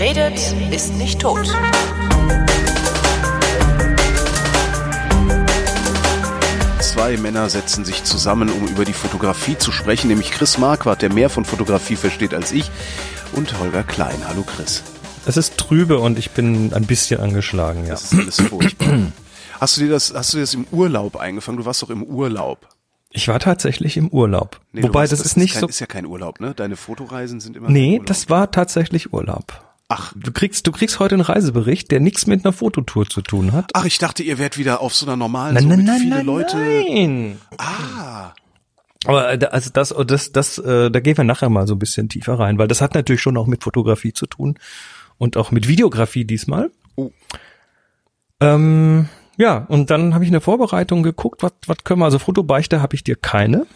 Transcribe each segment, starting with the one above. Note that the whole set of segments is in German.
Wer redet, ist nicht tot. Zwei Männer setzen sich zusammen, um über die Fotografie zu sprechen, nämlich Chris Marquardt, der mehr von Fotografie versteht als ich, und Holger Klein. Hallo Chris. Es ist trübe und ich bin ein bisschen angeschlagen, ja. Das ist alles furchtbar. hast du dir das, hast du dir das im Urlaub eingefangen? Du warst doch im Urlaub. Ich war tatsächlich im Urlaub. Nee, Wobei warst- das, ist nicht kein, so. ist ja kein Urlaub, ne? Deine Fotoreisen sind immer Nee, Urlaub. das war tatsächlich Urlaub. Ach, Du kriegst, du kriegst heute einen Reisebericht, der nichts mit einer Fototour zu tun hat. ach, ich dachte, ihr wärt wieder auf so einer normalen, Nein, so nein, mit nein, viele nein, Leute. nein. Ah, Aber äh, da- also das, das, das, äh, da gehen wir nachher mal so ein bisschen tiefer rein, weil das hat natürlich schon auch mit Fotografie zu tun und auch mit Videografie diesmal. Oh. Ähm, ja, und dann habe ich in der Vorbereitung geguckt, was, was können wir, also Fotobeichte habe ich dir keine.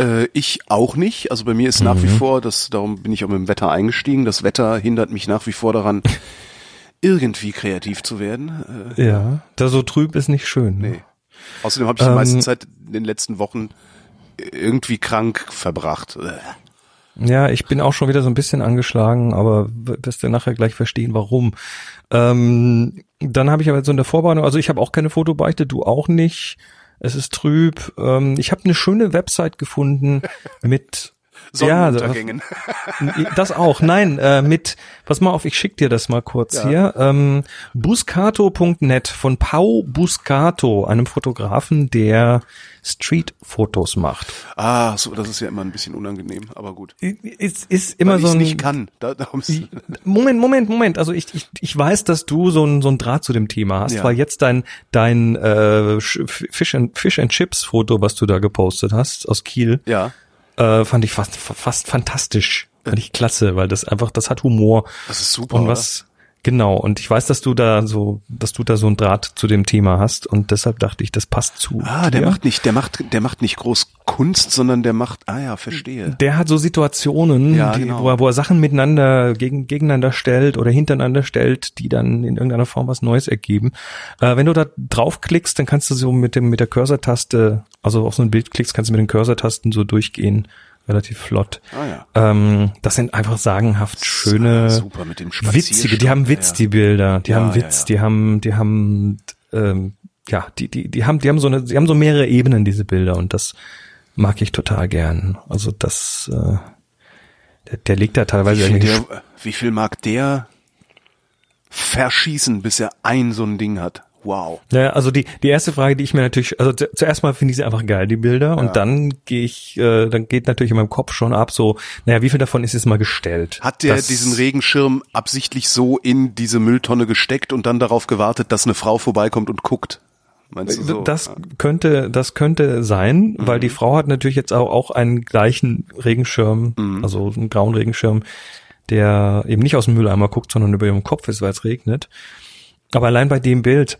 Äh, ich auch nicht. Also bei mir ist nach Mhm. wie vor, das, darum bin ich auch mit dem Wetter eingestiegen. Das Wetter hindert mich nach wie vor daran, irgendwie kreativ zu werden. Äh, Ja, da so trüb ist nicht schön. ne? nee. Außerdem habe ich die Ähm, meiste Zeit in den letzten Wochen irgendwie krank verbracht. Äh. Ja, ich bin auch schon wieder so ein bisschen angeschlagen, aber wirst du nachher gleich verstehen, warum. Ähm, dann habe ich aber so in der Vorbereitung, also ich habe auch keine Fotobeichte, du auch nicht. Es ist trüb. Ähm, ich habe eine schöne Website gefunden mit Sonnenuntergängen. Ja, das auch. Nein, äh, mit, pass mal auf, ich schick dir das mal kurz Ja. hier. Ähm, Buscato.net von Pau Buscato, einem Fotografen, der Street-Fotos macht. ah, so, das ist ja immer ein bisschen unangenehm, aber gut. Ist, ist immer Weil so ein nicht kann. Da, Moment, Moment, Moment. Also ich, ich, ich weiß, dass du so ein, so ein Draht zu dem Thema hast, Ja. weil jetzt dein, dein äh, Fish and, Fish and Chips Foto, was du da gepostet hast aus Kiel, ja, äh, fand ich fast, fast fantastisch. Fand ich klasse, weil das einfach, das hat Humor. das ist super. Und was, genau. Und ich weiß, dass du da so, dass du da so ein Draht zu dem Thema hast und deshalb dachte ich, das passt zu. Ah, der dir. macht nicht, der macht, der macht nicht groß Kunst, sondern der macht, ah ja, verstehe. Der hat so Situationen, Ja, die, genau. wo, er, wo er Sachen miteinander, gegen, gegeneinander stellt oder hintereinander stellt, die dann in irgendeiner Form was Neues ergeben. Äh, wenn du da draufklickst, dann kannst du so mit dem, mit der Cursor-Taste, also auf so ein Bild klickst, kannst du mit den Cursor-Tasten so durchgehen. Relativ flott. Ah ja. Ähm, das sind einfach sagenhaft schöne, witzige, die haben Witz, ja. die Bilder, die Ja, haben ja, Witz, ja. die haben, die haben, ähm, ja, die, die, die haben, die haben so eine, die haben so mehrere Ebenen, diese Bilder, und das mag ich total gern. Also das, äh, der, der legt da teilweise Wie viel, der, wie viel mag der verschießen, bis er ein so ein Ding hat? Wow. Ja, also die, die erste Frage, die ich mir natürlich, also zu- zuerst mal finde ich sie einfach geil, die Bilder, und dann gehe ich, äh, dann geht natürlich in meinem Kopf schon ab, so, naja, wie viel davon ist jetzt mal gestellt? Hat der Das- diesen Regenschirm absichtlich so in diese Mülltonne gesteckt und dann darauf gewartet, dass eine Frau vorbeikommt und guckt? Meinst du so? Das könnte, das könnte sein, weil Mhm. die Frau hat natürlich jetzt auch, auch einen gleichen Regenschirm, Mhm. also einen grauen Regenschirm, der eben nicht aus dem Mülleimer guckt, sondern über ihrem Kopf ist, weil es regnet. Aber allein bei dem Bild,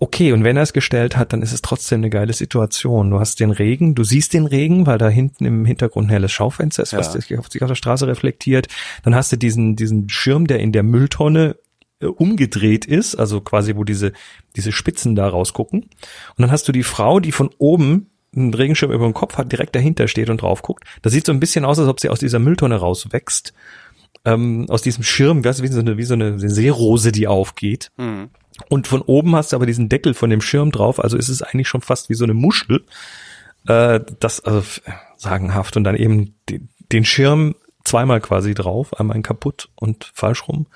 okay, und wenn er es gestellt hat, dann ist es trotzdem eine geile Situation. Du hast den Regen, du siehst den Regen, weil da hinten im Hintergrund ein helles Schaufenster ist, was Ja. sich auf, sich auf der Straße reflektiert. Dann hast du diesen, diesen Schirm, der in der Mülltonne äh, umgedreht ist, also quasi wo diese, diese Spitzen da rausgucken. Und dann hast du die Frau, die von oben einen Regenschirm über dem Kopf hat, direkt dahinter steht und drauf guckt. Das sieht so ein bisschen aus, als ob sie aus dieser Mülltonne rauswächst. Ähm, aus diesem Schirm, weißt du, wie so eine, wie so eine Seerose, die aufgeht. Mhm. Und von oben hast du aber diesen Deckel von dem Schirm drauf, also ist es eigentlich schon fast wie so eine Muschel. Äh, das, also sagenhaft. Und dann eben den, den Schirm zweimal quasi drauf, einmal in kaputt und falsch rum.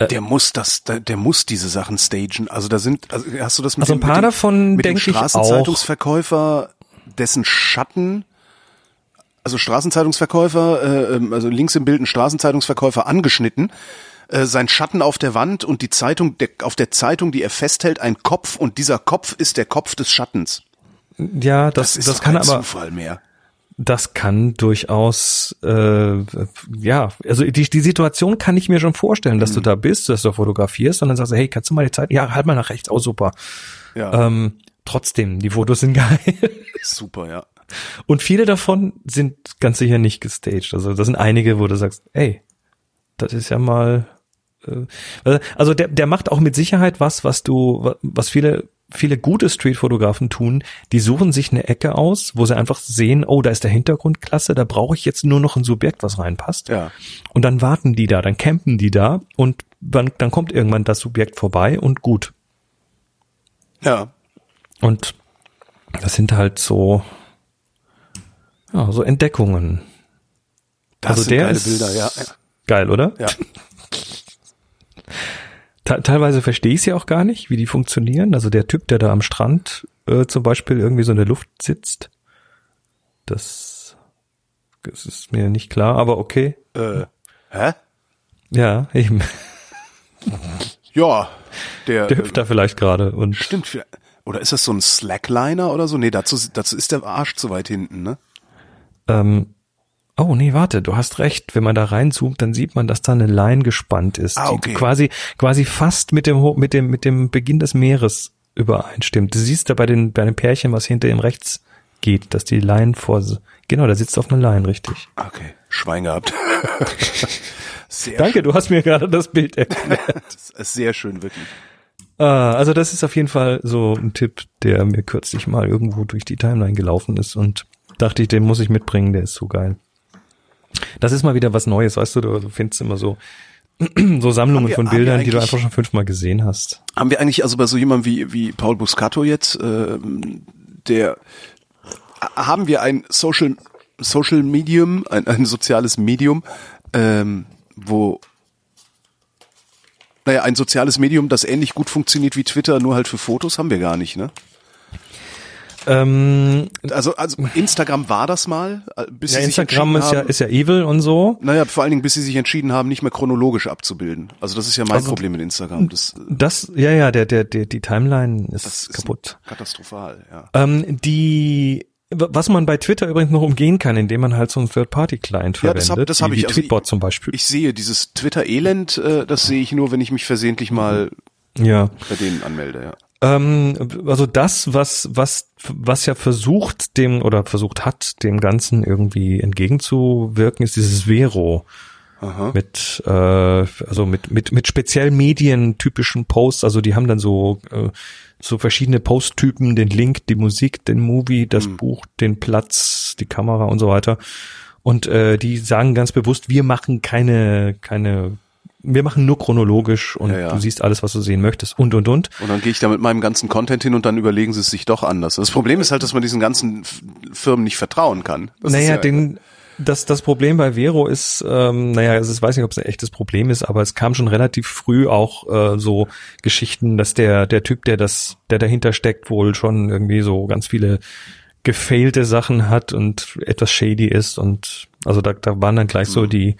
Der muss das, der, muss diese Sachen stagen. Also da sind, also hast du das mit Also ein paar dem, davon mit dem. Straßenzeitungsverkäufer, dessen Schatten, also Straßenzeitungsverkäufer, äh, ähm, also links im Bild ein Straßenzeitungsverkäufer angeschnitten, äh, sein Schatten auf der Wand und die Zeitung, der, auf der Zeitung, die er festhält, ein Kopf und dieser Kopf ist der Kopf des Schattens. Ja, das, Das das, ist kann kein aber, Zufall mehr. das kann durchaus, äh, ja, also die, die Situation kann ich mir schon vorstellen, dass du Mhm. da bist, dass du fotografierst und dann sagst du, hey, kannst du mal die Zeit, ja, halt mal nach rechts, oh super. Ja, Ähm, trotzdem, die Fotos sind geil. super, ja. Und viele davon sind ganz sicher nicht gestaged. Also das sind einige, wo du sagst, ey, das ist ja mal, äh, also der, der macht auch mit Sicherheit was, was du, was viele viele gute Streetfotografen tun, die suchen sich eine Ecke aus, wo sie einfach sehen, oh, da ist der Hintergrund klasse, da brauche ich jetzt nur noch ein Subjekt, was reinpasst. Ja. Und dann warten die da, dann campen die da und dann, dann kommt irgendwann das Subjekt vorbei und gut. Ja. Und das sind halt so, ja, so Entdeckungen. Das Also sind der geile ist Bilder, ja. Geil, oder? Ja. Te- Teilweise verstehe ich sie auch gar nicht, wie die funktionieren. Also der Typ, der da am Strand äh, zum Beispiel irgendwie so in der Luft sitzt, das, das ist mir nicht klar, aber okay. Äh, hä? Ja, eben. Ja. Der, Der hüpft da vielleicht gerade und Stimmt. Oder ist das so ein Slackliner oder so? Nee, dazu, dazu ist der Arsch zu weit hinten, ne? ähm, Oh nee, warte, du hast recht. Wenn man da reinzoomt, dann sieht man, dass da eine Line gespannt ist, Ah, die okay. quasi quasi fast mit dem mit dem mit dem Beginn des Meeres übereinstimmt. Du siehst da bei den bei dem Pärchen, was hinter ihm rechts geht, dass die Line vor genau, da sitzt auf einer Line, richtig. Okay. Schwein gehabt. Danke, du hast mir gerade das Bild erklärt. Das ist sehr schön, wirklich. Ah, also das ist auf jeden Fall so ein Tipp, der mir kürzlich mal irgendwo durch die Timeline gelaufen ist und dachte ich, den muss ich mitbringen, der ist so geil. Das ist mal wieder was Neues, weißt du, du, findest immer so so Sammlungen wir- von Bildern, die du einfach schon fünfmal gesehen hast. Haben wir eigentlich also bei so jemandem wie, wie Paul Buscato jetzt, ähm, der, haben wir ein Social, Social Medium, ein, ein soziales Medium, ähm, wo, naja, ein soziales Medium, das ähnlich gut funktioniert wie Twitter, nur halt für Fotos, haben wir gar nicht, ne? Ähm, Also, also Instagram war das mal, äh, bis ja, sie sich Instagram entschieden ist ja, haben, ist ja evil und so. naja, vor allen Dingen, bis sie sich entschieden haben, nicht mehr chronologisch abzubilden. Also das ist ja mein Also- Problem mit Instagram. Das, Das, ja, ja, der, der, der, die Timeline ist, das ist kaputt. katastrophal, ja. Ähm, die, was man bei Twitter übrigens noch umgehen kann, indem man halt so einen Third-Party-Client Ja, verwendet, das hab- das wie, hab wie ich. Also Tweetbot zum Beispiel. Ich sehe dieses Twitter-Elend, äh, das sehe ich nur, wenn ich mich versehentlich mal ja. bei denen anmelde, ja. Ähm, also das, was, was, was ja versucht, dem oder versucht hat, dem Ganzen irgendwie entgegenzuwirken, ist dieses Vero. Mit, äh, also mit, mit, mit speziell medientypischen Posts, also die haben dann so, äh, so verschiedene Posttypen, den Link, die Musik, den Movie, das Buch, den Platz, die Kamera und so weiter. Und äh, die sagen ganz bewusst, wir machen keine, keine, wir machen nur chronologisch und Ja, ja. du siehst alles, was du sehen möchtest und und und. Und dann gehe ich da mit meinem ganzen Content hin und dann überlegen sie es sich doch anders. Das Problem ist halt, dass man diesen ganzen Firmen nicht vertrauen kann. Das ist naja, ja, den, das, das Problem bei Vero ist, ähm, naja, also ich weiß nicht, ob es ein echtes Problem ist, aber es kam schon relativ früh auch äh, so Geschichten, dass der, der Typ, der das, der dahinter steckt, wohl schon irgendwie so ganz viele gefailte Sachen hat und etwas shady ist und also da, da waren dann gleich Mhm. so die,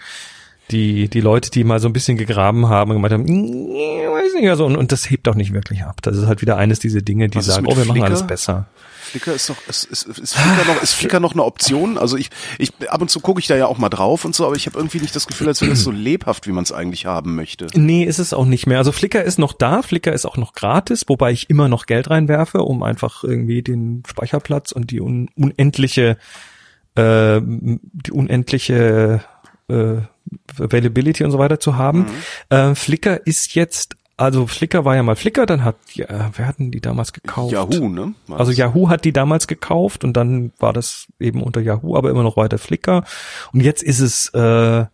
die, die Leute, die mal so ein bisschen gegraben haben und gemeint haben, "Nee, weiß nicht, also, und, und das hebt auch nicht wirklich ab. Das ist halt wieder eines dieser Dinge, die Was sagen, oh, wir machen Flickr? alles besser. Flickr ist doch, ist, ist, ist Flickr noch, ist Flickr noch eine Option? Also ich, ich, ab und zu gucke ich da ja auch mal drauf und so, aber ich habe irgendwie nicht das Gefühl, als wäre das so lebhaft, wie man es eigentlich haben möchte. Nee, ist es auch nicht mehr. Also Flickr ist noch da, Flickr ist auch noch gratis, wobei ich immer noch Geld reinwerfe, um einfach irgendwie den Speicherplatz und die un unendliche äh, die unendliche äh, Availability und so weiter zu haben. Äh, Flickr ist jetzt, also Flickr war ja mal Flickr, dann hat, ja, wer hatten die damals gekauft? Yahoo, ne? War Also? Yahoo hat die damals gekauft und dann war das eben unter Yahoo, aber immer noch weiter Flickr. Und jetzt ist es äh,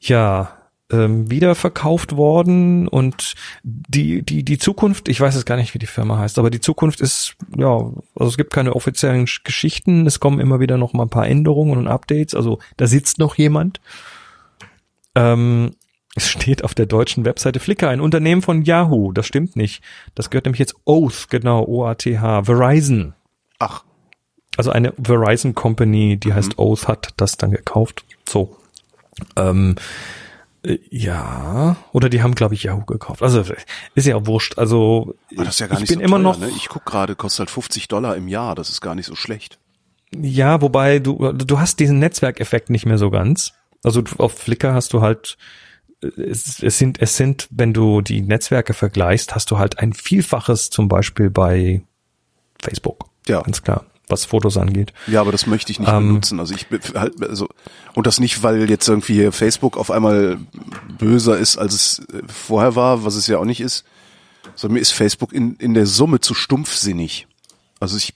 ja ähm, wieder verkauft worden und die die die Zukunft, ich weiß jetzt gar nicht, wie die Firma heißt, aber die Zukunft ist ja, also es gibt keine offiziellen Sch- Geschichten, es kommen immer wieder noch mal ein paar Änderungen und Updates, also da sitzt noch jemand. Ähm, es steht auf der deutschen Webseite Flickr, ein Unternehmen von Yahoo. Das stimmt nicht. Das gehört nämlich jetzt Oath, genau, O-A-T-H, Verizon. Ach, Also eine Verizon Company, die heißt Oath, hat das dann gekauft. So. Ähm, äh, ja, oder die haben, glaube ich, Yahoo gekauft. Also ist ja wurscht. Also aber das ist ja gar ich nicht bin so immer teuer, noch, ne? Ich guck gerade, kostet halt 50 Dollar im Jahr, das ist gar nicht so schlecht. ja, wobei du du hast diesen Netzwerkeffekt nicht mehr so ganz. Also auf Flickr hast du halt äh, es, es sind es sind, wenn du die Netzwerke vergleichst, hast du halt ein Vielfaches zum Beispiel bei Facebook. Ja. ganz klar, was Fotos angeht. Ja, aber das möchte ich nicht Ähm, benutzen. Also ich halt, also, und das nicht, weil jetzt irgendwie hier Facebook auf einmal böser ist, als es äh, vorher war, was es ja auch nicht ist, So, mir ist Facebook in, in der Summe zu stumpfsinnig. Also ich,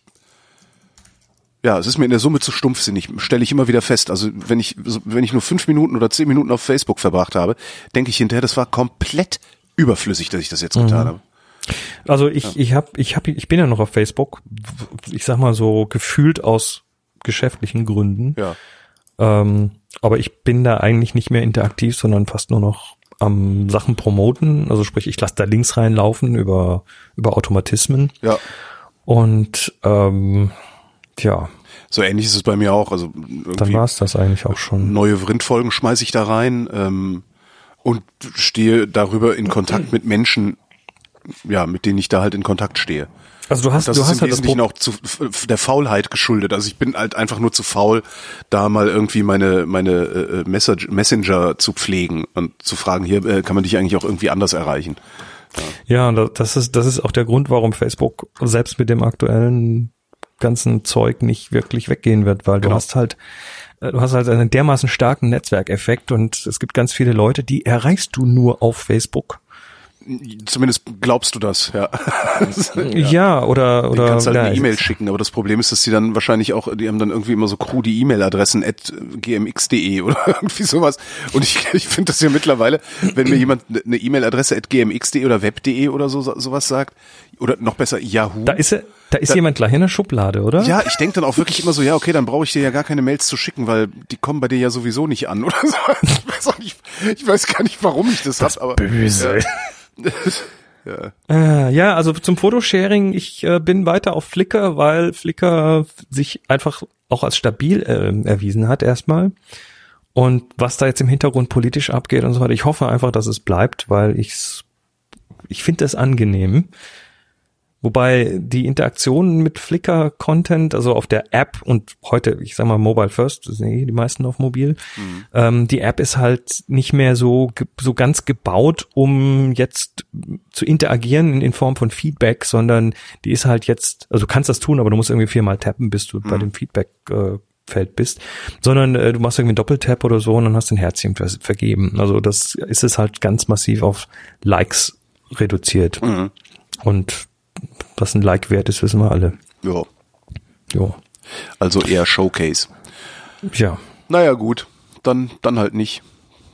ja, es ist mir in der Summe zu stumpfsinnig, stelle ich immer wieder fest. Also wenn ich, wenn ich nur fünf Minuten oder zehn Minuten auf Facebook verbracht habe, denke ich hinterher, das war komplett überflüssig, dass ich das jetzt getan habe. Also ich, ich hab, ich hab, ich bin ja noch auf Facebook. Ich sag mal so gefühlt aus geschäftlichen Gründen. Ja. Ähm, aber ich bin da eigentlich nicht mehr interaktiv, sondern fast nur noch am Sachen promoten. Also sprich, ich lasse da Links reinlaufen über, über Automatismen. Ja. Und ähm, ja, So ähnlich ist es bei mir auch. Also dann war es das eigentlich auch schon. neue Vrindfolgen schmeiße ich da rein ähm, und stehe darüber in Kontakt mit Menschen, ja, mit denen ich da halt in Kontakt stehe. Also du hast, Das du ist hast halt das auch zu der Faulheit geschuldet. Also ich bin halt einfach nur zu faul, da mal irgendwie meine meine äh, Message, Messenger zu pflegen und zu fragen, hier äh, kann man dich eigentlich auch irgendwie anders erreichen. Ja, und das ist, das ist auch der Grund, warum Facebook selbst mit dem aktuellen ganzen Zeug nicht wirklich weggehen wird, weil du Genau. hast halt, äh, du hast halt einen dermaßen starken Netzwerkeffekt und es gibt ganz viele Leute, die erreichst du nur auf Facebook. Zumindest glaubst du das, ja. Ja, oder, Du oder, kannst halt ja, eine E-Mail schicken, aber das Problem ist, dass die dann wahrscheinlich auch, die haben dann irgendwie immer so krude E-Mail-Adressen at gmx.de oder irgendwie sowas. Und ich, ich finde das ja mittlerweile, wenn mir jemand eine E-Mail-Adresse at gmx.de oder web.de oder so sowas sagt, oder noch besser Yahoo. Da ist, er- da ist Da- jemand gleich in der Schublade, oder? ja, ich denke dann auch wirklich immer so, ja, okay, dann brauche ich dir ja gar keine Mails zu schicken, weil die kommen bei dir ja sowieso nicht an oder so. Ich weiß auch nicht, ich weiß gar nicht, warum ich das, hab, aber Böse. ja. Äh, ja, also zum Fotosharing, ich äh, bin weiter auf Flickr, weil Flickr sich einfach auch als stabil äh, erwiesen hat erstmal. Und was da jetzt im Hintergrund politisch abgeht und so weiter, ich hoffe einfach, dass es bleibt, weil ich's, ich finde das angenehm. Wobei die Interaktion mit Flickr-Content, also auf der App und heute, ich sag mal Mobile First, das sind eh die meisten auf mobil, ähm, die App ist halt nicht mehr so, so ganz gebaut, um jetzt zu interagieren in, in Form von Feedback, sondern die ist halt jetzt, also du kannst das tun, aber du musst irgendwie viermal tappen, bis du bei dem Feedback äh, Feld bist, sondern äh, du machst irgendwie einen Doppeltap oder so und dann hast du ein Herzchen ver vergeben. Also das ist es halt ganz massiv auf Likes reduziert. Mhm. Und was ein Like wert ist, wissen wir alle. ja, Jo. also eher Showcase. Ja. Naja, gut, dann, dann halt nicht.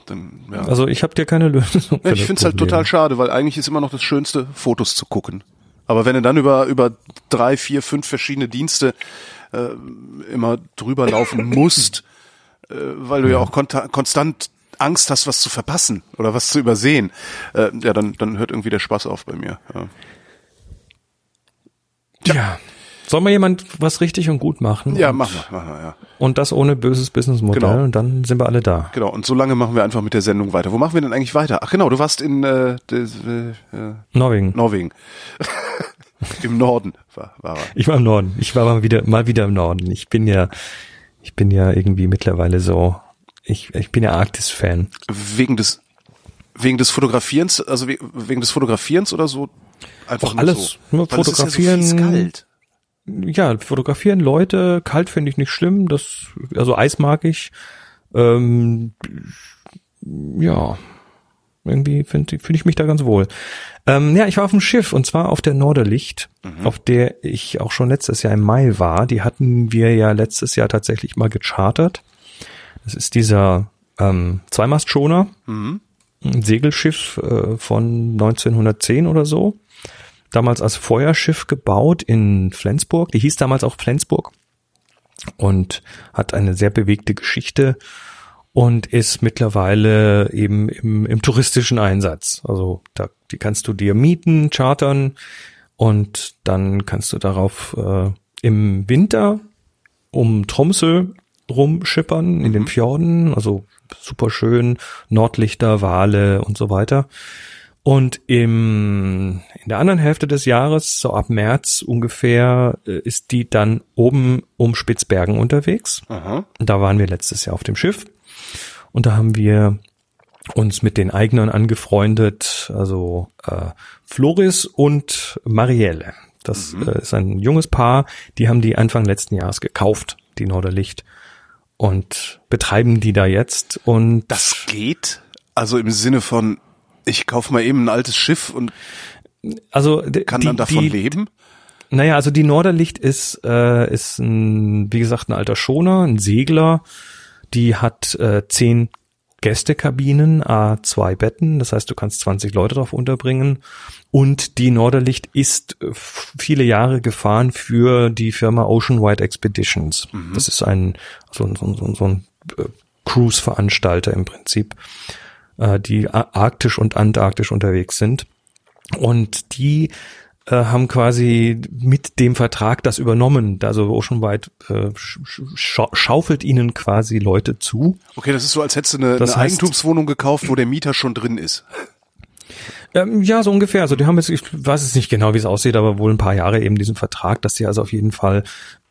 Dann, ja. Also ich habe dir keine Lösung. Ja, ich finde es halt total schade, weil eigentlich ist immer noch das Schönste, Fotos zu gucken. Aber wenn du dann über, über drei, vier, fünf verschiedene Dienste äh, immer drüber laufen musst, äh, weil du ja auch konta- konstant Angst hast, was zu verpassen oder was zu übersehen, äh, ja, dann, dann hört irgendwie der Spaß auf bei mir. Ja. Ja. Soll mal jemand was richtig und gut machen? Ja, machen wir, machen wir, ja. Und das ohne böses Businessmodell Genau. und dann sind wir alle da. Genau, und so lange machen wir einfach mit der Sendung weiter. Wo machen wir denn eigentlich weiter? Ach genau, du warst in äh, des, äh, äh, Norwegen. Norwegen. Im Norden war, war er. Ich war im Norden. Ich war mal wieder, mal wieder im Norden. Ich bin ja, ich bin ja irgendwie mittlerweile so, ich, ich bin ja Arktis-Fan. Wegen des wegen des Fotografierens, also we- wegen des Fotografierens oder so? Einfach Auch alles, so. nur Weil es ist fotografieren. Ja so kalt. Ja, fotografieren Leute, kalt finde ich nicht schlimm, das, also Eis mag ich. Ähm, ja, irgendwie finde find ich mich da ganz wohl. Ähm, ja, ich war auf dem Schiff und zwar auf der Norderlicht, auf der ich auch schon letztes Jahr im Mai war. Die hatten wir ja letztes Jahr tatsächlich mal gechartert. Das ist dieser ähm, Zweimastschoner, ein Segelschiff äh, von 1910 oder so. Damals als Feuerschiff gebaut in Flensburg. Die hieß damals auch Flensburg und hat eine sehr bewegte Geschichte und ist mittlerweile eben im, im touristischen Einsatz. Also da, die kannst du dir mieten, chartern und dann kannst du darauf äh, im Winter um Tromsø rumschippern in den Fjorden, also super schön, Nordlichter, Wale und so weiter. Und im, in der anderen Hälfte des Jahres, so ab März ungefähr, äh, ist die dann oben um Spitzbergen unterwegs. Aha. Da waren wir letztes Jahr auf dem Schiff und da haben wir uns mit den Eignern angefreundet, also äh, Floris und Marielle. Das äh, ist ein junges Paar, die haben die Anfang letzten Jahres gekauft, die Norderlicht, und betreiben die da jetzt. Und Das geht? Also im Sinne von, ich kauf mal eben ein altes Schiff und Also Kann die, dann davon die, leben? Naja, also die Norderlicht ist, äh, ist ein, wie gesagt, ein alter Schoner, ein Segler. Die hat äh, zehn Gästekabinen, a zwei Betten, das heißt, du kannst 20 Leute drauf unterbringen. Und die Norderlicht ist äh, viele Jahre gefahren für die Firma Ocean Wide Expeditions. Das ist ein so, ein- so, so, so ein äh, Cruise-Veranstalter im Prinzip, äh, die arktisch und antarktisch unterwegs sind. Und die äh, haben quasi mit dem Vertrag das übernommen. Also Ocean Wide äh, sch sch schaufelt ihnen quasi Leute zu. Okay, das ist so, als hättest du eine, Das eine heißt- Eigentumswohnung gekauft, wo der Mieter schon drin ist. Ähm, ja, so ungefähr. Also die haben jetzt, ich weiß es nicht genau, wie es aussieht, aber wohl ein paar Jahre eben diesen Vertrag, dass sie also auf jeden Fall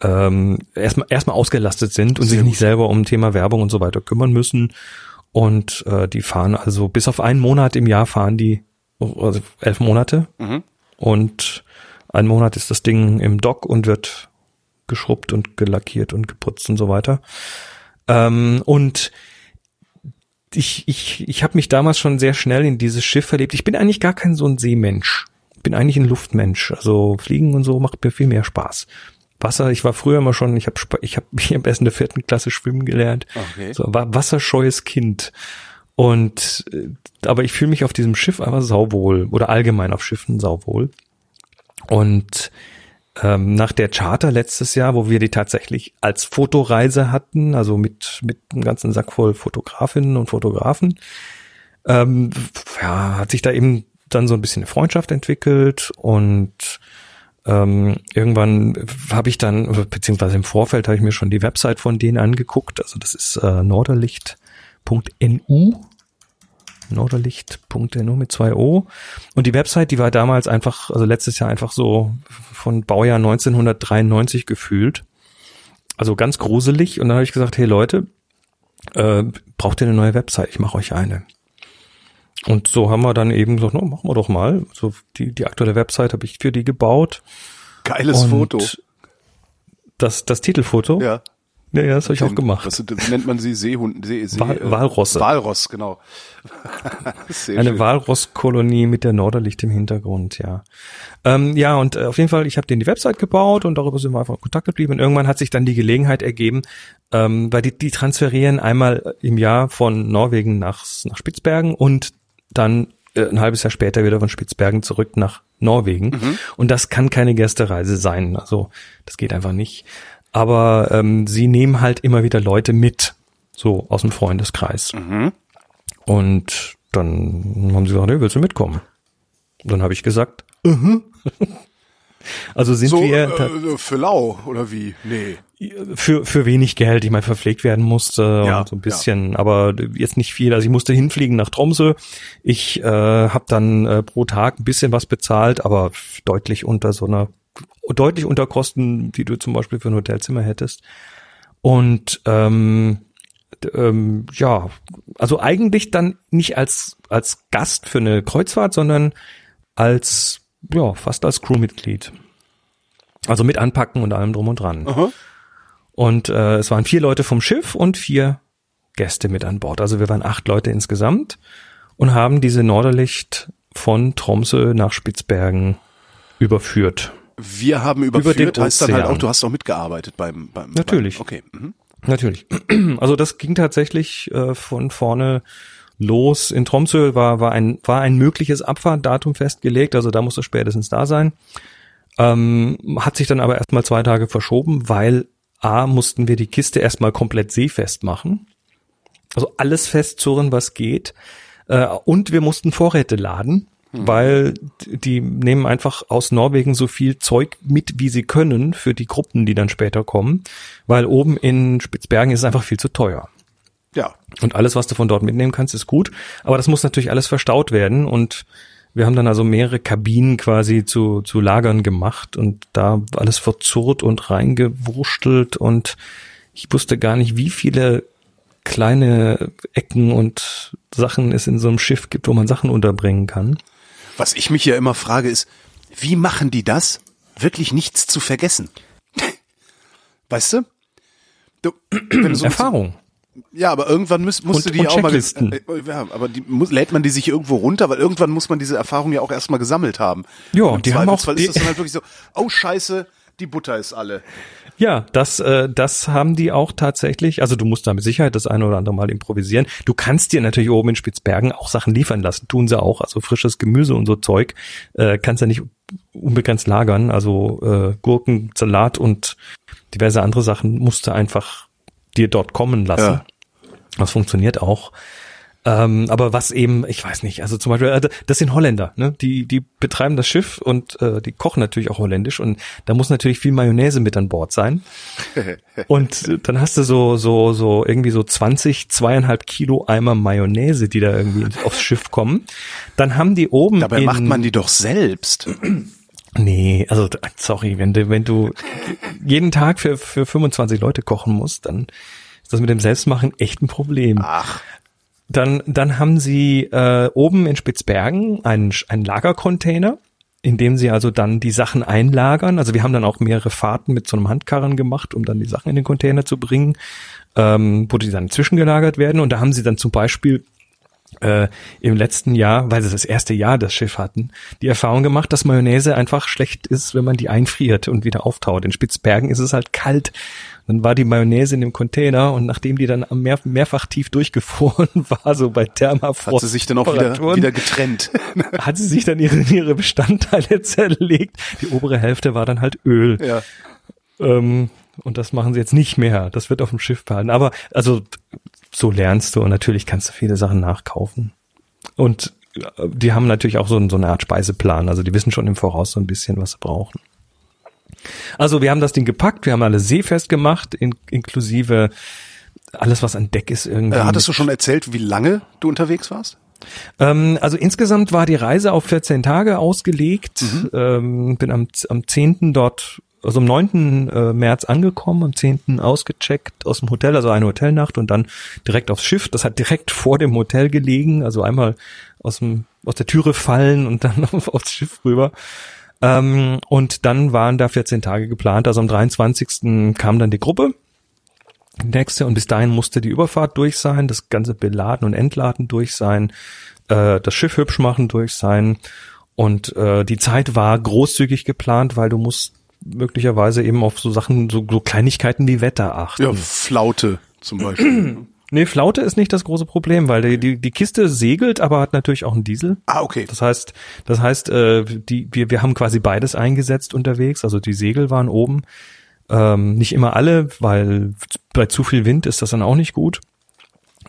ähm, erstmal erstmal ausgelastet sind und Sehr sich nicht gut. selber um Thema Werbung und so weiter kümmern müssen. Und äh, die fahren also bis auf einen Monat im Jahr fahren die also elf Monate Mhm. und ein Monat ist das Ding im Dock und wird geschrubbt und gelackiert und geputzt und so weiter. Ähm, und ich, ich, ich habe mich damals schon sehr schnell in dieses Schiff verliebt. Ich bin eigentlich gar kein so ein Seemensch. Ich bin eigentlich ein Luftmensch. Also Fliegen und so macht mir viel mehr Spaß. Wasser, ich war früher immer schon, ich habe ich hab, ich hab erst in der vierten Klasse schwimmen gelernt. Okay. So, war wasserscheues Kind. Und äh, aber ich fühle mich auf diesem Schiff einfach sauwohl oder allgemein auf Schiffen sauwohl. Und ähm, nach der Charter letztes Jahr, wo wir die tatsächlich als Fotoreise hatten, also mit mit einem ganzen Sack voll Fotografinnen und Fotografen, ähm, ja, hat sich da eben dann so ein bisschen eine Freundschaft entwickelt und ähm, irgendwann habe ich dann, beziehungsweise im Vorfeld habe ich mir schon die Website von denen angeguckt. Also das ist äh, norderlicht.nu. Norderlicht.nu mit zwei O. Und die Website, die war damals einfach, also letztes Jahr einfach so von Baujahr 1993 gefühlt. Also ganz gruselig. Und dann habe ich gesagt, hey Leute, äh, braucht ihr eine neue Website? Ich mache euch eine. Und so haben wir dann eben gesagt, no, machen wir doch mal. So die, die aktuelle Website habe ich für die gebaut. Geiles und Foto. Das, das Titelfoto? Ja. ja, ja das habe ich auch gemacht. Was wie nennt man sie? Seehund, See, See, Wal- äh, Walrosse. Walross, genau. Eine. Walrosskolonie mit der Norderlicht im Hintergrund, ja. Ähm, ja, und äh, auf jeden Fall, ich habe denen die Website gebaut und darüber sind wir einfach in Kontakt geblieben. Und irgendwann hat sich dann die Gelegenheit ergeben, ähm, weil die, die transferieren einmal im Jahr von Norwegen nach, nach Spitzbergen und dann äh, ein halbes Jahr später wieder von Spitzbergen zurück nach Norwegen. Und das kann keine Gästereise sein. Also das geht einfach nicht. Aber ähm, sie nehmen halt immer wieder Leute mit, so aus dem Freundeskreis. Und dann haben sie gesagt, hey, willst du mitkommen? Und dann habe ich gesagt, mhm. also sind So, wir ta- äh, für lau, oder wie? Nee. für für wenig Geld, ich meine, verpflegt werden musste Ja, so ein bisschen, aber jetzt nicht viel. Also ich musste hinfliegen nach Tromsø. Ich äh, habe dann äh, pro Tag ein bisschen was bezahlt, aber deutlich unter so einer deutlich unter Kosten, die du zum Beispiel für ein Hotelzimmer hättest. Und ähm, ähm, ja, also eigentlich dann nicht als als Gast für eine Kreuzfahrt, sondern als ja fast als Crewmitglied. Also mit anpacken und allem drum und dran. Aha. Und äh, es waren vier Leute vom Schiff und vier Gäste mit an Bord. Also wir waren acht Leute insgesamt und haben diese Norderlicht von Tromsø nach Spitzbergen überführt. Wir haben Über überführt, den heißt dann halt auch, du hast auch mitgearbeitet beim, beim Natürlich. Beim, okay. Mhm. Natürlich. Also das ging tatsächlich äh, von vorne los. In Tromsø war, war, ein, war ein mögliches Abfahrtdatum festgelegt, also da musste spätestens da sein. Ähm, hat sich dann aber erstmal zwei Tage verschoben, weil A, mussten wir die Kiste erstmal komplett seefest machen. Also alles festzurren, was geht. Äh, und wir mussten Vorräte laden, weil die nehmen einfach aus Norwegen so viel Zeug mit, wie sie können für die Gruppen, die dann später kommen, weil oben in Spitzbergen ist es einfach viel zu teuer. Ja. Und alles, was du von dort mitnehmen kannst, ist gut. Aber das muss natürlich alles verstaut werden. Und wir haben dann also mehrere Kabinen quasi zu, zu Lagern gemacht und da alles verzurrt und reingewurstelt. Und ich wusste gar nicht, wie viele kleine Ecken und Sachen es in so einem Schiff gibt, wo man Sachen unterbringen kann. Was ich mich ja immer frage ist, wie machen die das, wirklich nichts zu vergessen? Weißt du? du so Erfahrung. Ja, aber irgendwann müß, musste Und- die und auch mal. Äh, äh, ja, aber die muss, lädt man die sich irgendwo runter, weil irgendwann muss man diese Erfahrung ja auch erstmal gesammelt haben. Ja, die haben auch- die- ist das dann halt wirklich so, oh Scheiße, die Butter ist alle. Ja, das, äh, das haben die auch tatsächlich. Also du musst da mit Sicherheit das eine oder andere Mal improvisieren. Du kannst dir natürlich oben in Spitzbergen auch Sachen liefern lassen. Tun sie auch. Also frisches Gemüse und so Zeug äh, kannst ja nicht unbegrenzt lagern. Also äh, Gurken, Salat und diverse andere Sachen musst du einfach dir dort kommen lassen. Ja. Das funktioniert auch. Ähm, aber was eben, ich weiß nicht, also zum Beispiel, äh, das sind Holländer, ne? Die, die betreiben das Schiff und äh, die kochen natürlich auch holländisch und da muss natürlich viel Mayonnaise mit an Bord sein. Und äh, dann hast du so, so, so irgendwie so 20, zweieinhalb Kilo Eimer Mayonnaise, die da irgendwie aufs Schiff kommen. Dann haben die oben. Dabei macht man die doch selbst. Nee, also sorry, wenn du, wenn du jeden Tag für, für 25 Leute kochen musst, dann ist das mit dem Selbstmachen echt ein Problem. Ach, Dann, dann haben sie äh, oben in Spitzbergen einen, einen Lagercontainer, in dem sie also dann die Sachen einlagern. Also wir haben dann auch mehrere Fahrten mit so einem Handkarren gemacht, um dann die Sachen in den Container zu bringen, ähm, wo die dann zwischengelagert werden. Und da haben sie dann zum Beispiel äh, im letzten Jahr, weil sie das erste Jahr das Schiff hatten, die Erfahrung gemacht, dass Mayonnaise einfach schlecht ist, wenn man die einfriert und wieder auftaut. In Spitzbergen ist es halt kalt. Dann war die Mayonnaise in dem Container und nachdem die dann mehr, mehrfach tief durchgefroren war, so bei Thermafrost, hat sie sich dann auch wieder, wieder getrennt. hat sie sich dann ihre, ihre Bestandteile zerlegt. Die obere Hälfte war dann halt Öl. ja. Ähm, und das machen sie jetzt nicht mehr. Das wird auf dem Schiff behalten. Aber also so lernst du und natürlich kannst du viele Sachen nachkaufen. Und äh, die haben natürlich auch so, so eine Art Speiseplan. Also die wissen schon im Voraus so ein bisschen, was sie brauchen. Also wir haben das Ding gepackt, wir haben alle seefest gemacht, in, inklusive alles, was an Deck ist irgendwie. Äh, hattest du schon erzählt, wie lange du unterwegs warst? Ähm, also insgesamt war die Reise auf 14 Tage ausgelegt. Ähm, bin am, am 10. dort, also am 9. äh, März angekommen, am 10. ausgecheckt aus dem Hotel, also eine Hotelnacht und dann direkt aufs Schiff. Das hat direkt vor dem Hotel gelegen, also einmal aus, dem, aus der Türe fallen und dann auf, aufs Schiff rüber. Ähm, und dann waren da 14 Tage geplant. Also am 23. kam dann die Gruppe die nächste und bis dahin musste die Überfahrt durch sein, das ganze Beladen und Entladen durch sein, äh, das Schiff hübsch machen durch sein und äh, die Zeit war großzügig geplant, weil du musst möglicherweise eben auf so Sachen, so, so Kleinigkeiten wie Wetter achten. Ja, Flaute zum Beispiel. Nee, Flaute ist nicht das große Problem, weil die, die, die Kiste segelt, aber hat natürlich auch einen Diesel. ah, okay. Das heißt, das heißt, äh, die, wir, wir haben quasi beides eingesetzt unterwegs. Also die Segel waren oben. Ähm, nicht immer alle, weil bei zu viel Wind ist das dann auch nicht gut.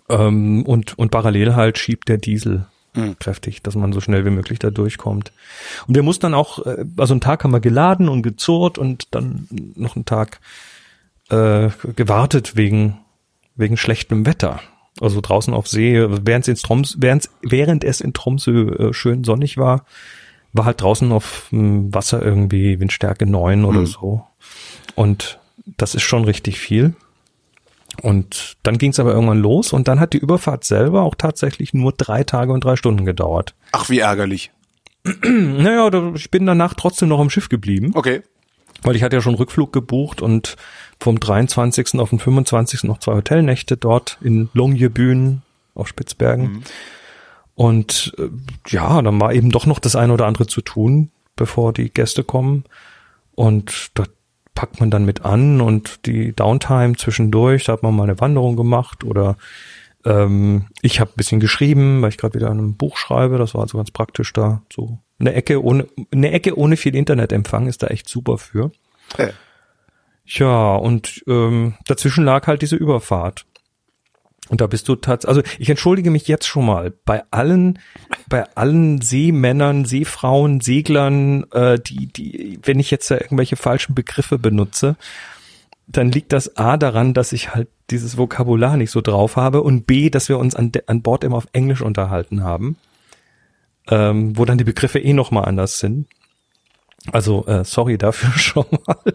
Ähm, und, und parallel halt schiebt der Diesel kräftig, dass man so schnell wie möglich da durchkommt. Und wir mussten dann auch, äh, also einen Tag haben wir geladen und gezurrt und dann noch einen Tag äh, gewartet wegen, wegen schlechtem Wetter. Also draußen auf See, während es in Troms, während, während es in Tromsø äh, schön sonnig war, war halt draußen auf dem Wasser irgendwie Windstärke neun oder so. Und das ist schon richtig viel. Und dann ging es aber irgendwann los und dann hat die Überfahrt selber auch tatsächlich nur drei Tage und drei Stunden gedauert. Ach, wie ärgerlich. Naja, ich bin danach trotzdem noch am Schiff geblieben, Okay. weil ich hatte ja schon Rückflug gebucht und vom 23. auf den 25. noch zwei Hotelnächte dort in Longyearbyen auf Spitzbergen. Und äh, ja, dann war eben doch noch das eine oder andere zu tun, bevor die Gäste kommen. Und da packt man dann mit an und die Downtime zwischendurch, da hat man mal eine Wanderung gemacht oder ähm, ich habe ein bisschen geschrieben, weil ich gerade wieder an einem Buch schreibe. Das war also ganz praktisch da. So eine Ecke ohne eine Ecke ohne viel Internetempfang ist da echt super für. Äh, Ja, und ähm, dazwischen lag halt diese Überfahrt. Und da bist du tatsächlich, also ich entschuldige mich jetzt schon mal bei allen, bei allen Seemännern, Seefrauen, Seglern, äh, die, die, wenn ich jetzt da irgendwelche falschen Begriffe benutze, dann liegt das A daran, dass ich halt dieses Vokabular nicht so drauf habe und B, dass wir uns an, an Bord immer auf Englisch unterhalten haben, ähm, wo dann die Begriffe eh nochmal anders sind. Also äh, sorry dafür schon mal.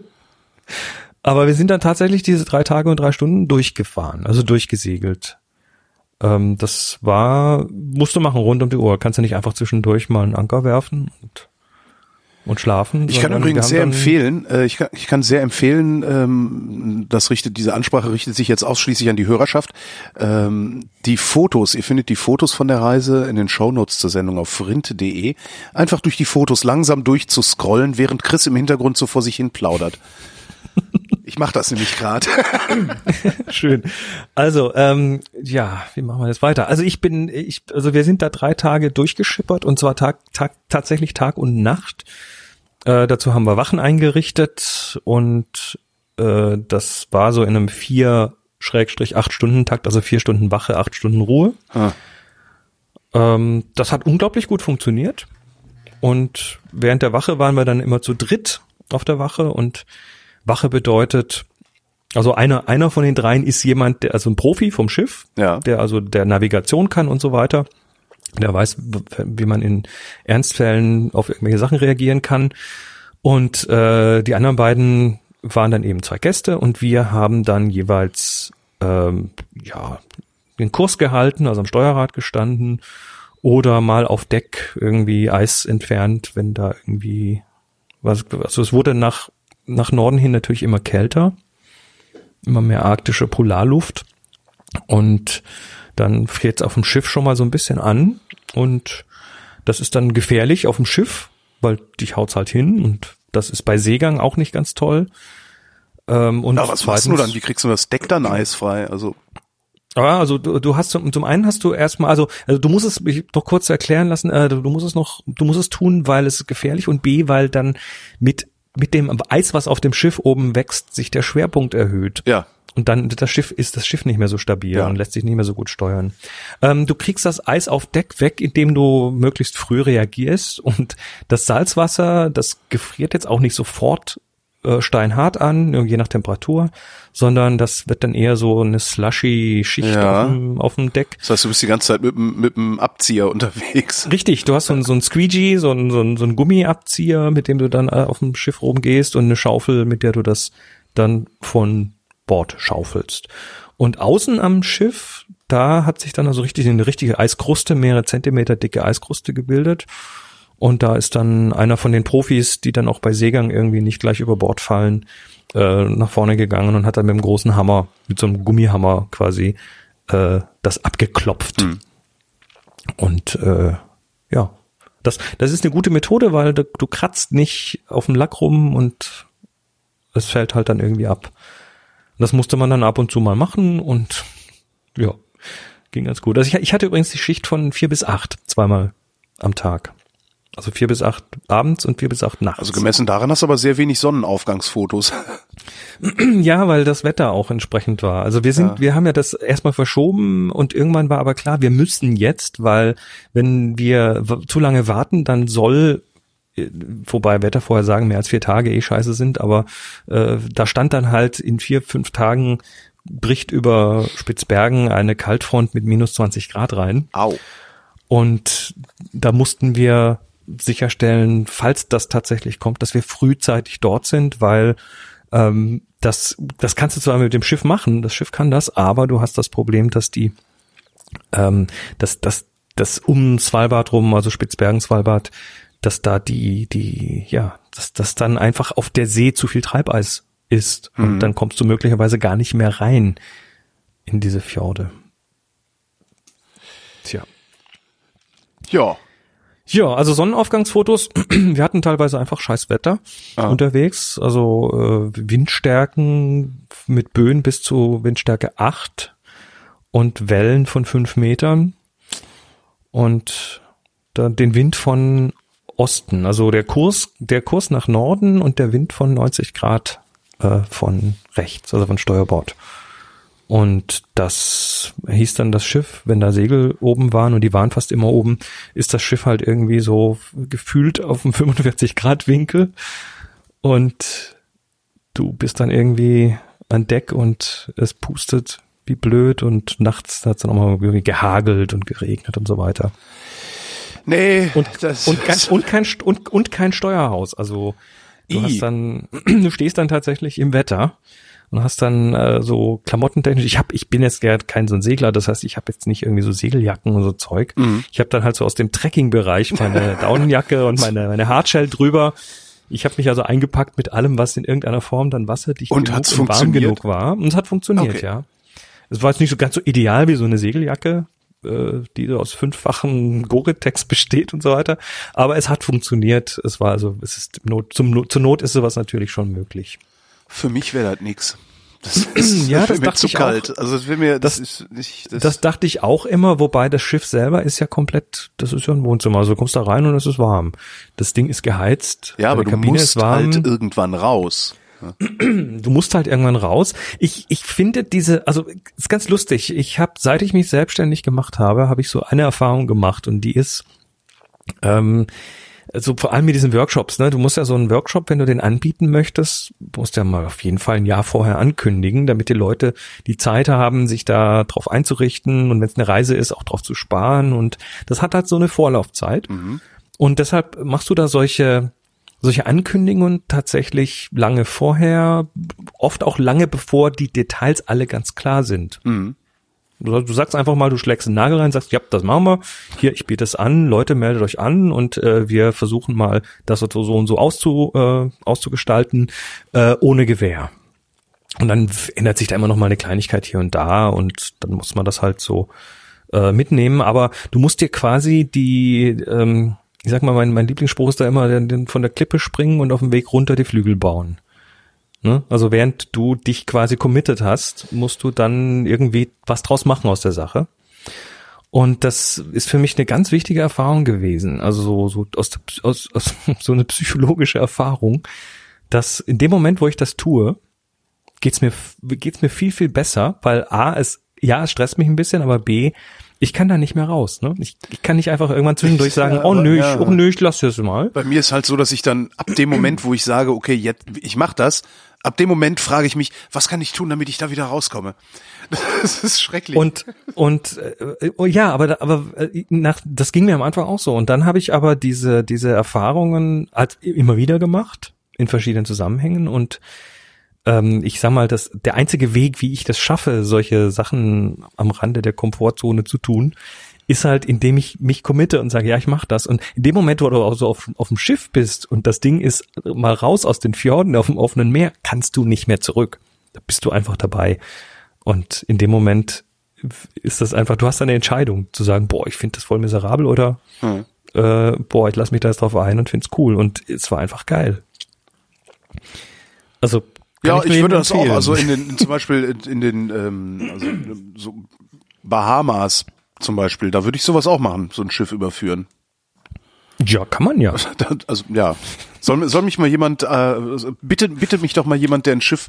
Aber wir sind dann tatsächlich diese drei Tage und drei Stunden durchgefahren, also durchgesegelt. Ähm, das war, musst du machen rund um die Uhr. Kannst du nicht einfach zwischendurch mal einen Anker werfen und, und schlafen. Ich kann übrigens sehr empfehlen, äh, ich, kann, ich kann sehr empfehlen, ähm, das richtet, diese Ansprache richtet sich jetzt ausschließlich an die Hörerschaft. Ähm, die Fotos, ihr findet die Fotos von der Reise in den Shownotes zur Sendung auf frinte.de. Einfach durch die Fotos langsam durchzuscrollen, während Chris im Hintergrund so vor sich hin plaudert. Ich mache das nämlich gerade. Schön. Also, ähm, ja, wie machen wir jetzt weiter? Also ich bin, ich, also wir sind da drei Tage durchgeschippert und zwar Tag, Tag, tatsächlich Tag und Nacht. Äh, dazu haben wir Wachen eingerichtet und äh, das war so in einem vier Schrägstrich acht Stunden Takt, also vier Stunden Wache, acht Stunden Ruhe. Ah. Ähm, das hat unglaublich gut funktioniert. Und während der Wache waren wir dann immer zu dritt auf der Wache und Wache bedeutet, also einer, einer von den dreien ist jemand, der, also ein Profi vom Schiff, Ja. der also der Navigation kann und so weiter. Der weiß, wie man in Ernstfällen auf irgendwelche Sachen reagieren kann. Und äh, die anderen beiden waren dann eben zwei Gäste und wir haben dann jeweils ähm, ja den Kurs gehalten, also am Steuerrad gestanden oder mal auf Deck irgendwie Eis entfernt, wenn da irgendwie was also es wurde nach nach Norden hin natürlich immer kälter, immer mehr arktische Polarluft und dann friert es auf dem Schiff schon mal so ein bisschen an und das ist dann gefährlich auf dem Schiff, weil dich haut's halt hin und das ist bei Seegang auch nicht ganz toll. Ähm, und Na, was machst du dann? Wie kriegst du das Deck dann eisfrei? Also ja, also du, du hast zum, zum einen hast du erstmal, also, also du musst es mich doch kurz erklären lassen, äh, du, du musst es noch, du musst es tun, weil es ist gefährlich und B, weil dann mit mit dem Eis, was auf dem Schiff oben wächst, sich der Schwerpunkt erhöht. ja, Und dann das Schiff ist das Schiff nicht mehr so stabil Ja. und lässt sich nicht mehr so gut steuern. Ähm, du kriegst das Eis auf Deck weg, indem du möglichst früh reagierst und das Salzwasser, das gefriert jetzt auch nicht sofort äh, steinhart an, je nach Temperatur, sondern das wird dann eher so eine slushy Schicht Ja. auf, dem, auf dem Deck. das heißt, du bist die ganze Zeit mit, dem- mit dem Abzieher unterwegs. Richtig, du hast so ein, so ein Squeegee, so ein, so ein, so ein Gummiabzieher, mit dem du dann äh, auf dem Schiff rumgehst und eine Schaufel, mit der du das dann von Bord schaufelst. Und außen am Schiff, da hat sich dann also richtig eine richtige Eiskruste, mehrere Zentimeter dicke Eiskruste gebildet. Und da ist dann einer von den Profis, die dann auch bei Seegang irgendwie nicht gleich über Bord fallen, äh, nach vorne gegangen und hat dann mit einem großen Hammer, mit so einem Gummihammer quasi, äh, das abgeklopft. Und äh, ja, das, das ist eine gute Methode, weil du, du kratzt nicht auf dem Lack rum und es fällt halt dann irgendwie ab. Das musste man dann ab und zu mal machen und ja, ging ganz gut. Also ich, ich hatte übrigens die Schicht von vier bis acht zweimal am Tag. Also vier bis acht abends und vier bis acht nachts. Also gemessen daran hast du aber sehr wenig Sonnenaufgangsfotos. Ja, weil das Wetter auch entsprechend war. Also wir sind, Ja. wir haben ja das erstmal verschoben und irgendwann war aber klar, wir müssen jetzt, weil wenn wir zu lange warten, dann soll äh, wobei Wettervorhersagen mehr als vier Tage eh scheiße sind, aber äh, da stand dann halt in vier, fünf Tagen bricht über Spitzbergen eine Kaltfront mit minus 20 Grad rein. Au. Und da mussten wir sicherstellen, falls das tatsächlich kommt, dass wir frühzeitig dort sind, weil ähm, das, das kannst du zwar mit dem Schiff machen, das Schiff kann das, aber du hast das Problem, dass die, ähm, dass das, das um Svalbard rum, also Spitzbergen, Svalbard, dass da die, die, ja, dass das dann einfach auf der See zu viel Treibeis ist und dann kommst du möglicherweise gar nicht mehr rein in diese Fjorde. Tja. Ja. Ja, also Sonnenaufgangsfotos. Wir hatten teilweise einfach scheiß Wetter Ah. unterwegs. Also äh, Windstärken mit Böen bis zu Windstärke 8 und Wellen von 5 Metern. Und dann den Wind von Osten. Also der Kurs, der Kurs nach Norden und der Wind von 90 Grad äh, von rechts, also von Steuerbord. Und das hieß dann das Schiff, wenn da Segel oben waren und die waren fast immer oben, ist das Schiff halt irgendwie so gefühlt auf dem 45 Grad Winkel und du bist dann irgendwie an Deck und es pustet wie blöd und nachts hat es dann auch mal irgendwie gehagelt und geregnet und so weiter. Nee, Und, das und, kein, und, kein, und, und kein Steuerhaus. Also du I. hast dann, du stehst dann tatsächlich im Wetter und hast dann äh, so klamottentechnisch, ich hab, ich bin jetzt gar kein so ein Segler, das heißt, ich habe jetzt nicht irgendwie so Segeljacken und so Zeug. Mhm. Ich habe dann halt so aus dem Trekking-Bereich meine Daunenjacke und meine, meine Hardshell drüber. Ich habe mich also eingepackt mit allem, was in irgendeiner Form dann wasserdicht Und genug und warm genug war. Und es hat funktioniert, Okay. ja. Es war jetzt nicht so ganz so ideal wie so eine Segeljacke, äh, die so aus fünffachen Gore-Tex besteht und so weiter. Aber es hat funktioniert. Es war also, es ist Not, zum Not, zur Not ist sowas natürlich schon möglich. Für mich wäre das nix. Das ist Ja, das das mir dachte zu ich kalt. Also das wäre mir, das, Das- ist nicht, das, Das dachte ich auch immer, wobei das Schiff selber ist ja komplett, das ist ja ein Wohnzimmer. Also du kommst da rein und es ist warm. Das Ding ist geheizt. ja, aber du Kabine musst halt irgendwann raus. du musst halt irgendwann raus. Ich, ich finde diese, also ist ganz lustig. Ich habe, seit ich mich selbstständig gemacht habe, habe ich so eine Erfahrung gemacht und die ist, ähm, also vor allem mit diesen Workshops, ne? Du musst ja so einen Workshop, wenn du den anbieten möchtest, musst ja mal auf jeden Fall ein Jahr vorher ankündigen, damit die Leute die Zeit haben, sich da drauf einzurichten und wenn es eine Reise ist, auch drauf zu sparen. Und das hat halt so eine Vorlaufzeit. Und deshalb machst du da solche solche Ankündigungen tatsächlich lange vorher, oft auch lange bevor die Details alle ganz klar sind. Du, du sagst einfach mal, du schlägst einen Nagel rein, sagst, ja, das machen wir. Hier, ich biete es an, Leute, meldet euch an und äh, wir versuchen mal, das so, so und so auszu, äh, auszugestalten, äh, ohne Gewähr. Und dann ändert sich da immer noch mal eine Kleinigkeit hier und da und dann muss man das halt so äh, mitnehmen. Aber du musst dir quasi die, ähm, ich sag mal, mein, mein Lieblingsspruch ist da immer, den, den von der Klippe springen und auf dem Weg runter die Flügel bauen. Ne? Also während du dich quasi committed hast, musst du dann irgendwie was draus machen aus der Sache. Und das ist für mich eine ganz wichtige Erfahrung gewesen. Also so, so aus, aus, aus so eine psychologische Erfahrung, dass in dem Moment, wo ich das tue, geht's mir geht's mir viel viel besser, weil a es ja es stresst mich ein bisschen, aber b ich kann da nicht mehr raus. Ne? Ich, ich kann nicht einfach irgendwann zwischendurch sagen, Ja, oh nö, ich, ja. oh nö, ich lass das mal. Bei mir ist halt so, dass ich dann ab dem Moment, wo ich sage, okay, jetzt ich mach das, ab dem Moment frage ich mich, was kann ich tun, damit ich da wieder rauskomme? Das ist schrecklich. Und und äh, oh, ja, aber aber äh, nach das ging mir am Anfang auch so und dann habe ich aber diese diese Erfahrungen halt immer wieder gemacht in verschiedenen Zusammenhängen und ähm, ich sag mal, das der einzige Weg, wie ich das schaffe, solche Sachen am Rande der Komfortzone zu tun, ist halt, indem ich mich committe und sage, ja, ich mache das. Und in dem Moment, wo du auch so auf, auf dem Schiff bist und das Ding ist mal raus aus den Fjorden auf dem offenen Meer, kannst du nicht mehr zurück. Da bist du einfach dabei. Und in dem Moment ist das einfach, du hast eine Entscheidung zu sagen, boah, ich finde das voll miserabel oder Hm. äh, boah, ich lass mich da jetzt drauf ein und find's cool. Und es war einfach geil. Also ja, ich, jedem würde das auch, empfehlen. also in den, zum Beispiel in, in den, ähm, also so Bahamas zum Beispiel, da würde ich sowas auch machen, so ein Schiff überführen. ja, kann man ja. Also ja, soll, soll mich mal jemand, äh, bitte, bitte mich doch mal jemand, der ein Schiff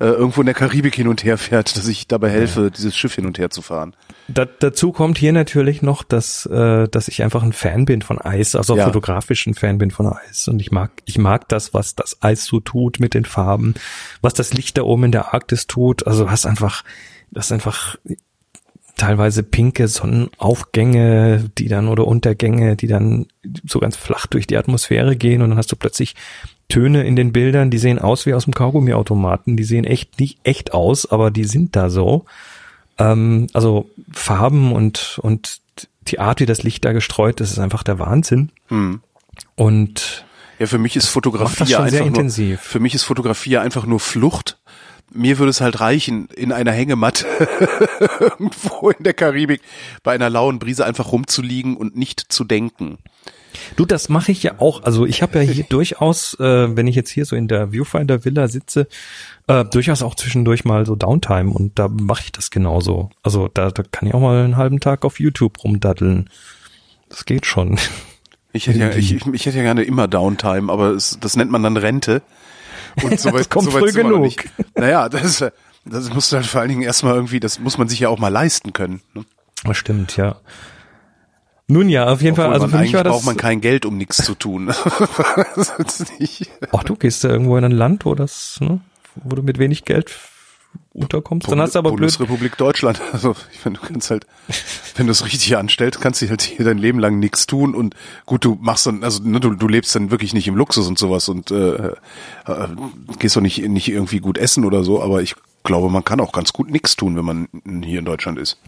äh, irgendwo in der Karibik hin und her fährt, dass ich dabei helfe, dieses Schiff hin und her zu fahren. Da, dazu kommt hier natürlich noch, dass, äh, dass ich einfach ein Fan bin von Eis, also Ja. fotografisch ein Fan bin von Eis. Und ich mag, ich mag das, was das Eis so tut mit den Farben, was das Licht da oben in der Arktis tut. Also hast einfach, das einfach teilweise pinke Sonnenaufgänge, die dann oder Untergänge, die dann so ganz flach durch die Atmosphäre gehen und dann hast du plötzlich Töne in den Bildern, die sehen aus wie aus dem Kaugummiautomaten, die sehen echt nicht echt aus, aber die sind da so. Ähm, also Farben und und die Art, wie das Licht da gestreut ist, ist einfach der Wahnsinn. Hm. Und Ja, für mich ist Fotografie einfach sehr nur, intensiv. für mich ist Fotografie ja einfach nur Flucht. Mir würde es halt reichen, in einer Hängematte irgendwo in der Karibik bei einer lauen Brise einfach rumzuliegen und nicht zu denken. Du, das mache ich ja auch. Also ich habe ja hier durchaus, äh, wenn ich jetzt hier so in der Viewfinder Villa sitze, äh, durchaus auch zwischendurch mal so Downtime und da mache ich das genauso. Also da, da kann ich auch mal einen halben Tag auf YouTube rumdaddeln. Das geht schon. Ich hätte ja, ich, ich, ich hätte ja gerne immer Downtime, aber es, das nennt man dann Rente. Und so weit, Das kommt so früh genug. Naja, das, das musst du halt vor allen Dingen erstmal irgendwie, das muss man sich ja auch mal leisten können. Ne? Das stimmt, ja. Nun ja, auf jeden Fall, Obwohl also man für mich war das. braucht man kein Geld, um nichts zu tun. Ach, du gehst da irgendwo in ein Land, wo das, ne, wo du mit wenig Geld unterkommst. Dann hast du aber blöd, Bundesrepublik Deutschland. Also ich meine, du kannst halt, wenn du es richtig anstellst, kannst du halt hier dein Leben lang nichts tun und gut, du machst dann, also ne, du, du lebst dann wirklich nicht im Luxus und sowas und äh, äh, gehst doch nicht, nicht irgendwie gut essen oder so, aber ich glaube, man kann auch ganz gut nichts tun, wenn man hier in Deutschland ist.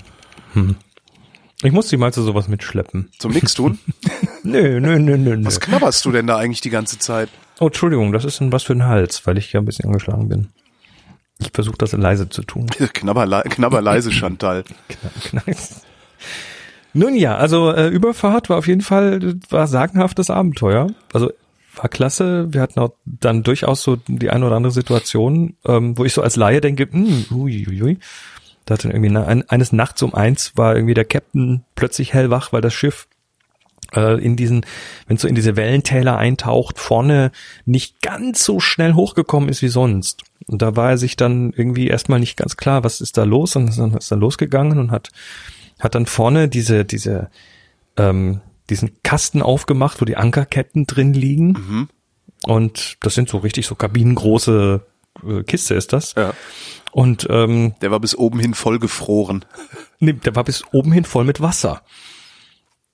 ich muss dich mal zu sowas mitschleppen. Zum nix tun? Nö, nö, nö, nö, nö. Was knabberst du denn da eigentlich die ganze Zeit? Oh, Entschuldigung, das ist ein was für ein Hals, weil ich ja ein bisschen angeschlagen bin. Ich versuche das leise zu tun. Knabber, knabber leise, Chantal. Nun ja, also äh, Überfahrt war auf jeden Fall war sagenhaftes Abenteuer. Also war klasse. Wir hatten auch dann durchaus so die eine oder andere Situation, ähm, wo ich so als Laie denke, hm, ui, ui, ui. Da hat dann irgendwie na, ein, eines Nachts um eins war irgendwie der Captain plötzlich hellwach, weil das Schiff äh, in diesen, wenn es so in diese Wellentäler eintaucht, vorne nicht ganz so schnell hochgekommen ist wie sonst. Und da war er sich dann irgendwie erstmal nicht ganz klar, was ist da los, und dann ist dann losgegangen und hat, hat dann vorne diese, diese, ähm, diesen Kasten aufgemacht, wo die Ankerketten drin liegen. Und das sind so richtig so kabinengroße äh, Kiste ist das. Ja. Und ähm, Der war bis oben hin voll gefroren. nee, der war bis oben hin voll mit Wasser.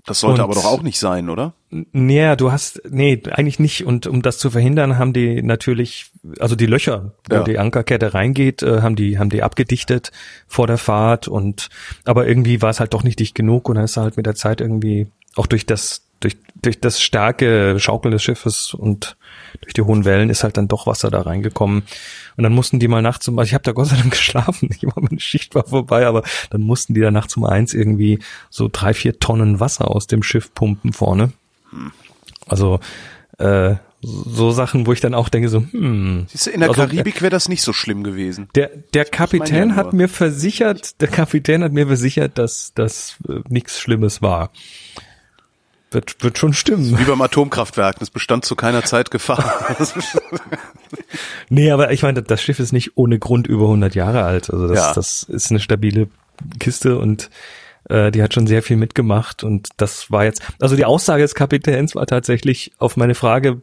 Das sollte Und- aber doch auch nicht sein, oder? Nee, du hast, nee, eigentlich nicht. Und um das zu verhindern, haben die natürlich, also die Löcher, wo Ja. die Ankerkette reingeht, äh, haben die, haben die abgedichtet vor der Fahrt und, aber irgendwie war es halt doch nicht dicht genug und dann ist er halt mit der Zeit irgendwie auch durch das, durch, durch das starke Schaukeln des Schiffes und durch die hohen Wellen ist halt dann doch Wasser da reingekommen. Und dann mussten die mal nachts um, also ich habe da Gott sei Dank geschlafen, ich war meine Schicht war vorbei, aber dann mussten die da nachts um eins irgendwie so drei, vier Tonnen Wasser aus dem Schiff pumpen vorne. Also äh, so Sachen, wo ich dann auch denke so, hm. Siehst du, in der Also, Karibik wäre das nicht so schlimm gewesen. Der, der Kapitän ja hat mir versichert, der Kapitän hat mir versichert, dass das äh, nichts Schlimmes war. Wird, wird schon stimmen. Wie beim Atomkraftwerk, das bestand zu keiner Zeit Gefahr. Nee, aber ich meine, das Schiff ist nicht ohne Grund über 100 Jahre alt. Also das, Ja. das ist eine stabile Kiste und äh, die hat schon sehr viel mitgemacht und das war jetzt, also die Aussage des Kapitäns war tatsächlich auf meine Frage,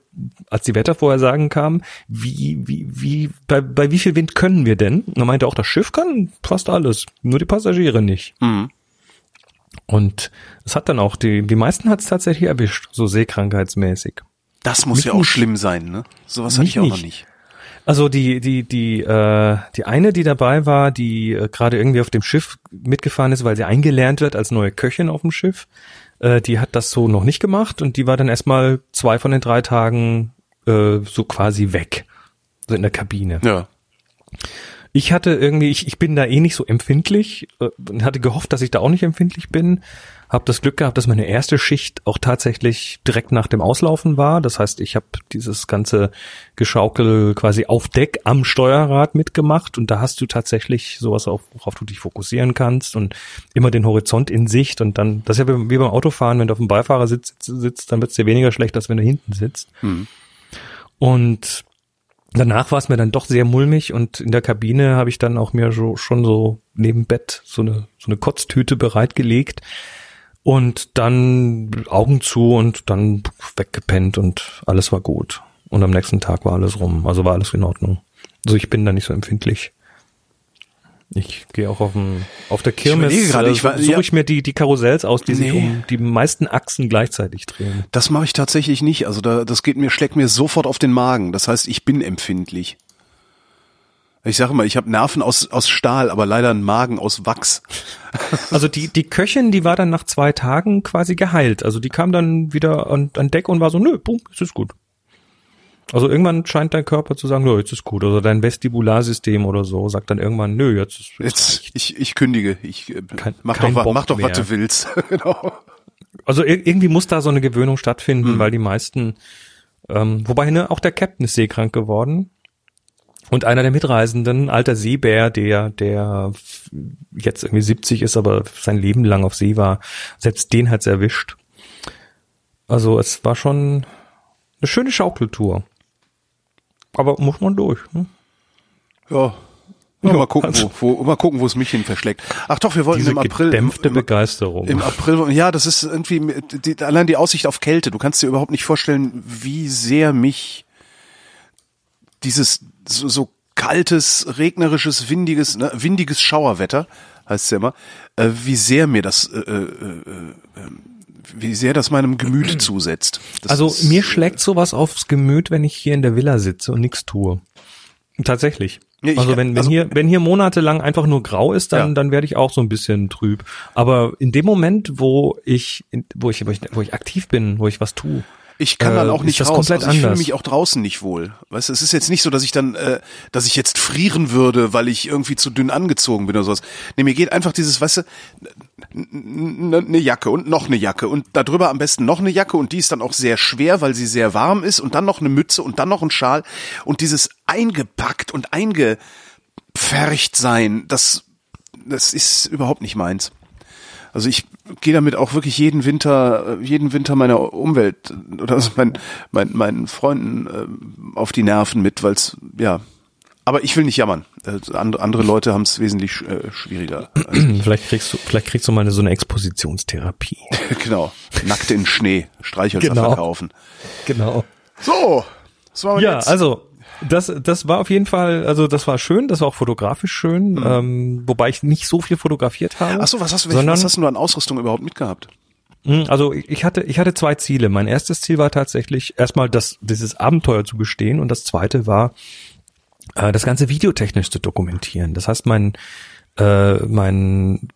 als die Wettervorhersagen kamen, wie, wie, wie, bei, bei wie viel Wind können wir denn? Und er meinte auch, das Schiff kann fast alles, nur die Passagiere nicht. Mhm. Und es hat dann auch, die, die meisten hat es tatsächlich erwischt, so seekrankheitsmäßig. Das muss Mich ja auch nicht. schlimm sein, ne? Sowas hatte ich auch noch nicht. nicht. Also die die die äh, die eine, die dabei war, die äh, gerade irgendwie auf dem Schiff mitgefahren ist, weil sie eingelernt wird als neue Köchin auf dem Schiff, äh, die hat das so noch nicht gemacht und die war dann erstmal zwei von den drei Tagen äh, so quasi weg, so in der Kabine. Ja. Ich hatte irgendwie, ich, ich bin da eh nicht so empfindlich äh, und hatte gehofft, dass ich da auch nicht empfindlich bin. Hab das Glück gehabt, dass meine erste Schicht auch tatsächlich direkt nach dem Auslaufen war. Das heißt, ich habe dieses ganze Geschaukel quasi auf Deck am Steuerrad mitgemacht und da hast du tatsächlich sowas, auf, worauf du dich fokussieren kannst und immer den Horizont in Sicht und dann, das ist ja wie beim Autofahren, wenn du auf dem Beifahrersitz sitzt, dann wird es dir weniger schlecht, als wenn du hinten sitzt. Und danach war es mir dann doch sehr mulmig und in der Kabine habe ich dann auch mir so, schon so neben Bett so eine, so eine Kotztüte bereitgelegt und dann Augen zu und dann weggepennt und alles war gut. Und am nächsten Tag war alles rum, also war alles in Ordnung. Also ich bin da nicht so empfindlich. Ich gehe auch auf, dem, auf der Kirmes, gerade, äh, ich war- suche ja. ich mir die, die Karussells aus, die sich Nee. um die meisten Achsen gleichzeitig drehen. Das mache ich tatsächlich nicht. Also da, das geht mir, schlägt mir sofort auf den Magen. Das heißt, ich bin empfindlich. Ich sage mal, ich habe Nerven aus, aus Stahl, aber leider einen Magen aus Wachs. Also die, die Köchin, die war dann nach zwei Tagen quasi geheilt. Also die kam dann wieder an, an Deck und war so, nö, boom, jetzt ist gut. Also irgendwann scheint dein Körper zu sagen, nö, jetzt ist gut. Oder dein Vestibularsystem oder so sagt dann irgendwann, nö, jetzt ist Jetzt, ich, ich kündige. Ich äh, Kein- mach kein doch, Bock mach doch was du willst. genau. Also ir irgendwie muss da so eine Gewöhnung stattfinden, weil die meisten, ähm, wobei ne, auch der Captain ist seekrank geworden. Und einer der Mitreisenden, alter Seebär, der, der jetzt irgendwie 70 ist, aber sein Leben lang auf See war, selbst den hat's erwischt. Also es war schon eine schöne Schaukeltour. Aber muss man durch. Ne? Ja. Ja, mal gucken, also- wo, wo, mal gucken, wo es mich hin verschlägt. Ach doch, wir wollten Diese im April. gedämpfte im, Begeisterung. Im April, ja, das ist irgendwie, die, allein die Aussicht auf Kälte. Du kannst dir überhaupt nicht vorstellen, wie sehr mich dieses so, so kaltes, regnerisches, windiges, ne, windiges Schauerwetter, heißt es ja immer, äh, wie sehr mir das, äh, äh, äh, wie sehr das meinem Gemüt zusetzt. Das also ist, mir schlägt sowas aufs Gemüt, wenn ich hier in der Villa sitze und nichts tue. Tatsächlich. Ja, also wenn, wenn also- hier, wenn hier monatelang einfach nur grau ist, dann, Ja. dann werde ich auch so ein bisschen trüb. Aber in dem Moment, wo ich, wo ich, wo ich, wo ich aktiv bin, wo ich was tue, Ich kann dann äh, auch ist nicht das raus. komplett also ich fühle mich auch draußen nicht wohl. Weißt du, es ist jetzt nicht so, dass ich dann, äh, dass ich jetzt frieren würde, weil ich irgendwie zu dünn angezogen bin oder sowas. Nee, mir geht einfach dieses, weißt du, eine Jacke und noch eine Jacke und darüber am besten noch eine Jacke und die ist dann auch sehr schwer, weil sie sehr warm ist und dann noch eine Mütze und dann noch ein Schal und dieses eingepackt und eingepfercht sein, das, das ist überhaupt nicht meins. Also ich gehe damit auch wirklich jeden Winter, äh, jeden Winter meiner Umwelt oder also mein, mein, meinen Freunden äh, auf die Nerven mit, weil es ja. Aber ich will nicht jammern. Äh, andere, Leute haben es wesentlich äh, schwieriger. Vielleicht kriegst du, vielleicht kriegst du mal eine, so eine Expositionstherapie. genau. Nackt in Schnee, Streichhölzer Genau. verkaufen. Genau. So, was war Ja, jetzt? also das, das war auf jeden Fall, also das war schön, das war auch fotografisch schön, ähm, wobei ich nicht so viel fotografiert habe. Ach so, was hast du, sondern, was hast du an Ausrüstung überhaupt mitgehabt? Mh, Also ich ich hatte, ich hatte zwei Ziele. Mein erstes Ziel war tatsächlich erstmal das, dieses Abenteuer zu bestehen und das zweite war, äh, das ganze videotechnisch zu dokumentieren. Das heißt, mein, äh, mein,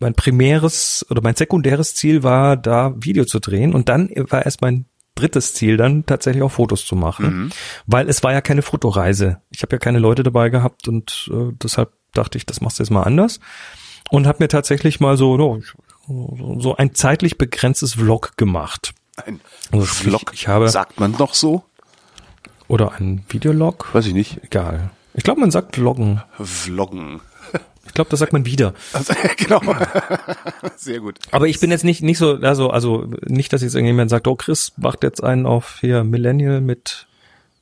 mein primäres oder mein sekundäres Ziel war, da Video zu drehen und dann war erst mein drittes Ziel dann tatsächlich auch Fotos zu machen, weil es war ja keine Fotoreise. Ich habe ja keine Leute dabei gehabt und äh, deshalb dachte ich, das machst du jetzt mal anders und habe mir tatsächlich mal so no, so ein zeitlich begrenztes Vlog gemacht. Ein Also Vlog, ich habe sagt man noch so? oder ein Videolog, Weiß ich nicht. egal. Ich glaube, man sagt Vloggen. Vloggen. Ich glaube, das sagt man wieder. Also, genau. Sehr gut. Aber ich bin jetzt nicht nicht so also also nicht, dass jetzt irgendjemand sagt, oh Chris macht jetzt einen auf hier Millennial mit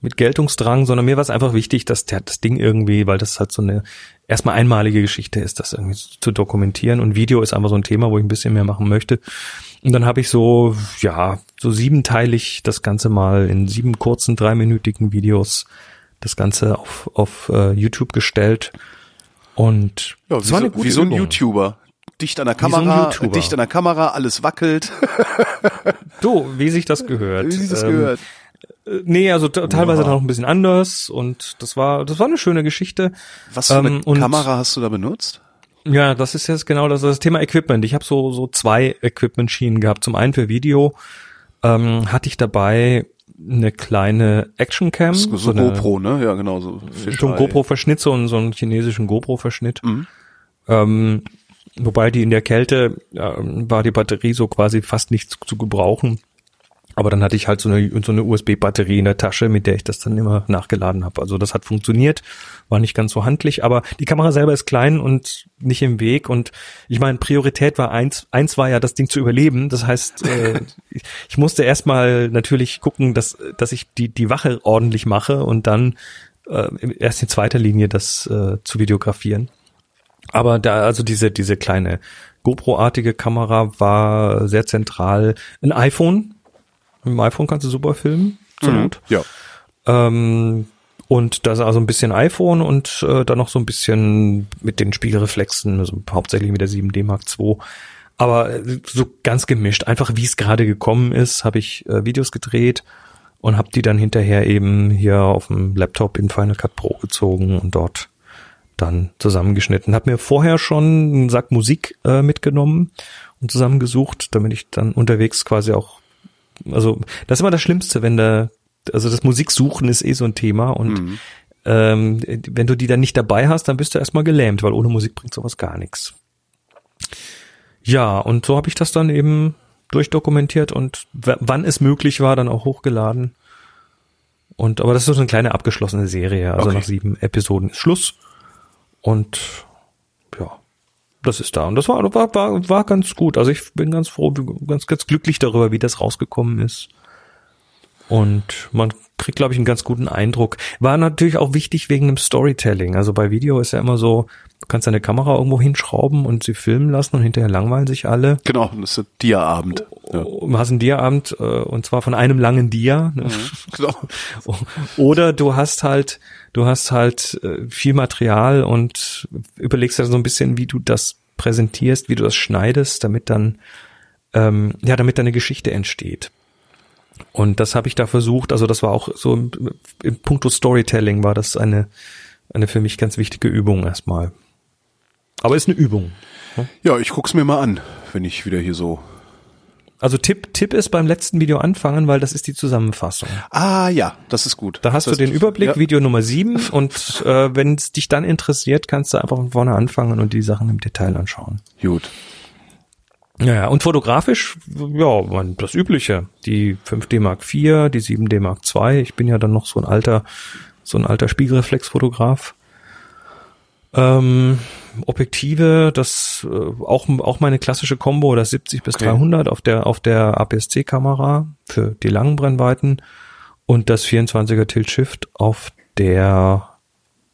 mit Geltungsdrang, sondern mir war es einfach wichtig, dass der das Ding irgendwie, weil das halt so eine erstmal einmalige Geschichte ist, das irgendwie zu dokumentieren und Video ist einfach so ein Thema, wo ich ein bisschen mehr machen möchte. Und dann habe ich so ja so siebenteilig das Ganze mal in sieben kurzen dreiminütigen Videos das Ganze auf auf äh, YouTube gestellt und Ja, wie, so, eine gute wie so ein Übung. YouTuber. Dicht an der so Kamera, YouTuber. dicht an der Kamera, alles wackelt. Du, wie sich das gehört. Wie sich das Ähm, gehört. äh, Nee, also te- teilweise dann auch ein bisschen anders und das war, das war eine schöne Geschichte. Was für eine ähm, und- Kamera hast du da benutzt? Ja, das ist jetzt genau das, das Thema Equipment. Ich habe so so zwei Equipment-Schienen gehabt. Zum einen für Video ähm, hatte ich dabei eine kleine Actioncam, So, so GoPro, ne? Ja, genau, so so ein. GoPro-Verschnitt, so, einen- so einen chinesischen GoPro-Verschnitt. Mhm. Ähm, wobei die in der Kälte ähm, war die Batterie so quasi fast nicht zu, zu gebrauchen. Aber dann hatte ich halt so eine, so eine USB-Batterie in der Tasche, mit der ich das dann immer nachgeladen habe. Also das hat funktioniert, war nicht ganz so handlich, aber die Kamera selber ist klein und nicht im Weg. Und ich meine, Priorität war eins, eins war ja das Ding zu überleben. Das heißt, äh, ich, musste erstmal natürlich gucken, dass, dass ich die, die Wache ordentlich mache und dann äh, erst in zweiter Linie das äh, zu videografieren. Aber da, also diese, diese kleine GoPro-artige Kamera war sehr zentral. Ein iPhone. Mit dem iPhone kannst du super filmen. Zur Mhm. Not. Ja. Ähm, und da ist also ein bisschen iPhone und äh, dann noch so ein bisschen mit den Spiegelreflexen, also hauptsächlich mit der 7D Mark II. Aber äh, so ganz gemischt. Einfach wie es gerade gekommen ist, habe ich äh, Videos gedreht und habe die dann hinterher eben hier auf dem Laptop in Final Cut Pro gezogen und dort dann zusammengeschnitten. Hab mir vorher schon einen Sack Musik äh, mitgenommen und zusammengesucht, damit ich dann unterwegs quasi auch, also das ist immer das Schlimmste, wenn da, also das Musiksuchen ist eh so ein Thema und ähm, wenn du die dann nicht dabei hast, dann bist du erstmal gelähmt, weil ohne Musik bringt sowas gar nichts. Ja, und so habe ich das dann eben durchdokumentiert und wann es möglich war, dann auch hochgeladen. Und aber das ist so eine kleine abgeschlossene Serie, also Okay. nach sieben Episoden ist Schluss. Und ja, das ist da. Und das war, war, war, war ganz gut. Also ich bin ganz froh, ganz, ganz glücklich darüber, wie das rausgekommen ist. Und man kriegt, glaube ich, einen ganz guten Eindruck. War natürlich auch wichtig wegen dem Storytelling. Also bei Video ist ja immer so, du kannst deine Kamera irgendwo hinschrauben und sie filmen lassen und hinterher langweilen sich alle. Genau, das ist der Dia-Abend. Ja. Du hast einen Dia-Abend, äh, und zwar von einem langen Dia. Ne? Genau. Oder du hast halt du hast halt äh, viel Material und überlegst ja so ein bisschen, wie du das präsentierst, wie du das schneidest, damit dann ähm, ja, damit dann eine Geschichte entsteht. Und das habe ich da versucht. Also das war auch so im, im puncto Storytelling war das eine eine für mich ganz wichtige Übung erstmal. Aber ist eine Übung. Ja, ich guck's mir mal an, wenn ich wieder hier so. Also Tipp, Tipp ist beim letzten Video anfangen, weil das ist die Zusammenfassung. Ah ja, das ist gut. Da hast das du den Überblick, ja. Video Nummer sieben und äh, wenn es dich dann interessiert, kannst du einfach von vorne anfangen und die Sachen im Detail anschauen. Gut. Ja, ja, und fotografisch, ja, man, das Übliche. Die 5D Mark IV, die 7D Mark II. Ich bin ja dann noch so ein alter, so ein alter Spiegelreflexfotograf. Ähm, Objektive, das äh, auch auch meine klassische Combo, das 70 bis Okay. 300 auf der auf der APS-C Kamera für die langen Brennweiten und das 24er Tilt Shift auf der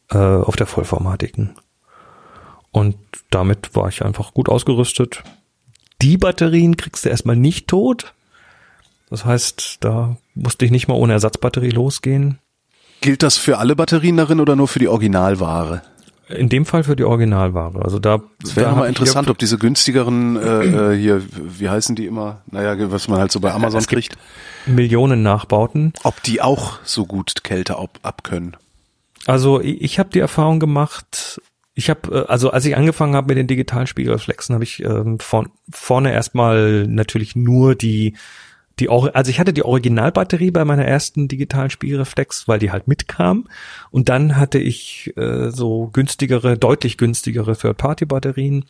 äh, auf der vollformatigen. Und damit war ich einfach gut ausgerüstet. Die Batterien kriegst du erstmal nicht tot. Das heißt, da musste ich nicht mal ohne Ersatzbatterie losgehen. Gilt das für alle Batterien darin oder nur für die Originalware? In dem Fall für die Originalware. Also da, Es wäre mal interessant, ob diese günstigeren äh, äh, hier, wie heißen die immer? Naja, was man halt so bei Amazon kriegt, Millionen Nachbauten. ob die auch so gut Kälte ab, abkönnen. Also ich, ich habe die Erfahrung gemacht, ich habe, äh, also als ich angefangen habe mit den digitalen Spiegelreflexen, habe ich ähm, von vorne erstmal natürlich nur die die also ich hatte die Originalbatterie bei meiner ersten digitalen Spiegelreflex, weil die halt mitkam und dann hatte ich äh, so günstigere, deutlich günstigere Third-Party-Batterien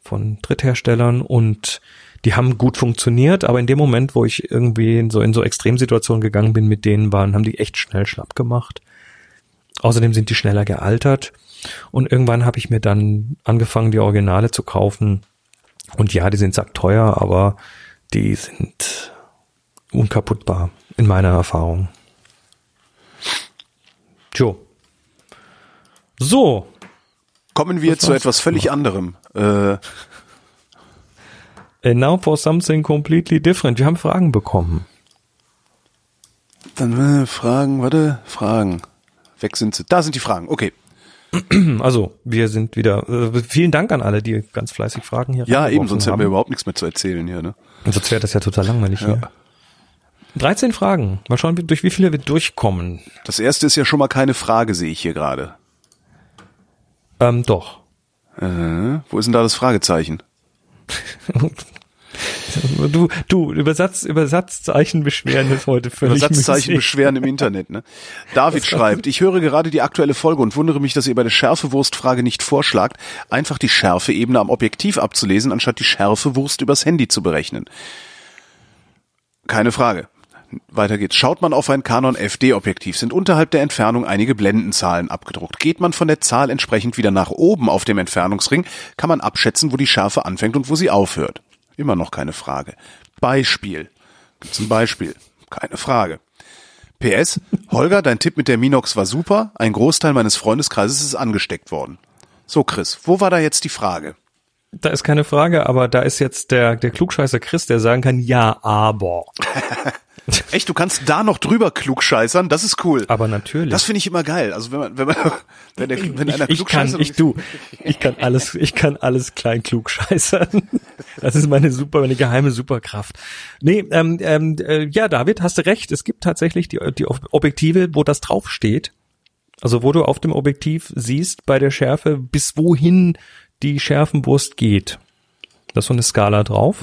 von Drittherstellern und die haben gut funktioniert, aber in dem Moment, wo ich irgendwie in so in so Extremsituationen gegangen bin mit denen waren, haben die echt schnell schlapp gemacht. Außerdem sind die schneller gealtert. Und irgendwann habe ich mir dann angefangen, die Originale zu kaufen. Und ja, die sind sackteuer, aber die sind unkaputtbar, in meiner Erfahrung. Joe. So, Kommen wir zu etwas völlig anderem. Äh, and now for something completely different. Wir haben Fragen bekommen. dann äh, Fragen, warte, Fragen. Weg sind sie. Da sind die Fragen. Okay. Also, wir sind wieder, äh, vielen Dank an alle, die ganz fleißig Fragen hier Ja, eben, sonst hätten haben. wir überhaupt nichts mehr zu erzählen hier, ne? Sonst wäre das ja total langweilig hier. 13 Fragen. Mal schauen, durch wie viele wir durchkommen. Das erste ist ja schon mal keine Frage, sehe ich hier gerade. Ähm, doch. Äh, wo ist denn da das Fragezeichen? Du, du, Übersatz, Übersatzzeichen beschweren ist heute völlig Übersatzzeichen müßig. beschweren im Internet, ne? David schreibt, ich höre gerade die aktuelle Folge und wundere mich, dass ihr bei der Schärfewurstfrage nicht vorschlagt, einfach die Schärfeebene am Objektiv abzulesen, anstatt die Schärfewurst übers Handy zu berechnen. Keine Frage. Weiter geht's. Schaut man auf ein Canon FD-Objektiv, sind unterhalb der Entfernung einige Blendenzahlen abgedruckt. Geht man von der Zahl entsprechend wieder nach oben auf dem Entfernungsring, kann man abschätzen, wo die Schärfe anfängt und wo sie aufhört. Immer noch keine Frage. Beispiel. Gibt's ein Beispiel? Keine Frage. PS, Holger, dein Tipp mit der Minox war super. Ein Großteil meines Freundeskreises ist angesteckt worden. So, Chris, wo war da jetzt die Frage? Da ist keine Frage, aber da ist jetzt der, der Klugscheißer Chris, der sagen kann, ja, aber. Echt, du kannst da noch drüber klugscheißern? Das ist cool. Aber natürlich. Das finde ich immer geil. Also wenn man, wenn man, wenn, der, wenn einer ich, ich kann, ich du, ich kann alles, ich kann alles klein klug scheißern. Das ist meine super, meine geheime Superkraft. Nee, ähm, ähm, äh, ja, David, hast du recht. Es gibt tatsächlich die, die Objektive, wo das draufsteht. Also wo du auf dem Objektiv siehst bei der Schärfe, bis wohin die Schärfenwurst geht. Da ist so eine Skala drauf.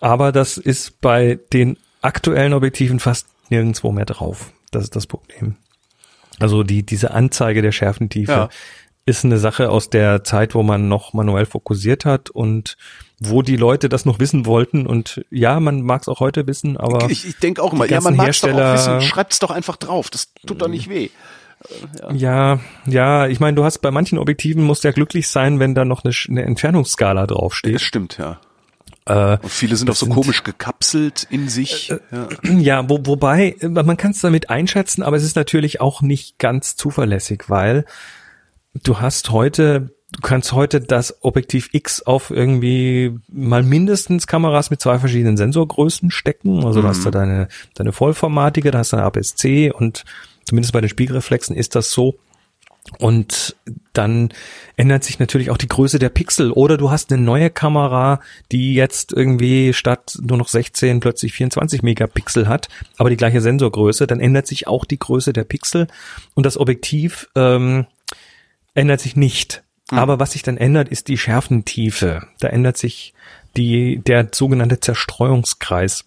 Aber das ist bei den aktuellen Objektiven fast nirgendwo mehr drauf. Das ist das Problem. Also die, diese Anzeige der Schärfentiefe Ja. ist eine Sache aus der Zeit, wo man noch manuell fokussiert hat und wo die Leute das noch wissen wollten. Und ja, man mag es auch heute wissen, aber ich, ich denke auch immer, ja, man mag es doch auch wissen, schreibt's doch einfach drauf. Das tut doch nicht weh. ja, ja, ich meine, du hast bei manchen Objektiven musst ja glücklich sein, wenn da noch eine, eine Entfernungsskala Das draufsteht. stimmt, ja. Äh, Und viele sind auch so sind- komisch gekapselt in sich. Ja. Ja, wo, wobei, äh, man kann es damit einschätzen, aber es ist natürlich auch nicht ganz zuverlässig, weil du hast heute, du kannst heute das Objektiv X auf irgendwie mal mindestens Kameras mit zwei verschiedenen Sensorgrößen stecken. Also du hast da deine, deine vollformatige, da hast du eine APS-C und Zumindest bei den Spiegelreflexen ist das so. Und dann ändert sich natürlich auch die Größe der Pixel. Oder du hast eine neue Kamera, die jetzt irgendwie statt nur noch 16 plötzlich 24 Megapixel hat, aber die gleiche Sensorgröße. Dann ändert sich auch die Größe der Pixel und das Objektiv ähm, ändert sich nicht. Mhm. Aber was sich dann ändert, ist die Schärfentiefe. Da ändert sich die, der sogenannte Zerstreuungskreis.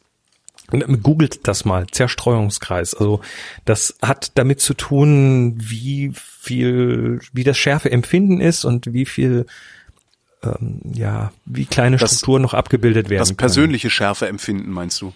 Googelt das mal, Zerstreuungskreis. Also das hat damit zu tun, wie viel, wie das Schärfeempfinden ist und wie viel ähm, ja, wie kleine das, Strukturen noch abgebildet werden. Das persönliche können. Schärfeempfinden meinst du?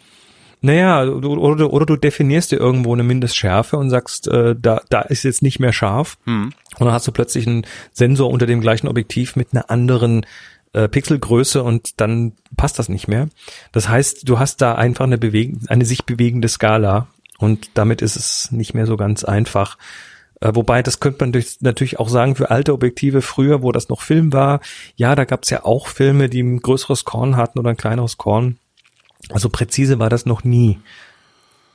Naja, du, oder, oder du definierst dir irgendwo eine Mindestschärfe und sagst, äh, da, da ist jetzt nicht mehr scharf. Hm. Und dann hast du plötzlich einen Sensor unter dem gleichen Objektiv mit einer anderen äh, Pixelgröße und dann passt das nicht mehr. Das heißt, du hast da einfach eine, beweg eine sich bewegende Skala und damit ist es nicht mehr so ganz einfach. Äh, wobei, das könnte man durch, natürlich auch sagen für alte Objektive früher, wo das noch Film war. Ja, da gab es ja auch Filme, die ein größeres Korn hatten oder ein kleineres Korn. Also präzise war das noch nie.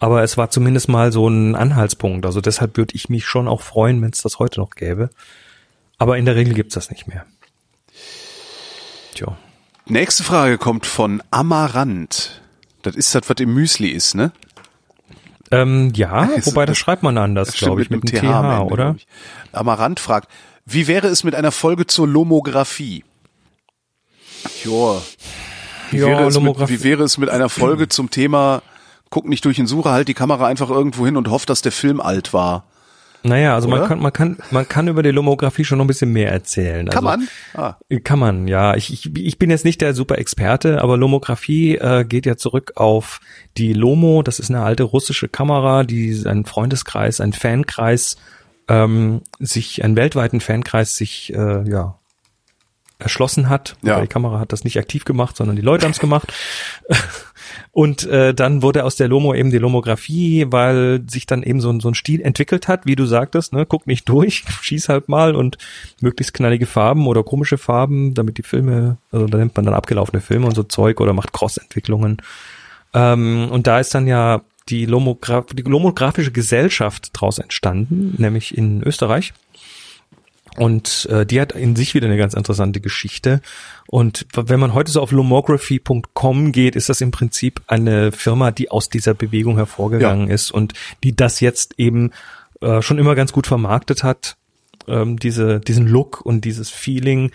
Aber es war zumindest mal so ein Anhaltspunkt. Also deshalb würde ich mich schon auch freuen, wenn es das heute noch gäbe. Aber in der Regel gibt's das nicht mehr. Tja. Nächste Frage kommt von Amaranth. Das ist das, was im Müsli ist, ne? Ähm, ja, wobei das, das schreibt man anders, glaube ich, mit, mit dem TH, TH oder? Amaranth fragt, wie wäre es mit einer Folge zur Lomographie? Joa. Wie, ja, wäre es mit, wie wäre es mit einer Folge zum Thema, guck nicht durch den Sucher, halt die Kamera einfach irgendwo hin und hoff, dass der Film alt war? Naja, also man kann, man kann, man kann über die Lomographie schon noch ein bisschen mehr erzählen. Kann also, man? Ah. Kann man, ja. Ich, ich, ich bin jetzt nicht der super Experte, aber Lomographie äh, geht ja zurück auf die Lomo. Das ist eine alte russische Kamera, die ein Freundeskreis, ein Fankreis, ähm, sich, einen weltweiten Fankreis sich, äh, ja, erschlossen hat. Ja. Die Kamera hat das nicht aktiv gemacht, sondern die Leute haben es gemacht. Und äh, dann wurde aus der Lomo eben die Lomographie, weil sich dann eben so, ein so ein Stil entwickelt hat, wie du sagtest, ne, guck nicht durch, schieß halt mal und möglichst knallige Farben oder komische Farben, damit die Filme, also da nimmt man dann abgelaufene Filme und so Zeug oder macht Cross-Entwicklungen. Ähm, und da ist dann ja die, Lomograf die Lomografische Gesellschaft draus entstanden, nämlich in Österreich. Und äh, die hat in sich wieder eine ganz interessante Geschichte. Und wenn man heute so auf lomography.com geht, ist das im Prinzip eine Firma, die aus dieser Bewegung hervorgegangen ja. ist und die das jetzt eben äh, schon immer ganz gut vermarktet hat, ähm, diese, diesen Look und dieses Feeling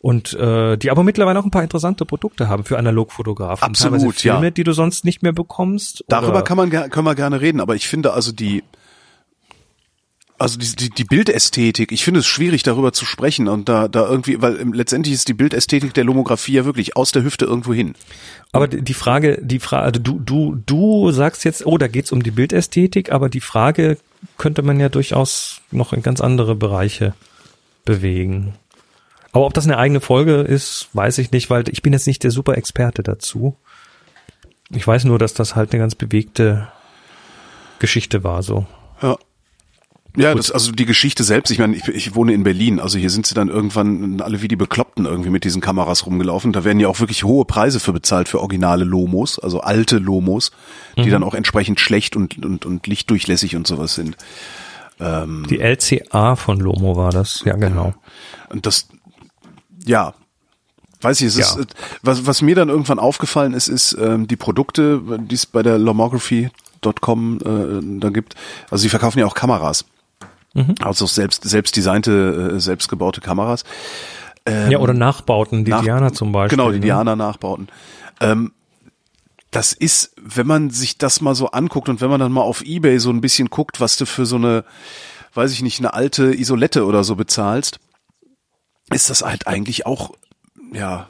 und äh, die aber mittlerweile auch ein paar interessante Produkte haben für Analogfotografen. Absolut, Filme, ja. die du sonst nicht mehr bekommst. Darüber kann man können wir gerne reden, aber ich finde also die also die, die, die Bildästhetik, ich finde es schwierig darüber zu sprechen und da, da irgendwie, weil letztendlich ist die Bildästhetik der Lomographie ja wirklich aus der Hüfte irgendwo hin. Aber die Frage, die Frage, also du, du, du sagst jetzt, oh, da geht's um die Bildästhetik, aber die Frage könnte man ja durchaus noch in ganz andere Bereiche bewegen. Aber ob das eine eigene Folge ist, weiß ich nicht, weil ich bin jetzt nicht der super Experte dazu. Ich weiß nur, dass das halt eine ganz bewegte Geschichte war, so. Ja. Ja, das, also die Geschichte selbst, ich meine, ich, ich wohne in Berlin, also hier sind sie dann irgendwann alle wie die Bekloppten irgendwie mit diesen Kameras rumgelaufen. Da werden ja auch wirklich hohe Preise für bezahlt für originale Lomos, also alte Lomos, die mhm. dann auch entsprechend schlecht und, und, und lichtdurchlässig und sowas sind. Ähm, die LCA von Lomo war das, ja genau. Und das, ja, weiß ich, es ja. ist, was, was mir dann irgendwann aufgefallen ist, ist ähm, die Produkte, die es bei der Lomography.com äh, da gibt. Also sie verkaufen ja auch Kameras. Mhm. Also selbst, selbst designte, äh, selbstgebaute Kameras. Ähm, ja, oder Nachbauten, die nach, Diana zum Beispiel. Genau, die ne? Diana-Nachbauten. Ähm, das ist, wenn man sich das mal so anguckt und wenn man dann mal auf Ebay so ein bisschen guckt, was du für so eine, weiß ich nicht, eine alte Isolette oder so bezahlst, ist das halt eigentlich auch, ja.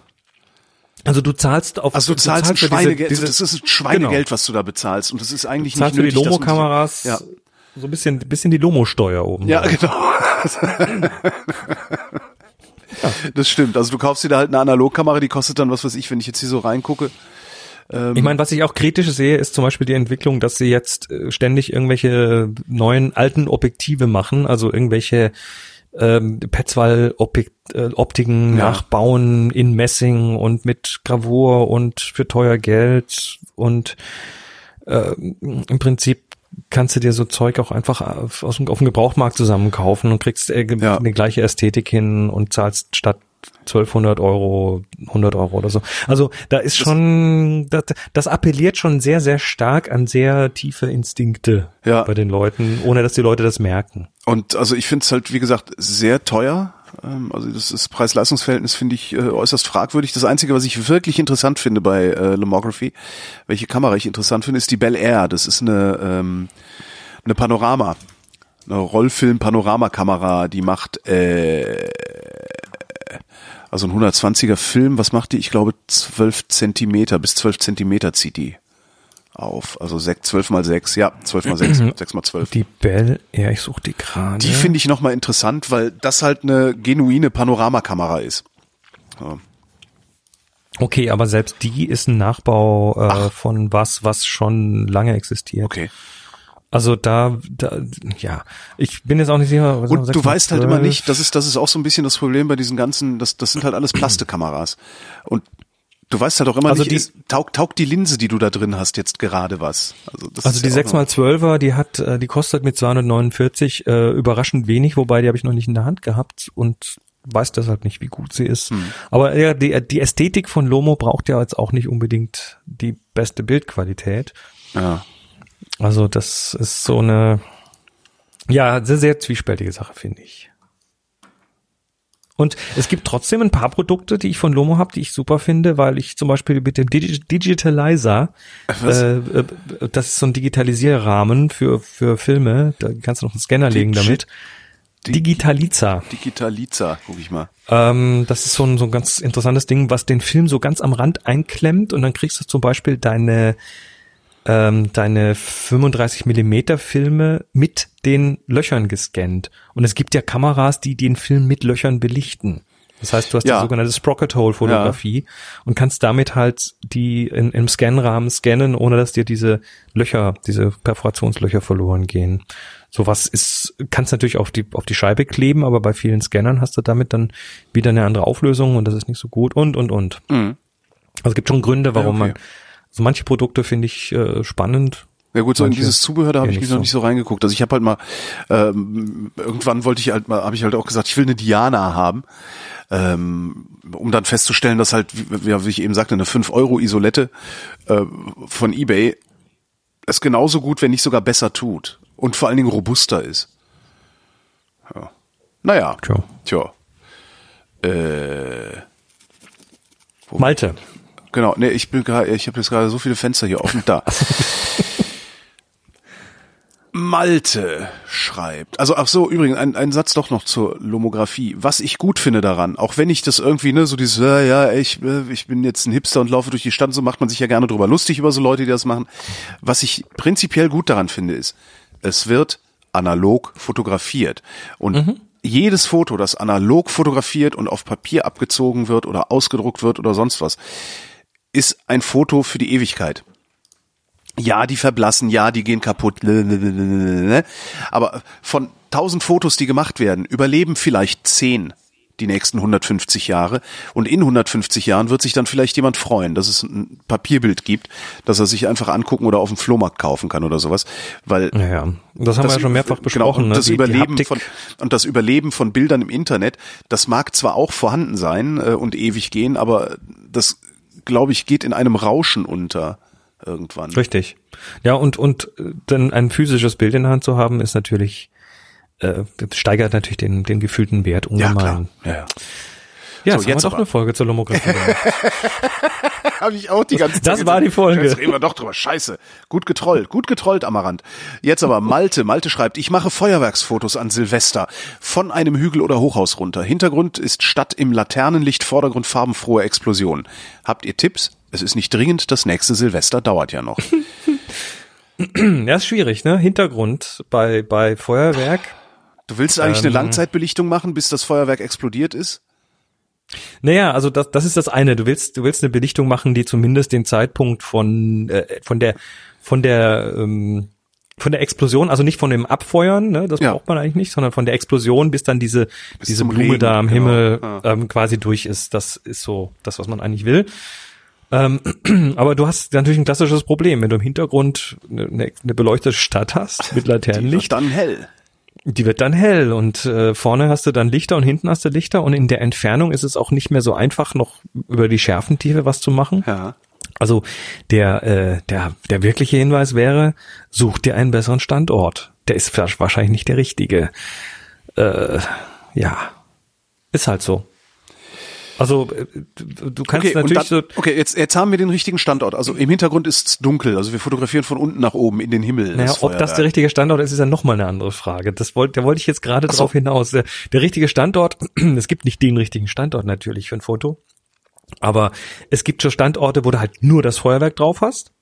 Also du zahlst auf also du zahlst, du zahlst Schweinegeld, diese, diese, das ist Schweinegeld, genau. was du da bezahlst und das ist eigentlich nicht nötig. Zahlst du die Lomo-Kameras ja. So ein bisschen, bisschen die Lomo-Steuer oben. Ja, drauf. genau. Das stimmt. Also du kaufst dir da halt eine Analogkamera, die kostet dann, was weiß ich, wenn ich jetzt hier so reingucke. Ähm ich meine, was ich auch kritisch sehe, ist zum Beispiel die Entwicklung, dass sie jetzt äh, ständig irgendwelche neuen alten Objektive machen, also irgendwelche ähm, Petzval-Optiken ja. nachbauen in Messing und mit Gravur und für teuer Geld und äh, im Prinzip kannst du dir so Zeug auch einfach auf, auf dem Gebrauchmarkt zusammenkaufen und kriegst äh, Ja. eine gleiche Ästhetik hin und zahlst statt 1200 Euro 100 Euro oder so. Also da ist schon, das, das appelliert schon sehr, sehr stark an sehr tiefe Instinkte Ja. bei den Leuten, ohne dass die Leute das merken. Und also ich finde es halt, wie gesagt, sehr teuer. Ähm, Also das ist Preis-Leistungs-Verhältnis finde ich äh, äußerst fragwürdig. Das Einzige, was ich wirklich interessant finde bei äh, Lomography, welche Kamera ich interessant finde, ist die Bel Air. Das ist eine, ähm, eine Panorama, eine Rollfilm-Panoramakamera, die macht äh, also ein 120er Film, was macht die? Ich glaube 12 Zentimeter, bis 12 Zentimeter zieht die auf. Also 6, 12 mal 6, ja, 12 mal 6, 6 mal 12. Die Bell, ja, ich suche die gerade. Die finde ich nochmal interessant, weil das halt eine genuine Panoramakamera ist. So. Okay, aber selbst die ist ein Nachbau äh, von was, was schon lange existiert. Okay. Also da, da, ja, ich bin jetzt auch nicht sicher. was Und du weißt halt 6x12? immer nicht, das ist, das ist auch so ein bisschen das Problem bei diesen ganzen, das, das sind halt alles Plastikkameras. Und du weißt halt auch immer Also nicht, die- ist, taugt, taugt die Linse, die du da drin hast, jetzt gerade was. Also, das Also die ja auch noch- 6x12er, die hat, äh, die kostet mit 249 äh, überraschend wenig, wobei die habe ich noch nicht in der Hand gehabt und weiß deshalb nicht, wie gut sie ist. Hm. Aber ja, die, die Ästhetik von Lomo braucht ja jetzt auch nicht unbedingt die beste Bildqualität. Ja. Also das ist so eine, ja, sehr, sehr zwiespältige Sache, finde ich. Und es gibt trotzdem ein paar Produkte, die ich von Lomo habe, die ich super finde, weil ich zum Beispiel mit dem Digi Digitalizer, äh, äh, das ist so ein Digitalisierrahmen für, für Filme, da kannst du noch einen Scanner legen Digi- damit. Digitalizer. Digitaliza, guck ich mal. Ähm, das ist so ein, so ein ganz interessantes Ding, was den Film so ganz am Rand einklemmt und dann kriegst du zum Beispiel deine, ähm, deine 35 Millimeter Filme mit den Löchern gescannt. Und es gibt ja Kameras, die den Film mit Löchern belichten. Das heißt, du hast Ja. die sogenannte Sprocket Hole Fotografie und kannst damit halt die in, im Scanrahmen scannen, ohne dass dir diese Löcher, diese Perforationslöcher verloren gehen. Sowas ist, kannst natürlich auf die, auf die Scheibe kleben, aber bei vielen Scannern hast du damit dann wieder eine andere Auflösung und das ist nicht so gut und, und, und. Mhm. Also es gibt schon Gründe, warum Ja, okay. man, so manche Produkte finde ich äh, spannend. Ja gut, so in Manche dieses Zubehör, da habe ich mich noch so. nicht so reingeguckt. Also ich habe halt mal, ähm, irgendwann wollte ich halt mal, habe ich halt auch gesagt, ich will eine Diana haben, ähm, um dann festzustellen, dass halt, wie, wie ich eben sagte, eine 5-Euro-Isolette äh, von Ebay es genauso gut, wenn nicht sogar besser tut. Und vor allen Dingen robuster ist. Ja. Naja, Tja. tja. Äh, Malte. Genau, nee, ich bin gerade, ich habe jetzt gerade so viele Fenster hier offen da. Malte schreibt, also ach so, übrigens ein, ein Satz doch noch zur Lomographie. Was ich gut finde daran, auch wenn ich das irgendwie ne, so dieses, äh, ja, ich, äh, ich bin jetzt ein Hipster und laufe durch die Stadt, so macht man sich ja gerne drüber lustig über so Leute, die das machen. Was ich prinzipiell gut daran finde, ist, es wird analog fotografiert und jedes Foto, das analog fotografiert und auf Papier abgezogen wird oder ausgedruckt wird oder sonst was, ist ein Foto für die Ewigkeit. Ja, die verblassen, ja, die gehen kaputt. Aber von tausend Fotos, die gemacht werden, überleben vielleicht zehn die nächsten 150 Jahre. Und in 150 Jahren wird sich dann vielleicht jemand freuen, dass es ein Papierbild gibt, dass er sich einfach angucken oder auf dem Flohmarkt kaufen kann oder sowas. Weil Ja. Das haben wir ja schon mehrfach besprochen. Genau, und ne? das Die- die Überleben Haptik- von und das Überleben von Bildern im Internet, das mag zwar auch vorhanden sein äh, und ewig gehen, aber das glaube ich geht in einem Rauschen unter irgendwann. Richtig. Ja, und, und äh, dann ein physisches Bild in der Hand zu haben, ist natürlich, äh, steigert natürlich den, den gefühlten Wert Ja, ungemein. klar. Ja, ja. Ja, So, jetzt haben wir doch aber. eine Folge zur Lomographie. Habe ich auch die ganze Das war die Folge. Jetzt reden wir doch drüber. Scheiße. Gut getrollt. Gut getrollt, Amarant. Jetzt aber Malte. Malte schreibt, ich mache Feuerwerksfotos an Silvester. Von einem Hügel oder Hochhaus runter. Hintergrund ist Stadt im Laternenlicht, Vordergrund farbenfrohe Explosion. Habt ihr Tipps? Es ist nicht dringend, das nächste Silvester dauert ja noch. ja, ist schwierig, ne? Hintergrund bei, bei Feuerwerk. Du willst eigentlich eine Ähm. Langzeitbelichtung machen, bis das Feuerwerk explodiert ist? Naja, also das, das ist das eine. Du willst, du willst eine Belichtung machen, die zumindest den Zeitpunkt von, äh, von der, von der, ähm, von der Explosion, also nicht von dem Abfeuern, ne, das Ja. braucht man eigentlich nicht, sondern von der Explosion, bis dann diese, diese zum Blume Regen, da am genau. Himmel Ja. ähm, quasi durch ist. Das ist so das, was man eigentlich will. Ähm, aber du hast natürlich ein klassisches Problem, wenn du im Hintergrund eine, eine beleuchtete Stadt hast mit Laternenlicht. dann hell. Die wird dann hell und äh, vorne hast du dann Lichter und hinten hast du Lichter und in der Entfernung ist es auch nicht mehr so einfach, noch über die Schärfentiefe was zu machen. Ja. Also der, äh, der, der wirkliche Hinweis wäre, such dir einen besseren Standort. Der ist wahrscheinlich nicht der richtige. Äh, ja, ist halt so. Also äh, du kannst okay, natürlich dann, so. Okay, jetzt, jetzt haben wir den richtigen Standort. Also im Hintergrund ist es dunkel. Also wir fotografieren von unten nach oben in den Himmel. Naja, ob das der richtige Standort ist, ist ja nochmal eine andere Frage. Das wollte, da wollte ich jetzt gerade so. drauf hinaus. Der, der richtige Standort, es gibt nicht den richtigen Standort natürlich für ein Foto. Aber es gibt schon Standorte, wo du halt nur das Feuerwerk drauf hast.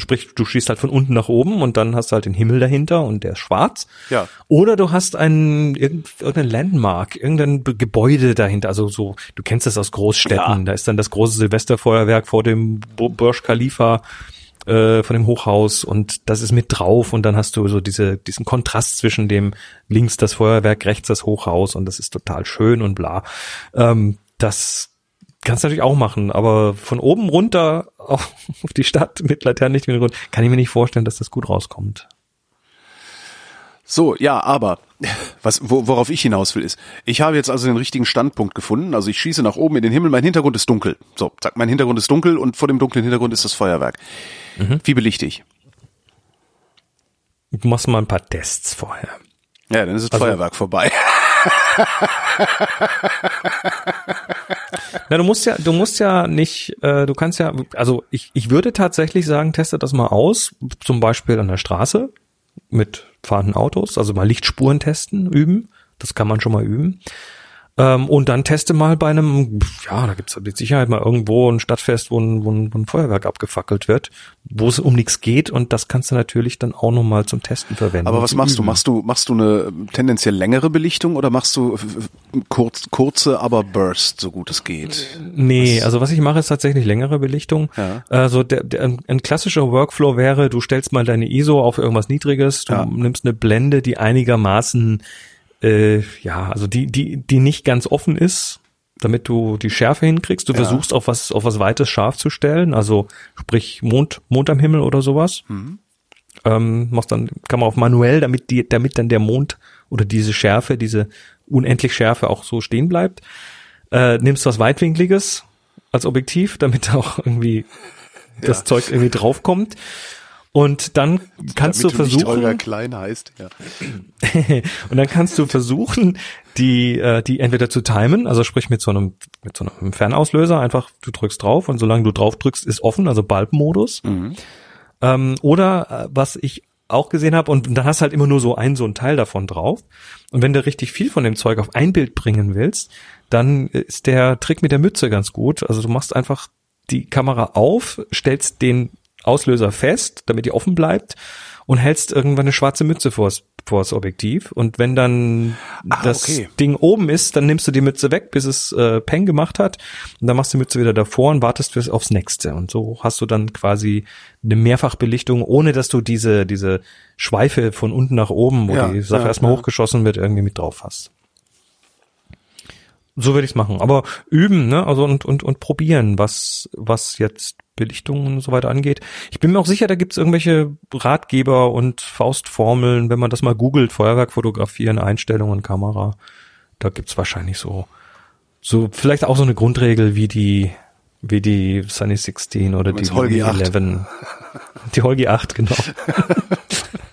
Sprich, du schießt halt von unten nach oben und dann hast du halt den Himmel dahinter und der ist schwarz. Ja. Oder du hast einen, irgendein Landmark, irgendein Gebäude dahinter. Also so, du kennst das aus Großstädten. Ja. Da ist dann das große Silvesterfeuerwerk vor dem Burj Khalifa äh, von dem Hochhaus und das ist mit drauf und dann hast du so diese, diesen Kontrast zwischen dem links das Feuerwerk, rechts das Hochhaus und das ist total schön und bla. Ähm, das Kannst du natürlich auch machen, aber von oben runter auf, die Stadt mit Laternenlicht im kann ich mir nicht vorstellen, dass das gut rauskommt. So, ja, aber was, wo, worauf ich hinaus will, ist, ich habe jetzt also den richtigen Standpunkt gefunden. Also ich schieße nach oben in den Himmel, mein Hintergrund ist dunkel. So, zack, mein Hintergrund ist dunkel und vor dem dunklen Hintergrund ist das Feuerwerk. Mhm. Wie belichte ich? Du machst mal ein paar Tests vorher. Ja, dann ist das also, Feuerwerk vorbei. Na, du musst ja, du musst ja nicht, äh, du kannst ja, also ich, ich würde tatsächlich sagen, teste das mal aus, zum Beispiel an der Straße mit fahrenden Autos, also mal Lichtspuren testen, üben. Das kann man schon mal üben. Ähm, und dann teste mal bei einem, ja, da gibt's mit Sicherheit mal irgendwo ein Stadtfest, wo ein, wo ein, wo ein Feuerwerk abgefackelt wird, wo es um nichts geht und das kannst du natürlich dann auch nochmal zum Testen verwenden. Aber was machst du? Machst du, machst du eine tendenziell längere Belichtung oder machst du kurz, kurze, aber Burst, so gut es geht? Nee, was? also was ich mache, ist tatsächlich längere Belichtung. Ja. Also der, der, ein klassischer Workflow wäre, du stellst mal deine ISO auf irgendwas Niedriges, du ja. nimmst eine Blende, die einigermaßen äh, ja, also die, die, die nicht ganz offen ist, damit du die Schärfe hinkriegst. Du ja. versuchst auf was, auf was Weites scharf zu stellen, also sprich Mond, Mond am Himmel oder sowas. Mhm. Ähm, machst dann, kann man auf manuell, damit die, damit dann der Mond oder diese Schärfe, diese unendlich Schärfe auch so stehen bleibt. Äh, nimmst was Weitwinkliges als Objektiv, damit auch irgendwie ja. das Zeug irgendwie draufkommt. Und dann kannst Damit du versuchen. Du Klein heißt, ja. und dann kannst du versuchen, die, äh, die entweder zu timen, also sprich mit so einem, mit so einem Fernauslöser, einfach du drückst drauf und solange du drauf drückst, ist offen, also Bulbmodus. Mhm. Ähm, oder äh, was ich auch gesehen habe, und dann hast du halt immer nur so ein, so ein Teil davon drauf. Und wenn du richtig viel von dem Zeug auf ein Bild bringen willst, dann ist der Trick mit der Mütze ganz gut. Also du machst einfach die Kamera auf, stellst den Auslöser fest, damit die offen bleibt und hältst irgendwann eine schwarze Mütze vors, vors Objektiv. Und wenn dann ah, das okay. Ding oben ist, dann nimmst du die Mütze weg, bis es äh, Peng gemacht hat. Und dann machst du die Mütze wieder davor und wartest fürs, aufs nächste. Und so hast du dann quasi eine Mehrfachbelichtung, ohne dass du diese, diese Schweife von unten nach oben, wo ja, die Sache ja, erstmal ja. hochgeschossen wird, irgendwie mit drauf hast. So würde ich es machen. Aber üben, ne? Also und, und, und probieren, was, was jetzt Belichtungen und so weiter angeht. Ich bin mir auch sicher, da gibt's irgendwelche Ratgeber und Faustformeln, wenn man das mal googelt, Feuerwerk fotografieren, Einstellungen, Kamera. Da gibt's wahrscheinlich so, so vielleicht auch so eine Grundregel wie die, wie die Sunny 16 oder die Holgi 11. Die Holgi 8, genau.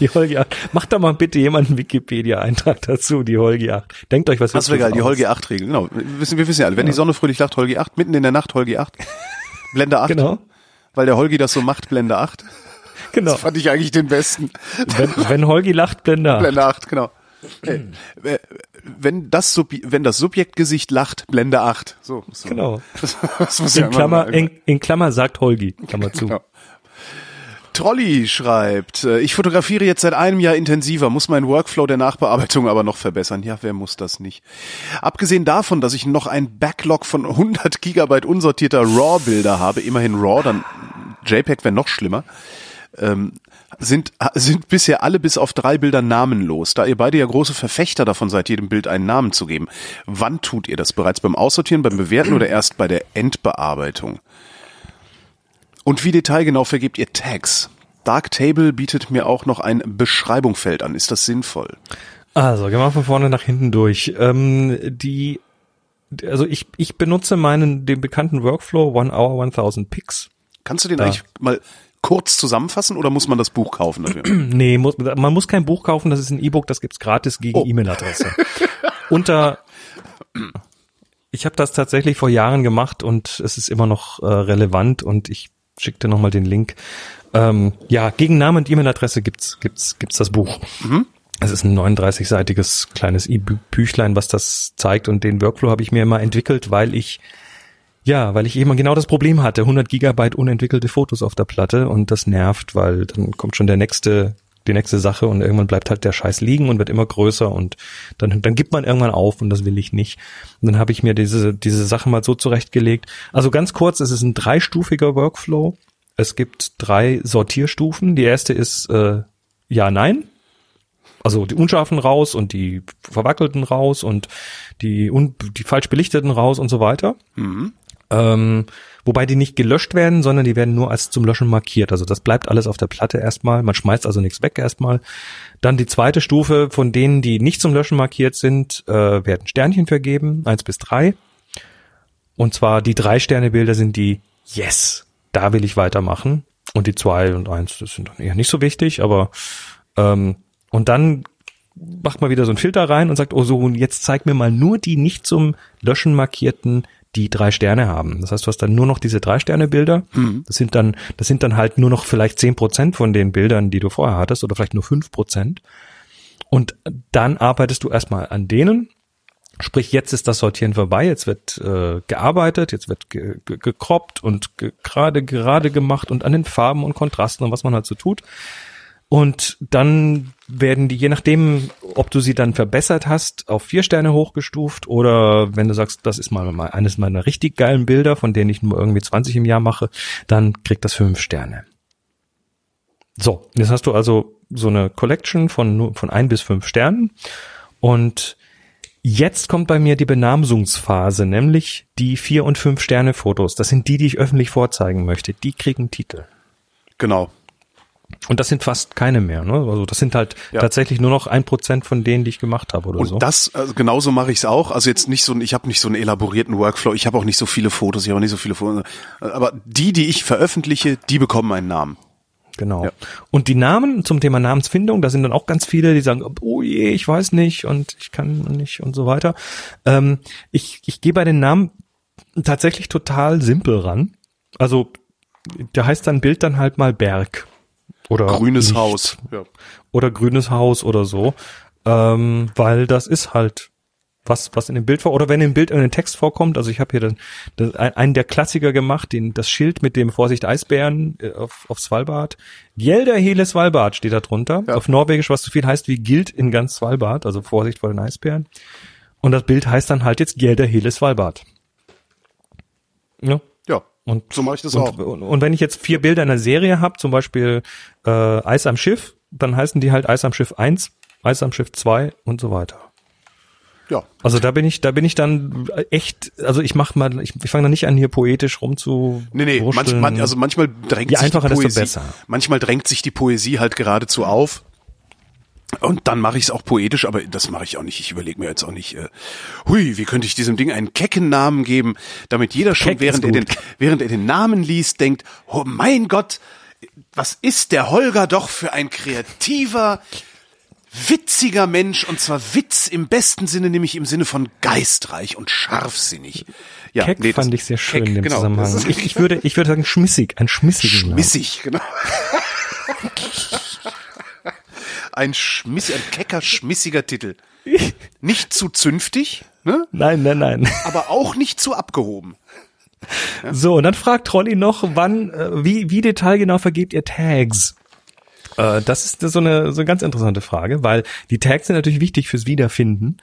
Die Holgi 8. Macht da mal bitte jemand einen Wikipedia-Eintrag dazu, die Holgi 8. Denkt euch was Das wäre geil, die Holgi 8-Regel. Genau. Wir wissen, wir wissen ja alle, wenn ja. die Sonne fröhlich lacht, Holgi 8, mitten in der Nacht Holgi 8. Blende 8. Genau. Weil der Holgi das so macht, Blende 8. Genau. Das fand ich eigentlich den besten. Wenn, wenn Holgi lacht, Blende 8. Blende 8, genau. Hey, wenn das Sub wenn das Subjektgesicht lacht, Blende 8. So, so. Genau. Das, das muss in, ja Klammer, in, in Klammer sagt Holgi, Klammer zu. Genau. Trolli schreibt, äh, ich fotografiere jetzt seit einem Jahr intensiver, muss meinen Workflow der Nachbearbeitung aber noch verbessern. Ja, wer muss das nicht? Abgesehen davon, dass ich noch ein Backlog von 100 Gigabyte unsortierter RAW-Bilder habe, immerhin RAW, dann JPEG wäre noch schlimmer, ähm, sind, sind bisher alle bis auf drei Bilder namenlos. Da ihr beide ja große Verfechter davon seid, jedem Bild einen Namen zu geben. Wann tut ihr das? Bereits beim Aussortieren, beim Bewerten oder erst bei der Endbearbeitung? Und wie detailgenau vergebt ihr Tags? Darktable bietet mir auch noch ein Beschreibungsfeld an. Ist das sinnvoll? Also, gehen wir von vorne nach hinten durch. Ähm, die, also ich, ich benutze meinen, den bekannten Workflow One Hour 1000 Picks. Kannst du den eigentlich mal kurz zusammenfassen oder muss man das Buch kaufen dafür? Nee, muss, man muss kein Buch kaufen, das ist ein E-Book, das gibt's gratis gegen Oh. E-Mail-Adresse. Unter ich habe das tatsächlich vor Jahren gemacht und es ist immer noch äh, relevant und ich schicke dir nochmal den Link. Ähm, ja, gegen Name und E-Mail-Adresse gibt's, gibt's, gibt's das Buch. Es ist ein 39-seitiges kleines E-Büchlein, was das zeigt und den Workflow habe ich mir immer entwickelt, weil ich ja, weil ich eben genau das Problem hatte, 100 Gigabyte unentwickelte Fotos auf der Platte und das nervt, weil dann kommt schon der nächste, die nächste Sache und irgendwann bleibt halt der Scheiß liegen und wird immer größer und dann, dann gibt man irgendwann auf und das will ich nicht. Und dann habe ich mir diese, diese Sache mal so zurechtgelegt. Also ganz kurz, es ist ein dreistufiger Workflow. Es gibt drei Sortierstufen. Die erste ist äh, ja, nein. Also die unscharfen raus und die verwackelten raus und die, un die falsch belichteten raus und so weiter. Ähm, wobei die nicht gelöscht werden, sondern die werden nur als zum Löschen markiert. Also das bleibt alles auf der Platte erstmal. Man schmeißt also nichts weg erstmal. Dann die zweite Stufe, von denen, die nicht zum Löschen markiert sind, äh, werden Sternchen vergeben, eins bis drei. Und zwar die drei Sterne Bilder sind die Yes, da will ich weitermachen. Und die zwei und eins, das sind dann eher nicht so wichtig, aber ähm, und dann macht man wieder so einen Filter rein und sagt, oh so, und jetzt zeig mir mal nur die nicht zum Löschen markierten, die drei Sterne haben. Das heißt, du hast dann nur noch diese drei Sterne Bilder. Das sind dann, das sind dann halt nur noch vielleicht zehn Prozent von den Bildern, die du vorher hattest oder vielleicht nur fünf Prozent. Und dann arbeitest du erstmal an denen. Sprich, jetzt ist das Sortieren vorbei, jetzt wird äh, gearbeitet, jetzt wird ge ge gekroppt und ge gerade gerade gemacht und an den Farben und Kontrasten und was man halt so tut. Und dann werden die, je nachdem, ob du sie dann verbessert hast, auf vier Sterne hochgestuft oder wenn du sagst, das ist mal, mal eines meiner richtig geilen Bilder, von denen ich nur irgendwie 20 im Jahr mache, dann kriegt das fünf Sterne. So, jetzt hast du also so eine Collection von, nur- von ein bis fünf Sternen und Jetzt kommt bei mir die Benamsungsphase, nämlich die vier und fünf Sterne Fotos. Das sind die, die ich öffentlich vorzeigen möchte. Die kriegen Titel. Genau. Und das sind fast keine mehr. Ne? Also das sind halt Ja. tatsächlich nur noch ein Prozent von denen, die ich gemacht habe oder Und so. das, also genauso mache ich es auch. Also jetzt nicht so, ich habe nicht so einen elaborierten Workflow, ich habe auch nicht so viele Fotos, ich habe auch nicht so viele Fotos. Aber die, die ich veröffentliche, die bekommen einen Namen. Genau. Ja. Und die Namen zum Thema Namensfindung, da sind dann auch ganz viele, die sagen, oh je, ich weiß nicht und ich kann nicht und so weiter. Ähm, ich, ich gehe bei den Namen tatsächlich total simpel ran. Also da heißt dann Bild dann halt mal Berg oder Grünes Licht Haus. Ja. oder grünes Haus oder so, ähm, weil das ist halt was, was in dem Bild vor, oder wenn im Bild irgendein Text vorkommt, also ich habe hier dann, einen der Klassiker gemacht, den, das Schild mit dem Vorsicht Eisbären äh, auf, auf Svalbard. Gjelder hele Svalbard steht da drunter, Ja. auf Norwegisch, was so viel heißt wie gilt in ganz Svalbard, also Vorsicht vor den Eisbären. Und das Bild heißt dann halt jetzt Gjelder hele Svalbard. Ja. Und So mache ich das und, auch. Und, und wenn ich jetzt vier Bilder in einer Serie habe, zum Beispiel äh, Eis am Schiff, dann heißen die halt Eis am Schiff 1, Eis am Schiff 2 und so weiter. Ja. Also da bin ich, da bin ich dann echt, also ich mach mal, ich, ich fange da nicht an, hier poetisch rumzu. Nee, nee, manch, wurschteln. man, also manchmal drängt Je sich die Poesie, besser. manchmal drängt sich die Poesie halt geradezu auf. Und dann mache ich es auch poetisch, aber das mache ich auch nicht. Ich überlege mir jetzt auch nicht, äh, hui, wie könnte ich diesem Ding einen kecken Namen geben, damit jeder schon, Keck während er, den, während er den Namen liest, denkt, oh mein Gott, was ist der Holger doch für ein kreativer, witziger Mensch und zwar Witz im besten Sinne, nämlich im Sinne von geistreich und scharfsinnig. Ja, Keck nee, fand ich sehr schön Keck, in dem genau. Zusammenhang. Ich, ich würde, ich würde sagen schmissig, ein schmissigen Namen. Schmissig, genau. Ein schmiss, ein kecker, schmissiger Titel. Nicht zu zünftig, ne? Nein, nein, nein. aber auch nicht zu abgehoben. So, und dann fragt Trolli noch, wann, äh, wie, wie detailgenau vergebt ihr Tags? Äh, das ist so eine, so eine ganz interessante Frage, weil die Tags sind natürlich wichtig fürs Wiederfinden,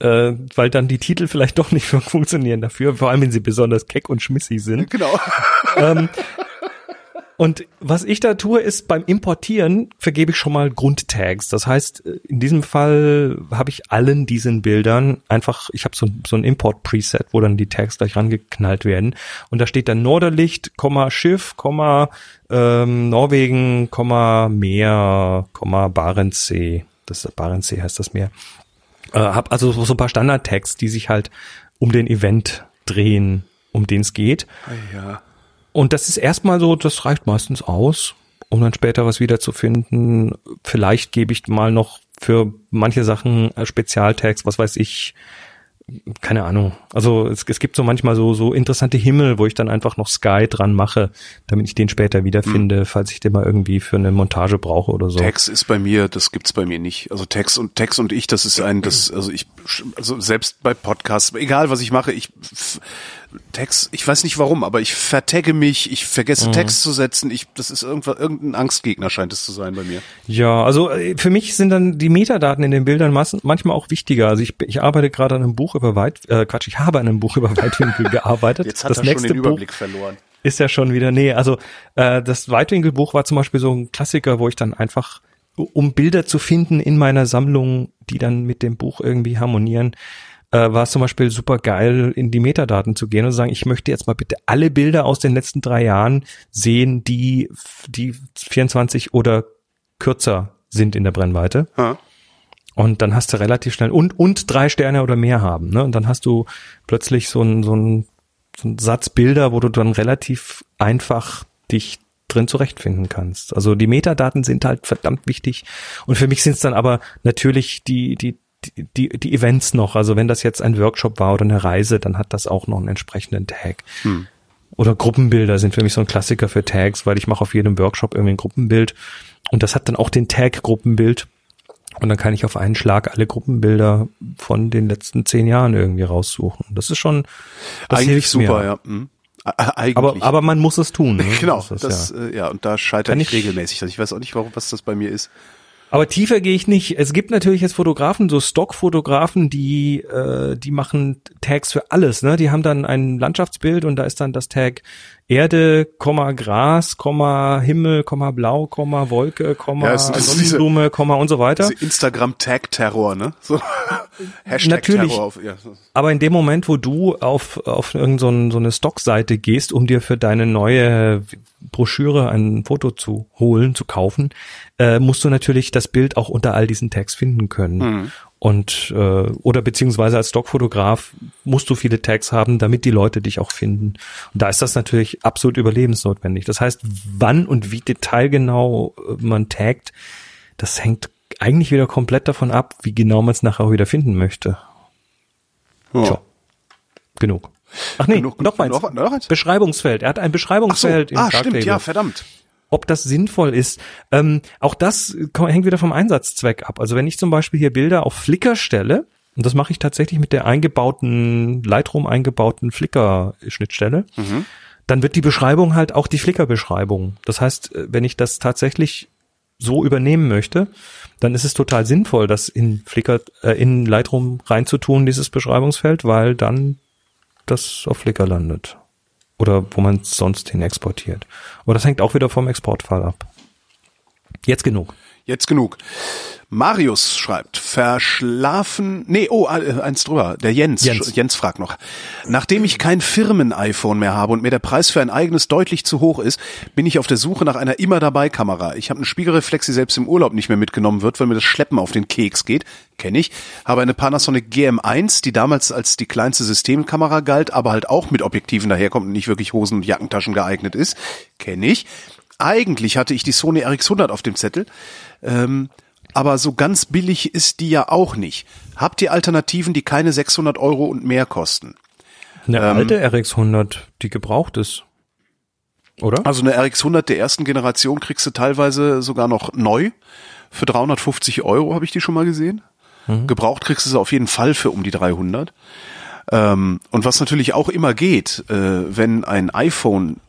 äh, weil dann die Titel vielleicht doch nicht funktionieren dafür, vor allem wenn sie besonders keck und schmissig sind. Genau. Und was ich da tue, ist beim Importieren vergebe ich schon mal Grundtags. Das heißt, in diesem Fall habe ich allen diesen Bildern einfach, ich habe so, so ein Import-Preset, wo dann die Tags gleich rangeknallt werden. Und da steht dann Norderlicht, Schiff, ähm, Norwegen, Meer, Barentssee. Das Barentssee heißt das Meer. Äh, hab also so ein paar Standard-Tags, die sich halt um den Event drehen, um den es geht. Ja. Und das ist erstmal so, das reicht meistens aus, um dann später was wiederzufinden. Vielleicht gebe ich mal noch für manche Sachen äh, Spezialtags, was weiß ich, keine Ahnung. Also es, es gibt so manchmal so so interessante Himmel, wo ich dann einfach noch Sky dran mache, damit ich den später wiederfinde, mhm. falls ich den mal irgendwie für eine Montage brauche oder so. Text ist bei mir, das gibt's bei mir nicht. Also Text und Text und ich, das ist ein, das also ich also selbst bei Podcasts, egal was ich mache, ich Text, ich weiß nicht warum, aber ich vertagge mich, ich vergesse mhm. Text zu setzen, ich, das ist irgendwas, irgendein Angstgegner scheint es zu sein bei mir. Ja, also äh, für mich sind dann die Metadaten in den Bildern manchmal auch wichtiger. Also ich, ich arbeite gerade an einem Buch über Weit, äh, Quatsch, ich habe an einem Buch über Weitwinkel gearbeitet. Jetzt hat das er nächste schon den Überblick Buch verloren. Ist ja schon wieder, nee, also äh, das Weitwinkelbuch war zum Beispiel so ein Klassiker, wo ich dann einfach um Bilder zu finden in meiner Sammlung, die dann mit dem Buch irgendwie harmonieren, äh, war es zum Beispiel super geil, in die Metadaten zu gehen und zu sagen, ich möchte jetzt mal bitte alle Bilder aus den letzten drei Jahren sehen, die, die 24 oder kürzer sind in der Brennweite. Ja. Und dann hast du relativ schnell und, und drei Sterne oder mehr haben, ne? Und dann hast du plötzlich so ein, so ein, so ein Satz Bilder, wo du dann relativ einfach dich drin zurechtfinden kannst. Also die Metadaten sind halt verdammt wichtig. Und für mich sind es dann aber natürlich die, die die, die Events noch. Also wenn das jetzt ein Workshop war oder eine Reise, dann hat das auch noch einen entsprechenden Tag. Hm. Oder Gruppenbilder sind für mich so ein Klassiker für Tags, weil ich mache auf jedem Workshop irgendwie ein Gruppenbild und das hat dann auch den Tag Gruppenbild und dann kann ich auf einen Schlag alle Gruppenbilder von den letzten zehn Jahren irgendwie raussuchen. Das ist schon das eigentlich super, mir. ja. Hm. Eigentlich. Aber, aber man muss es tun. Ne? genau, das, das ja. Äh, ja. und da scheitert ich regelmäßig. Ich weiß auch nicht, warum was das bei mir ist. Aber tiefer gehe ich nicht. Es gibt natürlich jetzt Fotografen, so Stockfotografen, die äh, die machen Tags für alles. Ne? Die haben dann ein Landschaftsbild und da ist dann das Tag Erde, Komma Gras, Komma Himmel, Komma Blau, Komma Wolke, Komma ja, Sonnenblume, diese, Komma und so weiter. Instagram Tag Terror, ne? So Hashtag Natürlich, Terror auf, ja. Aber in dem Moment, wo du auf auf irgendeine so, so eine Stockseite gehst, um dir für deine neue Broschüre ein Foto zu holen, zu kaufen, äh, musst du natürlich das Bild auch unter all diesen Tags finden können. Mhm. Und äh, oder beziehungsweise als Stockfotograf musst du viele Tags haben, damit die Leute dich auch finden. Und da ist das natürlich absolut überlebensnotwendig. Das heißt, wann und wie detailgenau äh, man taggt, das hängt eigentlich wieder komplett davon ab, wie genau man es nachher wieder finden möchte. Ja. Tja. Genug. Ach nee, genug, noch, eins. noch, noch eins. Beschreibungsfeld. Er hat ein Beschreibungsfeld so. Ah, stimmt, ja, verdammt ob das sinnvoll ist. Ähm, auch das hängt wieder vom Einsatzzweck ab. Also wenn ich zum Beispiel hier Bilder auf Flickr stelle, und das mache ich tatsächlich mit der eingebauten, Lightroom eingebauten Flickr-Schnittstelle, mhm. dann wird die Beschreibung halt auch die Flickr-Beschreibung. Das heißt, äh, wenn ich das tatsächlich so übernehmen möchte, dann ist es total sinnvoll, das in Flickr, äh, in Lightroom reinzutun, dieses Beschreibungsfeld, weil dann das auf Flickr landet oder wo man es sonst hin exportiert. Aber das hängt auch wieder vom Exportfall ab. Jetzt genug. Jetzt genug. Marius schreibt, verschlafen, nee, oh, äh, eins drüber, der Jens, Jens, Jens fragt noch. Nachdem ich kein Firmen-iPhone mehr habe und mir der Preis für ein eigenes deutlich zu hoch ist, bin ich auf der Suche nach einer immer dabei Kamera. Ich habe eine Spiegelreflex, die selbst im Urlaub nicht mehr mitgenommen wird, weil mir das Schleppen auf den Keks geht, kenne ich. Habe eine Panasonic GM1, die damals als die kleinste Systemkamera galt, aber halt auch mit Objektiven daherkommt und nicht wirklich Hosen- und Jackentaschen geeignet ist, kenne ich. Eigentlich hatte ich die Sony RX100 auf dem Zettel. Ähm, aber so ganz billig ist die ja auch nicht. Habt ihr Alternativen, die keine 600 Euro und mehr kosten? Eine ähm, alte RX100, die gebraucht ist. Oder? Also eine RX100 der ersten Generation kriegst du teilweise sogar noch neu. Für 350 Euro habe ich die schon mal gesehen. Mhm. Gebraucht kriegst du sie auf jeden Fall für um die 300. Ähm, und was natürlich auch immer geht, äh, wenn ein iPhone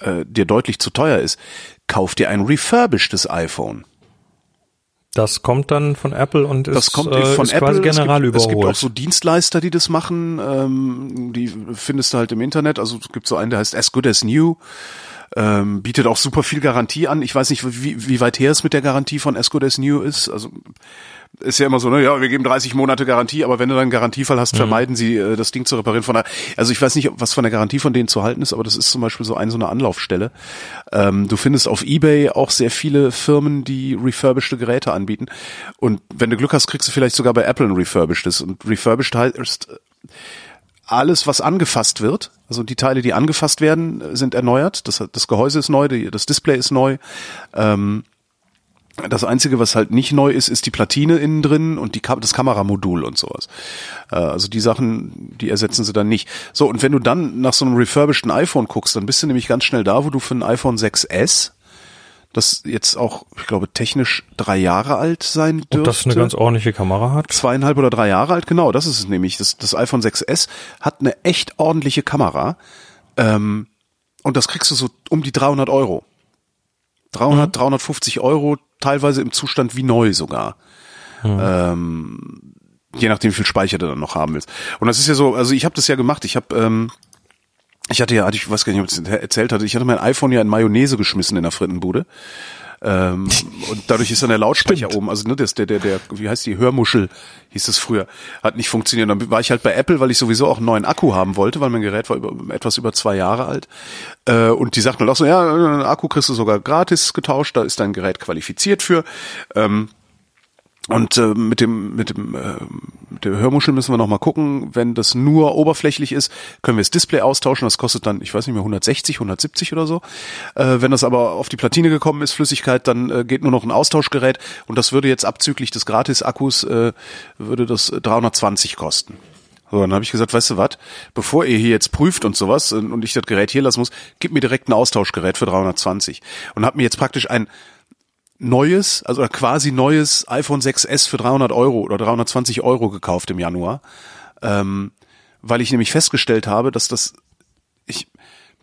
äh, dir deutlich zu teuer ist, kauf dir ein refurbishedtes iPhone. Das kommt dann von Apple und ist, das kommt äh, von Apple. quasi general es gibt, es gibt auch so Dienstleister, die das machen. Ähm, die findest du halt im Internet. Also es gibt so einen, der heißt As Good As New. Ähm, bietet auch super viel Garantie an. Ich weiß nicht, wie, wie weit her es mit der Garantie von As New ist. Also ist ja immer so, ne, ja, wir geben 30 Monate Garantie, aber wenn du dann einen Garantiefall hast, mhm. vermeiden sie, äh, das Ding zu reparieren. Von der, also ich weiß nicht, was von der Garantie von denen zu halten ist, aber das ist zum Beispiel so ein so eine Anlaufstelle. Ähm, du findest auf eBay auch sehr viele Firmen, die refurbished Geräte anbieten. Und wenn du Glück hast, kriegst du vielleicht sogar bei Apple ein refurbishedes. Und refurbished heißt alles, was angefasst wird, also die Teile, die angefasst werden, sind erneuert. Das, das Gehäuse ist neu, das Display ist neu. Ähm, das Einzige, was halt nicht neu ist, ist die Platine innen drin und die, das Kameramodul und sowas. Äh, also die Sachen, die ersetzen sie dann nicht. So, und wenn du dann nach so einem refurbisheden iPhone guckst, dann bist du nämlich ganz schnell da, wo du für ein iPhone 6S, das jetzt auch, ich glaube, technisch drei Jahre alt sein dürfte. Und das eine ganz ordentliche Kamera hat? Zweieinhalb oder drei Jahre alt, genau, das ist es nämlich. Das, das iPhone 6S hat eine echt ordentliche Kamera. Ähm, und das kriegst du so um die 300 Euro. 300, mhm. 350 Euro, teilweise im Zustand wie neu sogar. Mhm. Ähm, je nachdem, wie viel Speicher du dann noch haben willst. Und das ist ja so, also ich habe das ja gemacht. Ich habe, ähm, ich hatte ja, ich weiß gar nicht, ob ich das erzählt hatte, ich hatte mein iPhone ja in Mayonnaise geschmissen in der Frittenbude. Ähm, und dadurch ist dann der Lautsprecher Stimmt. oben, also ne, das, der, der, der, wie heißt die, Hörmuschel hieß es früher, hat nicht funktioniert. Dann war ich halt bei Apple, weil ich sowieso auch einen neuen Akku haben wollte, weil mein Gerät war über, etwas über zwei Jahre alt. Äh, und die sagten auch so, ja, einen Akku kriegst du sogar gratis getauscht, da ist dein Gerät qualifiziert für. Ähm, und äh, mit dem mit dem äh, mit der Hörmuschel müssen wir noch mal gucken. Wenn das nur oberflächlich ist, können wir das Display austauschen. Das kostet dann, ich weiß nicht mehr, 160, 170 oder so. Äh, wenn das aber auf die Platine gekommen ist, Flüssigkeit, dann äh, geht nur noch ein Austauschgerät und das würde jetzt abzüglich des Gratis-Akkus äh, würde das 320 kosten. So, dann habe ich gesagt, weißt du was, bevor ihr hier jetzt prüft und sowas und ich das Gerät hier lassen muss, gib mir direkt ein Austauschgerät für 320 und habe mir jetzt praktisch ein neues, also quasi neues iPhone 6s für 300 Euro oder 320 Euro gekauft im Januar, ähm, weil ich nämlich festgestellt habe, dass das ich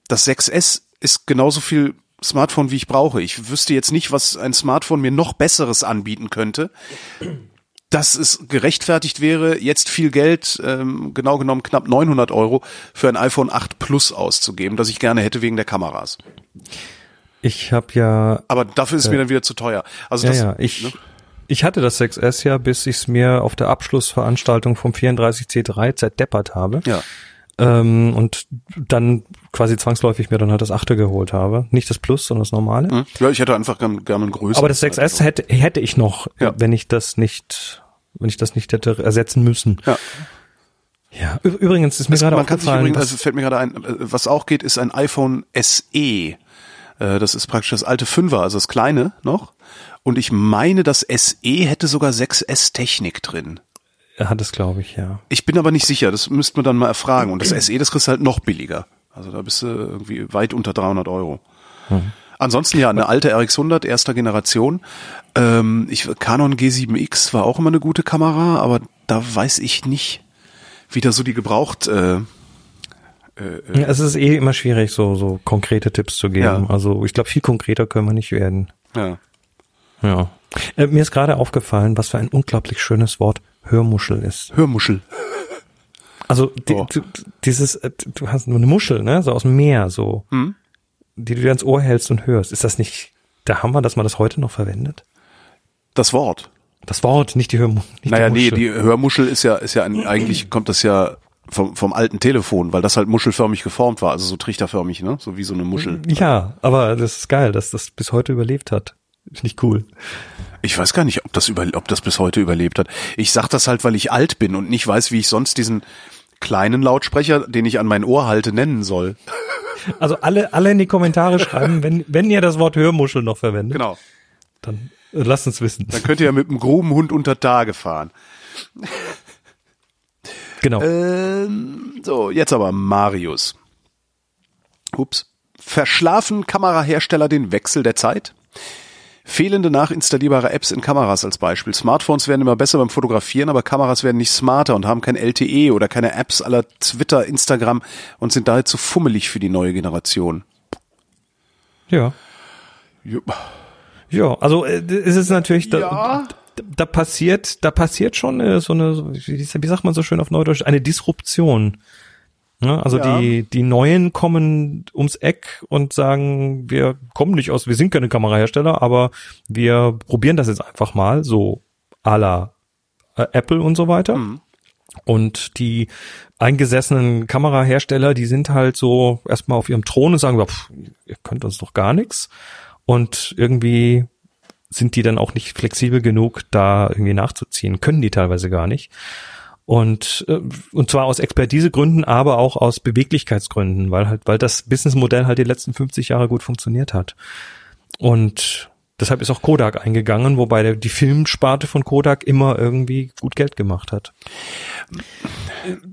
das 6s ist genauso viel Smartphone, wie ich brauche. Ich wüsste jetzt nicht, was ein Smartphone mir noch besseres anbieten könnte, dass es gerechtfertigt wäre, jetzt viel Geld, ähm, genau genommen knapp 900 Euro, für ein iPhone 8 Plus auszugeben, das ich gerne hätte wegen der Kameras. Ich habe ja. Aber dafür ist äh, mir dann wieder zu teuer. Also das, ja, ich, ne? ich hatte das 6S ja, bis ich es mir auf der Abschlussveranstaltung vom 34C3 zerdeppert habe. Ja. Ähm, und dann quasi zwangsläufig mir dann halt das achte geholt habe. Nicht das Plus, sondern das normale. Hm. Ja, ich hätte einfach gerne gern ein größeres. Aber das 6S hätte, hätte ich noch, ja. wenn ich das nicht, wenn ich das nicht hätte ersetzen müssen. Ja. Ja, übrigens ist mir gerade aufgefallen. Übrigens, also fällt mir gerade ein, äh, was auch geht, ist ein iPhone SE. Äh, das ist praktisch das alte Fünfer, also das kleine noch. Und ich meine, das SE hätte sogar 6S Technik drin. Er hat es, glaube ich, ja. Ich bin aber nicht sicher, das müsste man dann mal erfragen. Und das SE, das kriegst du halt noch billiger. Also da bist du irgendwie weit unter 300 Euro. Hm. Ansonsten ja, eine alte RX100 erster Generation. Ähm, ich, Canon G7X war auch immer eine gute Kamera, aber da weiß ich nicht, wie da so die gebraucht äh, äh, äh, ja, es ist eh immer schwierig, so, so konkrete Tipps zu geben. Ja. Also ich glaube, viel konkreter können wir nicht werden. Ja. Ja. Äh, mir ist gerade aufgefallen, was für ein unglaublich schönes Wort Hörmuschel ist. Hörmuschel. Also die, oh. du, dieses, äh, du hast nur eine Muschel, ne? So aus dem Meer, so, hm? die du dir ans Ohr hältst und hörst. Ist das nicht der Hammer, dass man das heute noch verwendet? Das Wort. Das Wort, nicht die Hörmuschel. Naja, die nee, die Hörmuschel ist ja, ist ja ein, eigentlich kommt das ja vom, vom alten Telefon, weil das halt muschelförmig geformt war, also so trichterförmig, ne? So wie so eine Muschel. Ja, aber das ist geil, dass das bis heute überlebt hat. Finde ich cool. Ich weiß gar nicht, ob das über, ob das bis heute überlebt hat. Ich sag das halt, weil ich alt bin und nicht weiß, wie ich sonst diesen kleinen Lautsprecher, den ich an mein Ohr halte, nennen soll. Also alle, alle in die Kommentare schreiben, wenn, wenn ihr das Wort Hörmuschel noch verwendet. Genau. Dann äh, lasst uns wissen. Dann könnt ihr ja mit einem groben Hund unter Tage fahren. Genau. Ähm, so, jetzt aber Marius. Ups. Verschlafen Kamerahersteller den Wechsel der Zeit? Fehlende nachinstallierbare Apps in Kameras als Beispiel. Smartphones werden immer besser beim Fotografieren, aber Kameras werden nicht smarter und haben kein LTE oder keine Apps aller Twitter, Instagram und sind daher zu fummelig für die neue Generation. Ja. Ja, ja also äh, ist es natürlich, ja. da, da passiert, da passiert schon äh, so eine, wie, sagt man so schön auf Neudeutsch, eine Disruption. Ne? Also Ja. die, die Neuen kommen ums Eck und sagen, wir kommen nicht aus, wir sind keine Kamerahersteller, aber wir probieren das jetzt einfach mal, so à la äh, Apple und so weiter. Und die eingesessenen Kamerahersteller, die sind halt so erstmal auf ihrem Thron und sagen, pff, ihr könnt uns doch gar nichts. Und irgendwie sind die dann auch nicht flexibel genug, da irgendwie nachzuziehen. Können die teilweise gar nicht. Und, äh, und zwar aus Expertisegründen, aber auch aus Beweglichkeitsgründen, weil halt, weil das Businessmodell halt die letzten 50 Jahre gut funktioniert hat. Und deshalb ist auch Kodak eingegangen, wobei der, die Filmsparte von Kodak immer irgendwie gut Geld gemacht hat.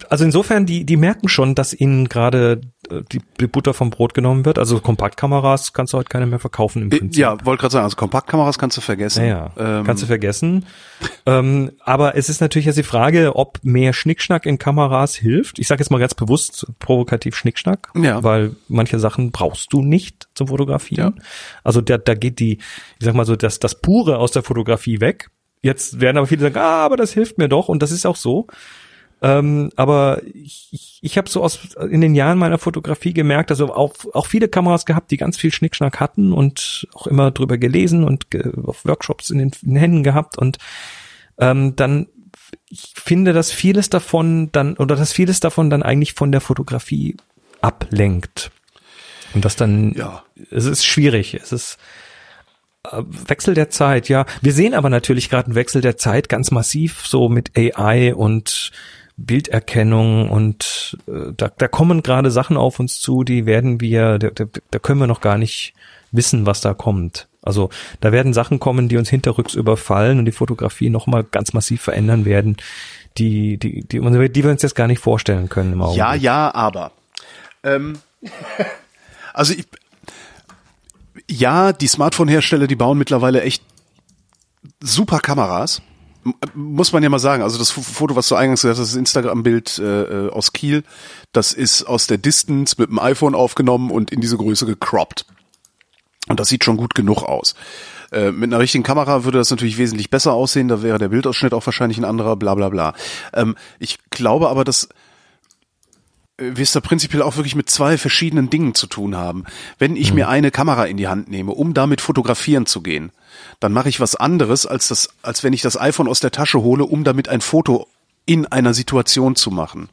Also insofern, die, die merken schon, dass ihnen gerade die, die Butter vom Brot genommen wird. Also Kompaktkameras kannst du heute keine mehr verkaufen im Prinzip. Ja, wollte gerade sagen, also Kompaktkameras kannst du vergessen. Ja, ja. Ähm, kannst du vergessen. ähm, aber es ist natürlich jetzt die Frage, ob mehr Schnickschnack in Kameras hilft. Ich sage jetzt mal ganz bewusst provokativ Schnickschnack, Ja. weil manche Sachen brauchst du nicht zum Fotografieren. Also da, da geht die, ich sag mal so, das, das Pure aus der Fotografie weg. Jetzt werden aber viele sagen, ah, aber das hilft mir doch und das ist auch so. Ähm, aber ich, ich, ich habe so aus in den Jahren meiner Fotografie gemerkt, also auch, auch viele Kameras gehabt, die ganz viel Schnickschnack hatten und auch immer drüber gelesen und ge auf Workshops in den, in den Händen gehabt und ähm, dann ich finde, dass vieles davon dann oder dass vieles davon dann eigentlich von der Fotografie ablenkt und das dann Ja. es ist schwierig, es ist äh, Wechsel der Zeit, ja. Wir sehen aber natürlich gerade einen Wechsel der Zeit ganz massiv so mit AI und Bilderkennung und äh, da, da kommen gerade Sachen auf uns zu, die werden wir, da, da, können wir noch gar nicht wissen, was da kommt. Also da werden Sachen kommen, die uns hinterrücks überfallen und die Fotografie nochmal ganz massiv verändern werden, die, die, die, die wir uns jetzt gar nicht vorstellen können im Augenblick. Ja, ja, aber. Ähm, also ich, ja, die Smartphone-Hersteller, die bauen mittlerweile echt super Kameras. Muss man ja mal sagen. Also das Foto, was du eingangs gesagt hast, das Instagram-Bild äh, äh, aus Kiel, das ist aus der Distance mit dem iPhone aufgenommen und in diese Größe gecroppt. Und das sieht schon gut genug aus. Äh, mit einer richtigen Kamera würde das natürlich wesentlich besser aussehen, da wäre der Bildausschnitt auch wahrscheinlich ein anderer, bla bla bla. Ähm, ich glaube aber, dass äh, wir es da prinzipiell auch wirklich mit zwei verschiedenen Dingen zu tun haben. Wenn ich mir eine Kamera in die Hand nehme, um damit fotografieren zu gehen, dann mache ich was anderes, als, das, als wenn ich das iPhone aus der Tasche hole, um damit ein Foto in einer Situation zu machen.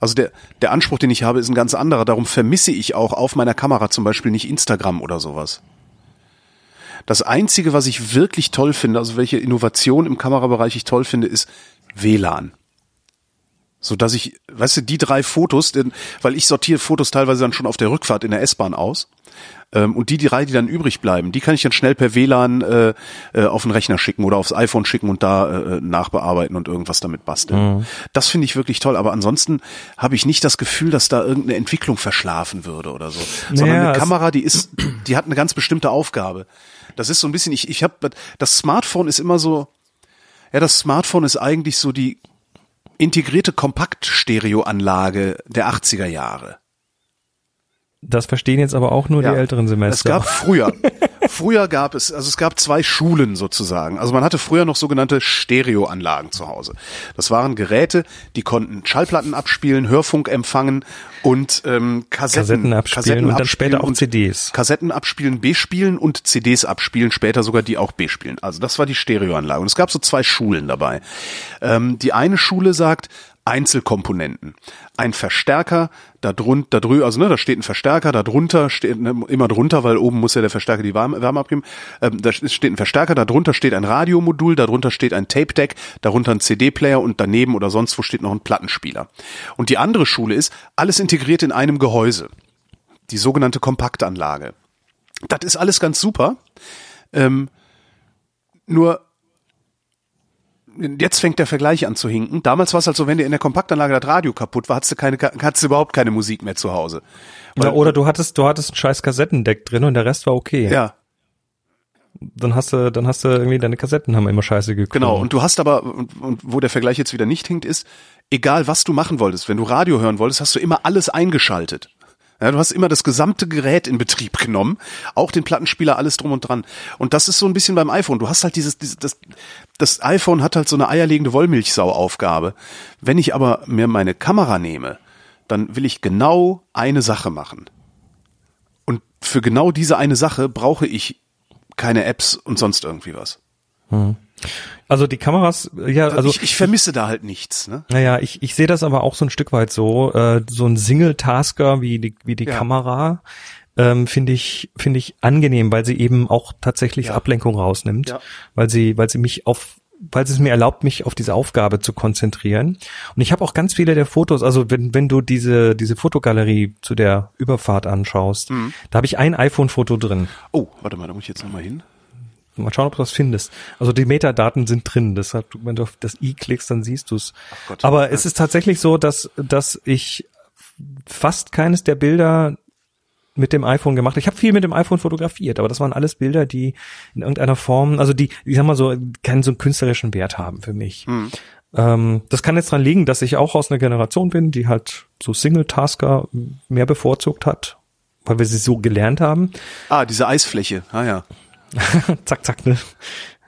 Also der, der Anspruch, den ich habe, ist ein ganz anderer. Darum vermisse ich auch auf meiner Kamera zum Beispiel nicht Instagram oder sowas. Das Einzige, was ich wirklich toll finde, also welche Innovation im Kamerabereich ich toll finde, ist WLAN. So dass ich, weißt du, die drei Fotos, denn, weil ich sortiere Fotos teilweise dann schon auf der Rückfahrt in der S-Bahn aus. Ähm, und die drei, die dann übrig bleiben, die kann ich dann schnell per WLAN äh, äh, auf den Rechner schicken oder aufs iPhone schicken und da äh, nachbearbeiten und irgendwas damit basteln. Das finde ich wirklich toll. Aber ansonsten habe ich nicht das Gefühl, dass da irgendeine Entwicklung verschlafen würde oder so. Sondern Naja, eine Kamera, die ist, die hat eine ganz bestimmte Aufgabe. Das ist so ein bisschen, ich, ich habe, das Smartphone ist immer so, ja, das Smartphone ist eigentlich so die integrierte Kompaktstereoanlage der 80er Jahre. Das verstehen jetzt aber auch nur Ja. die älteren Semester. Es gab früher, früher gab es, also es gab zwei Schulen sozusagen. Also man hatte früher noch sogenannte Stereoanlagen zu Hause. Das waren Geräte, die konnten Schallplatten abspielen, Hörfunk empfangen und ähm, Kassetten, Kassetten abspielen und dann später auch CDs. Kassetten abspielen, B-spielen und CDs abspielen, später sogar die auch B-spielen. Also das war die Stereoanlage. Und es gab so zwei Schulen dabei. Ähm, die eine Schule sagt, Einzelkomponenten. Ein Verstärker, da drunter, da also ne, da steht ein Verstärker, da drunter steht ne, immer drunter, weil oben muss ja der Verstärker die Wärme, Wärme abgeben. Ähm, da steht ein Verstärker, da drunter steht ein Radiomodul, da drunter steht ein Tape Deck, darunter ein CD-Player und daneben oder sonst wo steht noch ein Plattenspieler. Und die andere Schule ist alles integriert in einem Gehäuse. Die sogenannte Kompaktanlage. Das ist alles ganz super. Ähm, nur jetzt fängt der Vergleich an zu hinken. Damals war es halt so, wenn dir in der Kompaktanlage das Radio kaputt war, hattest du keine, hattest du überhaupt keine Musik mehr zu Hause. Ja, oder du hattest, du hattest ein scheiß Kassettendeck drin und der Rest war okay. Ja, Dann hast du, dann hast du irgendwie deine Kassetten haben immer scheiße geklungen. genau. Und du hast aber, und, und wo der Vergleich jetzt wieder nicht hinkt, ist, egal was du machen wolltest, wenn du Radio hören wolltest, hast du immer alles eingeschaltet. Ja, du hast immer das gesamte Gerät in Betrieb genommen, auch den Plattenspieler, alles drum und dran. Und das ist so ein bisschen beim iPhone. Du hast halt dieses, dieses das, das iPhone hat halt so eine eierlegende Wollmilchsau-Aufgabe. Wenn ich aber mir meine Kamera nehme, dann will ich genau eine Sache machen. Und für genau diese eine Sache brauche ich keine Apps und sonst irgendwie was. Also die Kameras, ja, also ich, ich vermisse da halt nichts. Ne? Naja, ich, ich sehe das aber auch so ein Stück weit so. Äh, so ein Single-Tasker wie die, wie die Ja. Kamera ähm, finde ich, finde ich angenehm, weil sie eben auch tatsächlich Ja. Ablenkung rausnimmt. Ja. Weil sie, weil sie mich auf weil es mir erlaubt, mich auf diese Aufgabe zu konzentrieren. Und ich habe auch ganz viele der Fotos, also wenn, wenn du diese, diese Fotogalerie zu der Überfahrt anschaust, Mhm. da habe ich ein iPhone-Foto drin. Oh, warte mal, da muss ich jetzt nochmal hin. Mal schauen, ob du das findest. Also die Metadaten sind drin. Deshalb, wenn du auf das i klickst, dann siehst du es. Gott. Aber es ist tatsächlich so, dass, dass ich fast keines der Bilder mit dem iPhone gemacht. habe. Ich habe viel mit dem iPhone fotografiert, aber das waren alles Bilder, die in irgendeiner Form, also die, ich sag mal so, keinen so einen künstlerischen Wert haben für mich. Ähm, das kann jetzt dran liegen, dass ich auch aus einer Generation bin, die halt so Single-Tasker mehr bevorzugt hat, weil wir sie so gelernt haben. Ah, diese Eisfläche. Ah ja. zack, zack, ne?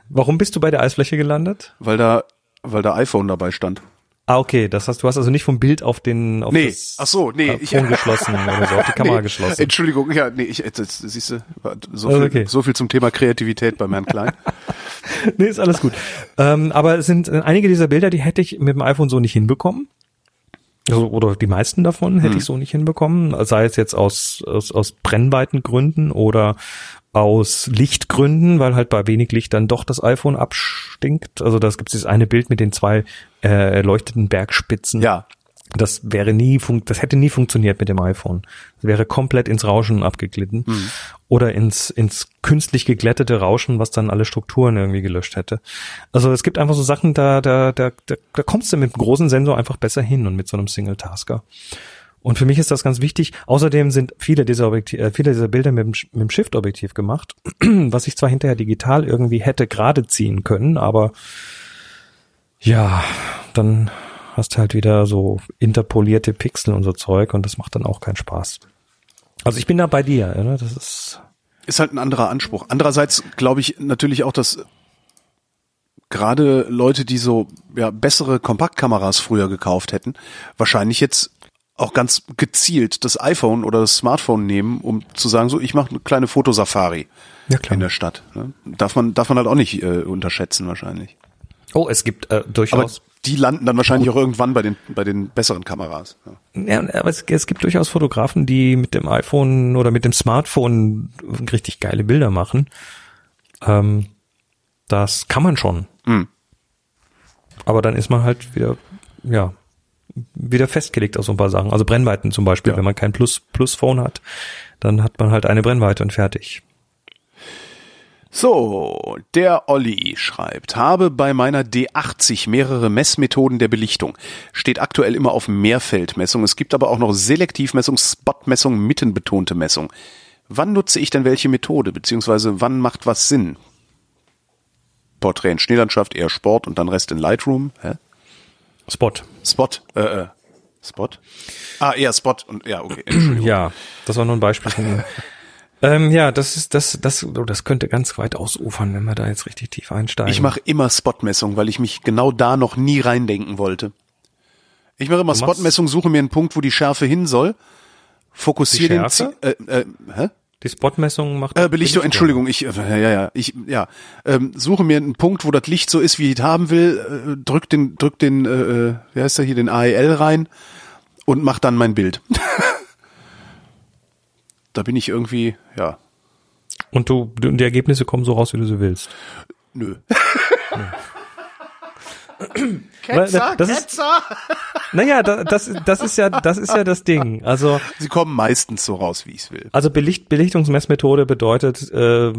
Warum bist du bei der Eisfläche gelandet? Weil da, weil da iPhone dabei stand. Ah, okay, das heißt, du hast also nicht vom Bild auf den auf Nee, das ach so, nee, ich- geschlossen oder so, auf die Kamera nee, geschlossen. Entschuldigung, ja, nee, ich, jetzt, siehst du, so Also viel, okay. so viel zum Thema Kreativität beim Herrn Klein. nee, ist alles gut. ähm, aber es sind äh, einige dieser Bilder, die hätte ich mit dem iPhone so nicht hinbekommen. Also, oder die meisten davon hätte ich so nicht hinbekommen, sei es jetzt aus, aus, aus Brennweitengründen oder aus Lichtgründen, weil halt bei wenig Licht dann doch das iPhone abstinkt. Also das gibt es dieses eine Bild mit den zwei äh, erleuchteten Bergspitzen. Ja, Das wäre nie, fun das hätte nie funktioniert mit dem iPhone. Das wäre komplett ins Rauschen abgeglitten. Oder ins, ins künstlich geglättete Rauschen, was dann alle Strukturen irgendwie gelöscht hätte. Also es gibt einfach so Sachen, da, da, da, da, da kommst du mit einem großen Sensor einfach besser hin und mit so einem Single-Tasker. Und für mich ist das ganz wichtig. Außerdem sind viele dieser, Objektiv, äh, viele dieser Bilder mit mit dem Shift-Objektiv gemacht, was ich zwar hinterher digital irgendwie hätte gerade ziehen können, aber ja, dann hast halt wieder so interpolierte Pixel und so Zeug und das macht dann auch keinen Spaß. Also ich bin da bei dir, ne? das ist ist halt ein anderer Anspruch. Andererseits glaube ich natürlich auch, dass gerade Leute, die so ja, bessere Kompaktkameras früher gekauft hätten, wahrscheinlich jetzt auch ganz gezielt das iPhone oder das Smartphone nehmen, um zu sagen, so ich mache eine kleine Fotosafari Ja, klar. in der Stadt. Ne? Darf man darf man halt auch nicht äh, unterschätzen wahrscheinlich. Oh, es gibt äh, Aber durchaus die landen dann wahrscheinlich auch irgendwann bei den bei den besseren Kameras. Ja. Ja, aber es, es gibt durchaus Fotografen, die mit dem iPhone oder mit dem Smartphone richtig geile Bilder machen. Ähm, das kann man schon. Hm. Aber dann ist man halt wieder, ja, wieder festgelegt auf so ein paar Sachen. Also Brennweiten zum Beispiel, Ja. wenn man kein Plus, Plus-Phone hat, dann hat man halt eine Brennweite und fertig. So, der Olli schreibt, habe bei meiner D80 mehrere Messmethoden der Belichtung. Steht aktuell immer auf Mehrfeldmessung. Es gibt aber auch noch Selektivmessung, Spotmessung, mittenbetonte Messung. Wann nutze ich denn welche Methode, beziehungsweise wann macht was Sinn? Porträt in Schneelandschaft, eher Sport und dann Rest in Lightroom. Hä? Spot. Spot, äh, äh, Spot? Ah, eher Spot und, ja, okay. Ja, das war nur ein Beispiel von ihm. ähm, ja, das ist, das, das, oh, das könnte ganz weit ausufern, wenn wir da jetzt richtig tief einsteigen. Ich mache immer Spotmessung, weil ich mich genau da noch nie reindenken wollte. Ich mache immer Spotmessung, suche mir einen Punkt, wo die Schärfe hin soll, fokussiere den Schärfe? Zie- äh, äh, hä? Die Spotmessung macht. Äh, Belichtung, Entschuldigung, ich äh, ja ja, ich ja, ähm, suche mir einen Punkt, wo das Licht so ist, wie ich es haben will, äh, drück den drück den äh, äh, wie heißt der hier den AEL rein und mach dann mein Bild. da bin ich irgendwie, ja, Und du, du, die Ergebnisse kommen so raus, wie du sie willst. nö. Ketzer, das ist, naja, da, das, das ist ja, das ist ja das Ding. Also, Sie kommen meistens so raus, wie ich es will. also Belicht, Belichtungsmessmethode bedeutet, äh,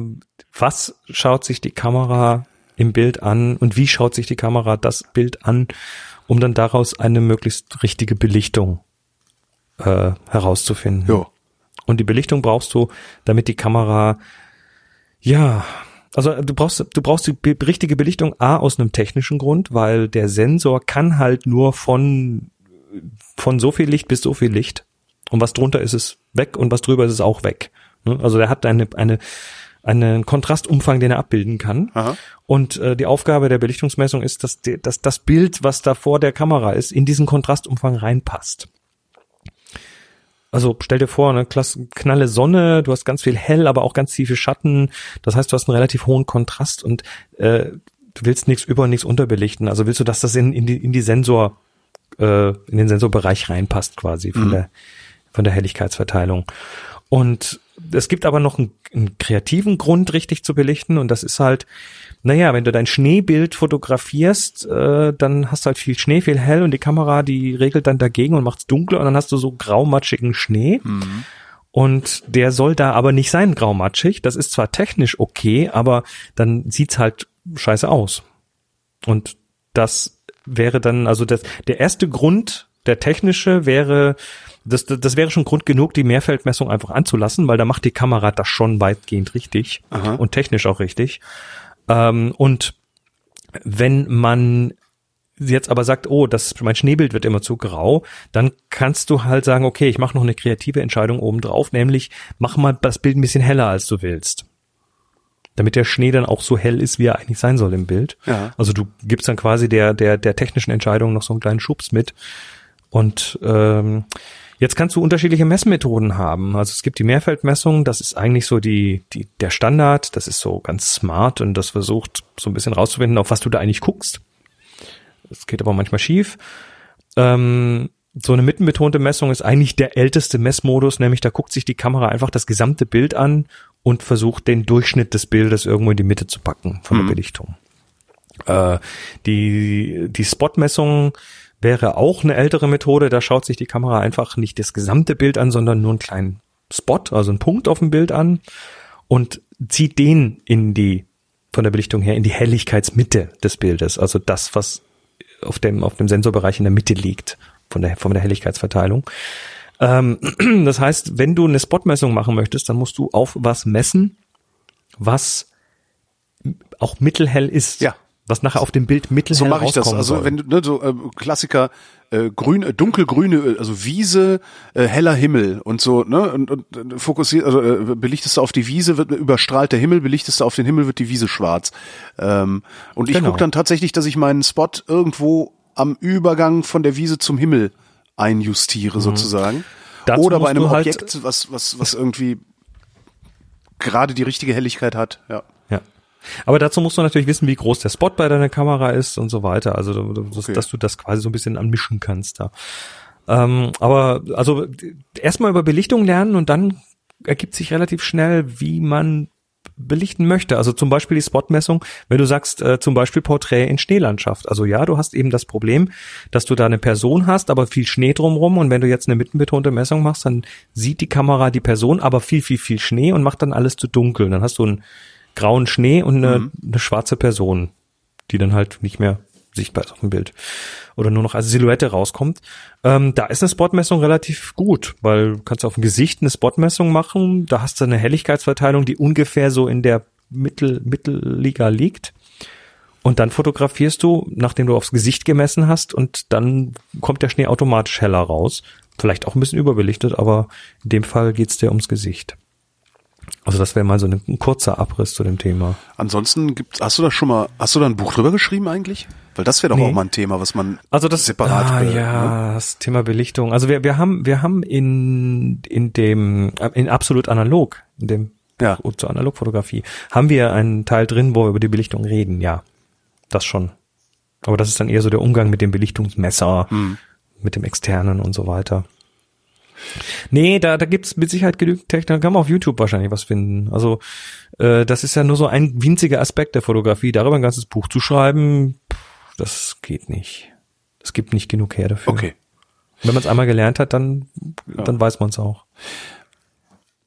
was schaut sich die Kamera im Bild an und wie schaut sich die Kamera das Bild an, um dann daraus eine möglichst richtige Belichtung äh, herauszufinden. Jo. Und die Belichtung brauchst du, damit die Kamera, ja, also du brauchst, du brauchst die be- richtige Belichtung A aus einem technischen Grund, weil der Sensor kann halt nur von, von so viel Licht bis so viel Licht. Und was drunter ist, ist weg und was drüber ist, ist auch weg. Ne? Also der hat eine, eine, einen Kontrastumfang, den er abbilden kann. Aha. Und äh, die Aufgabe der Belichtungsmessung ist, dass, die, dass das Bild, was da vor der Kamera ist, in diesen Kontrastumfang reinpasst. Also stell dir vor, eine klasse, knalle Sonne, du hast ganz viel hell, aber auch ganz tiefe Schatten. Das heißt, du hast einen relativ hohen Kontrast und äh, du willst nichts über und nichts unterbelichten. Also willst du, dass das in, in die, in die Sensor, äh, in den Sensorbereich reinpasst quasi von Mhm. der von der Helligkeitsverteilung. Und es gibt aber noch einen, einen kreativen Grund, richtig zu belichten, und das ist halt, naja, wenn du dein Schneebild fotografierst, äh, dann hast du halt viel Schnee, viel hell und die Kamera, die regelt dann dagegen und macht's dunkler und dann hast du so graumatschigen Schnee. Und der soll da aber nicht sein, graumatschig. Das ist zwar technisch okay, aber dann sieht's halt scheiße aus. Und das wäre dann, also das, der erste Grund, der technische wäre, das, das das wäre schon Grund genug, die Mehrfeldmessung einfach anzulassen, weil da macht die Kamera das schon weitgehend richtig Aha. und technisch auch richtig. Ähm, und wenn man jetzt aber sagt, oh, das mein Schneebild wird immer zu grau, dann kannst du halt sagen, okay, ich mache noch eine kreative Entscheidung oben drauf, nämlich mach mal das Bild ein bisschen heller, als du willst. Damit der Schnee dann auch so hell ist, wie er eigentlich sein soll im Bild. Ja. Also du gibst dann quasi der, der, der technischen Entscheidung noch so einen kleinen Schubs mit. Und ähm, jetzt kannst du unterschiedliche Messmethoden haben. Also es gibt die Mehrfeldmessung, das ist eigentlich so die, die, der Standard, das ist so ganz smart und das versucht so ein bisschen rauszufinden, auf was du da eigentlich guckst. Das geht aber manchmal schief. Ähm, so eine mittenbetonte Messung ist eigentlich der älteste Messmodus, nämlich da guckt sich die Kamera einfach das gesamte Bild an und versucht den Durchschnitt des Bildes irgendwo in die Mitte zu packen von der Belichtung. Äh, die die Spot-Messung wäre auch eine ältere Methode. Da schaut sich die Kamera einfach nicht das gesamte Bild an, sondern nur einen kleinen Spot, also einen Punkt auf dem Bild an und zieht den in die von der Belichtung her in die Helligkeitsmitte des Bildes, also das, was auf dem auf dem Sensorbereich in der Mitte liegt von der von der Helligkeitsverteilung. Ähm, das heißt, wenn du eine Spotmessung machen möchtest, dann musst du auf was messen, was auch mittelhell ist. Ja. Was nachher auf dem Bild mittelhell So mache ich das. Also soll. wenn du ne, so äh, Klassiker äh, grün, äh, dunkelgrüne, äh, also Wiese, äh, heller Himmel und so ne und, und äh, fokussiert, also äh, belichtest du auf die Wiese, wird überstrahlt der Himmel, belichtest du auf den Himmel, wird die Wiese schwarz. Ähm, und ich Genau. gucke dann tatsächlich, dass ich meinen Spot irgendwo am Übergang von der Wiese zum Himmel einjustiere sozusagen. Mhm. Dazu Oder bei einem halt- Objekt, was was was irgendwie gerade die richtige Helligkeit hat. Ja. Aber dazu musst du natürlich wissen, wie groß der Spot bei deiner Kamera ist und so weiter. Also, dass, Okay. dass du das quasi so ein bisschen anmischen kannst da. Ähm, aber also erstmal über Belichtung lernen und dann ergibt sich relativ schnell, wie man belichten möchte. Also zum Beispiel die Spotmessung, wenn du sagst, äh, zum Beispiel Porträt in Schneelandschaft. Also ja, du hast eben das Problem, dass du da eine Person hast, aber viel Schnee drumrum und wenn du jetzt eine mittenbetonte Messung machst, dann sieht die Kamera die Person, aber viel, viel, viel Schnee und macht dann alles zu dunkel. Dann hast du einen grauen Schnee und eine, eine schwarze Person, die dann halt nicht mehr sichtbar ist auf dem Bild oder nur noch als Silhouette rauskommt. Ähm, da ist eine Spotmessung relativ gut, weil du kannst auf dem Gesicht eine Spotmessung machen. Da hast du eine Helligkeitsverteilung, die ungefähr so in der Mittel, Mittelliga liegt. Und dann fotografierst du, nachdem du aufs Gesicht gemessen hast, und dann kommt der Schnee automatisch heller raus. Vielleicht auch ein bisschen überbelichtet, aber in dem Fall geht's dir ums Gesicht. Also das wäre mal so ein, ein kurzer Abriss zu dem Thema. Ansonsten gibt, hast du da schon mal, hast du da ein Buch drüber geschrieben eigentlich? Weil das wäre doch Nee. auch mal ein Thema, was man Also das separat. ah, be- ja, ne? das Thema Belichtung. Also wir wir haben wir haben in in dem in absolut analog in dem Ja. Buch zur Analogfotografie haben wir einen Teil drin, wo wir über die Belichtung reden. Ja, das schon. Aber das ist dann eher so der Umgang mit dem Belichtungsmesser, Hm. mit dem externen und so weiter. Nee, da, da gibt's mit Sicherheit genügend Technik, da kann man auf YouTube wahrscheinlich was finden. Also äh, das ist ja nur so ein winziger Aspekt der Fotografie. Darüber ein ganzes Buch zu schreiben, pff, das geht nicht. Es gibt nicht genug her dafür. Okay. Wenn man es einmal gelernt hat, dann, dann weiß man es auch.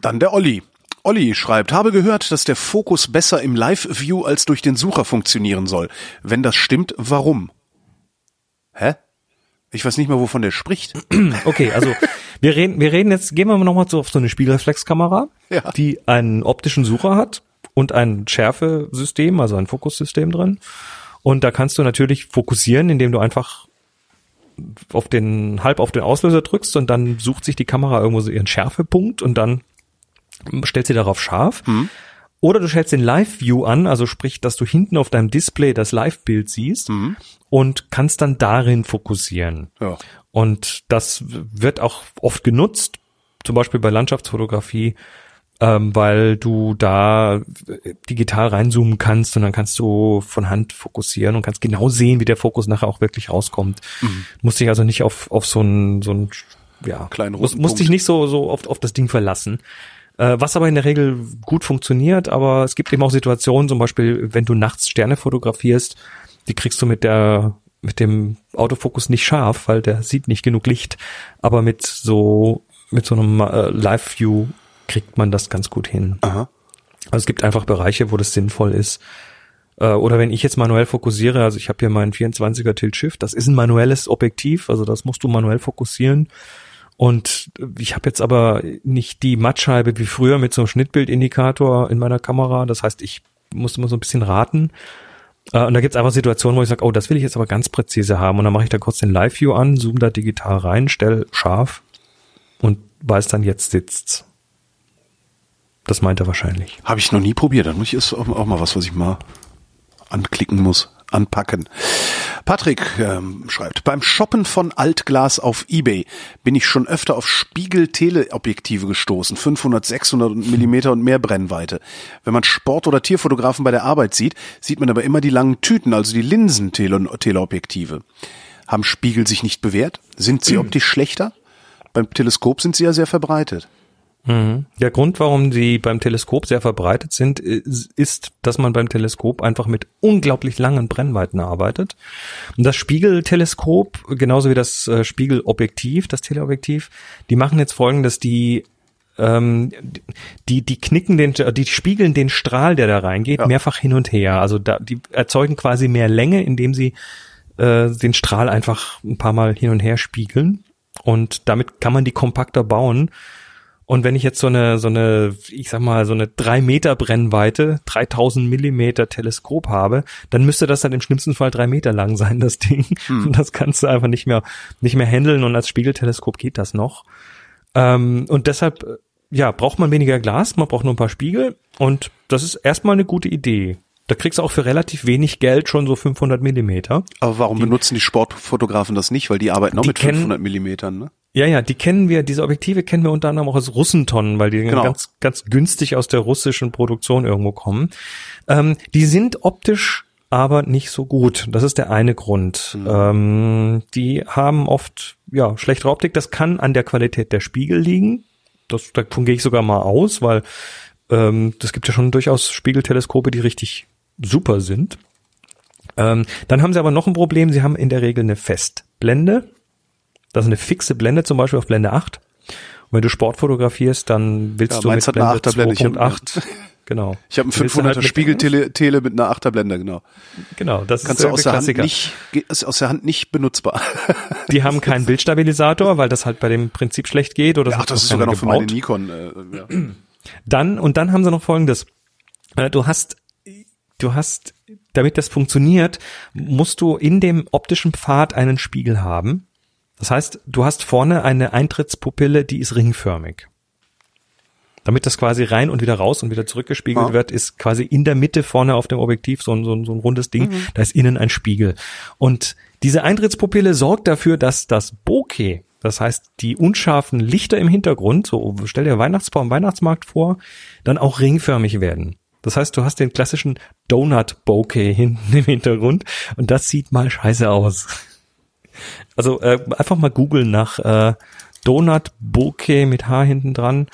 Dann der Olli. Olli schreibt, habe gehört, dass der Fokus besser im Live-View als durch den Sucher funktionieren soll. Wenn das stimmt, warum? Hä? Ich weiß nicht mal, wovon der spricht. Okay, also wir reden, wir reden jetzt, gehen wir mal nochmal so auf so eine Spiegelreflexkamera, Ja. die einen optischen Sucher hat und ein Schärfesystem, also ein Fokussystem drin. Und da kannst du natürlich fokussieren, indem du einfach auf den, halb auf den Auslöser drückst und dann sucht sich die Kamera irgendwo so ihren Schärfepunkt und dann stellt sie darauf scharf. Oder du stellst den Live-View an, also sprich, dass du hinten auf deinem Display das Live-Bild siehst und kannst dann darin fokussieren. Ja. Und das wird auch oft genutzt. zum Beispiel bei Landschaftsfotografie, ähm, weil du da digital reinzoomen kannst und dann kannst du von Hand fokussieren und kannst genau sehen, wie der Fokus nachher auch wirklich rauskommt. Mhm. Musst dich also nicht auf, auf so ein, so ein ja, Kleinen muss, roten musst dich nicht so, so oft auf das Ding verlassen. Äh, was aber in der Regel gut funktioniert, aber es gibt eben auch Situationen, zum Beispiel, wenn du nachts Sterne fotografierst, die kriegst du mit der mit dem Autofokus nicht scharf, weil der sieht nicht genug Licht. Aber mit so mit so einem äh, Live-View kriegt man das ganz gut hin. Aha. Also es gibt einfach Bereiche, wo das sinnvoll ist. Äh, Oder wenn ich jetzt manuell fokussiere, also ich habe hier meinen 24er Tilt Shift, das ist ein manuelles Objektiv, also das musst du manuell fokussieren. Und ich habe jetzt aber nicht die Mattscheibe wie früher mit so einem Schnittbildindikator in meiner Kamera. Das heißt, ich muss immer so ein bisschen raten. Äh, Und da gibt's einfach Situationen, wo ich sage, oh, das will ich jetzt aber ganz präzise haben. Und dann mache ich da kurz den Live-View an, zoome da digital rein, stell scharf und weiß dann, jetzt sitzt's. Das meint er wahrscheinlich. Habe ich noch nie probiert. Dann muss ich ist auch mal was, was ich mal anklicken muss, anpacken. Patrick ähm, schreibt, beim Shoppen von Altglas auf Ebay bin ich schon öfter auf Spiegel-Teleobjektive gestoßen, 500, 600 Millimeter und mehr Brennweite. Wenn man Sport- oder Tierfotografen bei der Arbeit sieht, sieht man aber immer die langen Tüten, also die Linsen-Teleobjektive. Haben Spiegel sich nicht bewährt? Sind sie optisch schlechter? Beim Teleskop sind sie ja sehr verbreitet. Der Grund, warum die beim Teleskop sehr verbreitet sind, ist, ist, dass man beim Teleskop einfach mit unglaublich langen Brennweiten arbeitet. Und das Spiegelteleskop, genauso wie das äh, Spiegelobjektiv, das Teleobjektiv, die machen jetzt folgendes, die ähm, die, die knicken den, die spiegeln den Strahl, der da reingeht, Ja. mehrfach hin und her. Also da, die erzeugen quasi mehr Länge, indem sie äh, den Strahl einfach ein paar Mal hin und her spiegeln. Und damit kann man die kompakter bauen. Und wenn ich jetzt so eine, so eine, ich sag mal, so eine drei Meter Brennweite, 3000 Millimeter Teleskop habe, dann müsste das dann im schlimmsten Fall drei Meter lang sein, das Ding. Und das kannst du einfach nicht mehr, nicht mehr handeln und als Spiegelteleskop geht das noch. Ähm, und deshalb, äh, ja, braucht man weniger Glas, man braucht nur ein paar Spiegel und das ist erstmal eine gute Idee. Da kriegst du auch für relativ wenig Geld schon so 500 Millimeter. Aber warum benutzen die Sportfotografen das nicht? Weil die arbeiten auch Die mit kennen- 500 Millimetern, ne? Ja, ja, die kennen wir, diese Objektive kennen wir unter anderem auch als Russentonnen, weil die Genau. ganz, ganz günstig aus der russischen Produktion irgendwo kommen. Ähm, die sind optisch aber nicht so gut. Das ist der eine Grund. Ähm, die haben oft, ja, schlechtere Optik. Das kann an der Qualität der Spiegel liegen. Das, davon gehe ich sogar mal aus, weil ähm, das gibt ja schon durchaus Spiegelteleskope, die richtig super sind. Ähm, dann haben sie aber noch ein Problem. Sie haben in der Regel eine Festblende. Das ist eine fixe Blende, zum Beispiel auf Blende 8. Und wenn du Sport fotografierst, dann willst Ja, du mit Blende Achterblende. Ich hab- 2.8. Genau. Ich habe einen Willst du 500er halt mit- Spiegeltele Tele mit einer Achterblende, genau. Genau, das Kannst ist du aus der Hand Klassiker. nicht, ge- ist aus der Hand nicht benutzbar. Die haben keinen Bildstabilisator, weil das halt bei dem Prinzip schlecht geht oder es Ach, das ist sogar noch für meine gebaut. Nikon. Äh, ja. Dann, und dann haben sie noch folgendes. Äh, Du hast, du hast, damit das funktioniert, musst du in dem optischen Pfad einen Spiegel haben. Das heißt, du hast vorne eine Eintrittspupille, die ist ringförmig. Damit das quasi rein und wieder raus und wieder zurückgespiegelt Ah. wird, ist quasi in der Mitte vorne auf dem Objektiv so ein, so ein, so ein rundes Ding. Da ist innen ein Spiegel. Und diese Eintrittspupille sorgt dafür, dass das Bokeh, das heißt die unscharfen Lichter im Hintergrund, so stell dir Weihnachtsbaum, Weihnachtsmarkt vor, dann auch ringförmig werden. Das heißt, du hast den klassischen Donut Bokeh hinten im Hintergrund und das sieht mal scheiße aus. Also äh, einfach mal googeln nach äh, Donut Bokeh mit H hinten dran.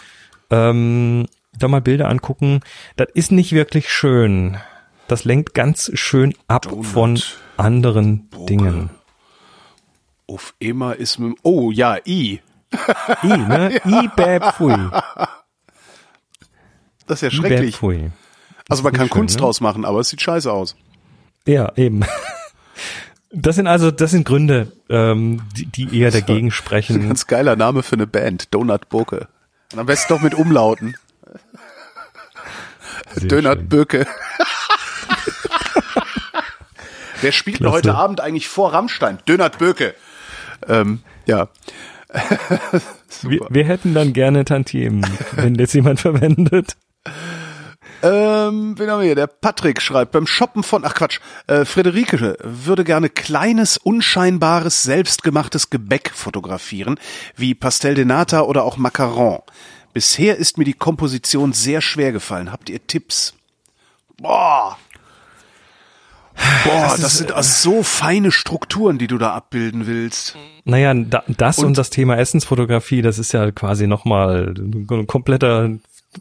Ähm, da mal Bilder angucken. Das ist nicht wirklich schön. Das lenkt ganz schön ab Donut von anderen Dingen. Auf immer ist mit, oh ja, I. I, ne? I, bäb, pfui. Das ist ja schrecklich. Also man kann schön, Kunst ne? draus machen, aber es sieht scheiße aus. Ja, eben. Das sind also, das sind Gründe, ähm, die, die eher dagegen sprechen. Ganz geiler Name für eine Band, Donut Boke. Und am besten doch mit Umlauten. Donut. Böke. Wer spielt denn Klasse. heute Abend eigentlich vor Rammstein? Donut Böke. Ähm, ja. Wir, wir hätten dann gerne Tantiemen, wenn das jemand verwendet. Ähm, wen haben wir hier? Der Patrick schreibt, beim Shoppen von, ach Quatsch, äh, Friederike würde gerne kleines, unscheinbares, selbstgemachtes Gebäck fotografieren, wie Pastel de Nata oder auch Macaron. Bisher ist mir die Komposition sehr schwer gefallen. Habt ihr Tipps? Boah. Boah, das, das sind also so feine Strukturen, die du da abbilden willst. Naja, da, das und, und das Thema Essensfotografie, das ist ja quasi nochmal ein kompletter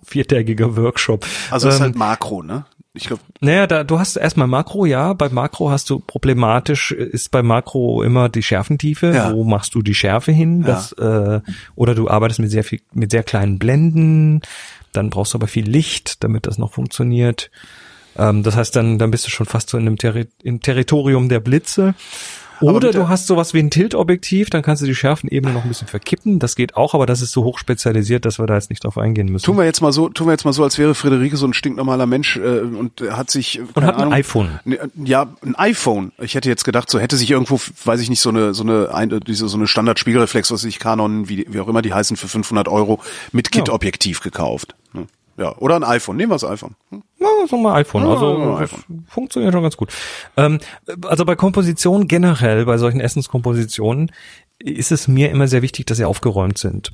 viertägiger Workshop. Also ähm, ist halt Makro, ne? Ich glaube. Naja, da, du hast erstmal Makro, ja. Bei Makro hast du problematisch, ist bei Makro immer die Schärfentiefe. Ja. Wo machst du die Schärfe hin? Das, ja. äh, oder du arbeitest mit sehr viel, mit sehr kleinen Blenden. Dann brauchst du aber viel Licht, damit das noch funktioniert. Ähm, das heißt, dann, dann bist du schon fast so in einem Terri im Territorium der Blitze. Oder du hast sowas wie ein Tilt-Objektiv, dann kannst du die Schärfenebene noch ein bisschen verkippen. Das geht auch, aber das ist so hoch spezialisiert, dass wir da jetzt nicht drauf eingehen müssen. Tun wir jetzt mal so, tun wir jetzt mal so, als wäre Friederike so ein stinknormaler Mensch äh, und hat sich und hat Ahnung, ein iPhone. Ne, ja, ein iPhone. Ich hätte jetzt gedacht, so hätte sich irgendwo, weiß ich nicht, so eine so eine ein, diese so eine Standard-Spiegelreflex, was ich Canon, wie, wie auch immer die heißen, für 500 Euro mit Kit-Objektiv gekauft. Ne? Ja, oder ein iPhone. Nehmen wir das iPhone. Hm? Ja, sagen wir iPhone. Also ja, iPhone. funktioniert schon ganz gut. Ähm, also bei Kompositionen generell, bei solchen Essenskompositionen, ist es mir immer sehr wichtig, dass sie aufgeräumt sind.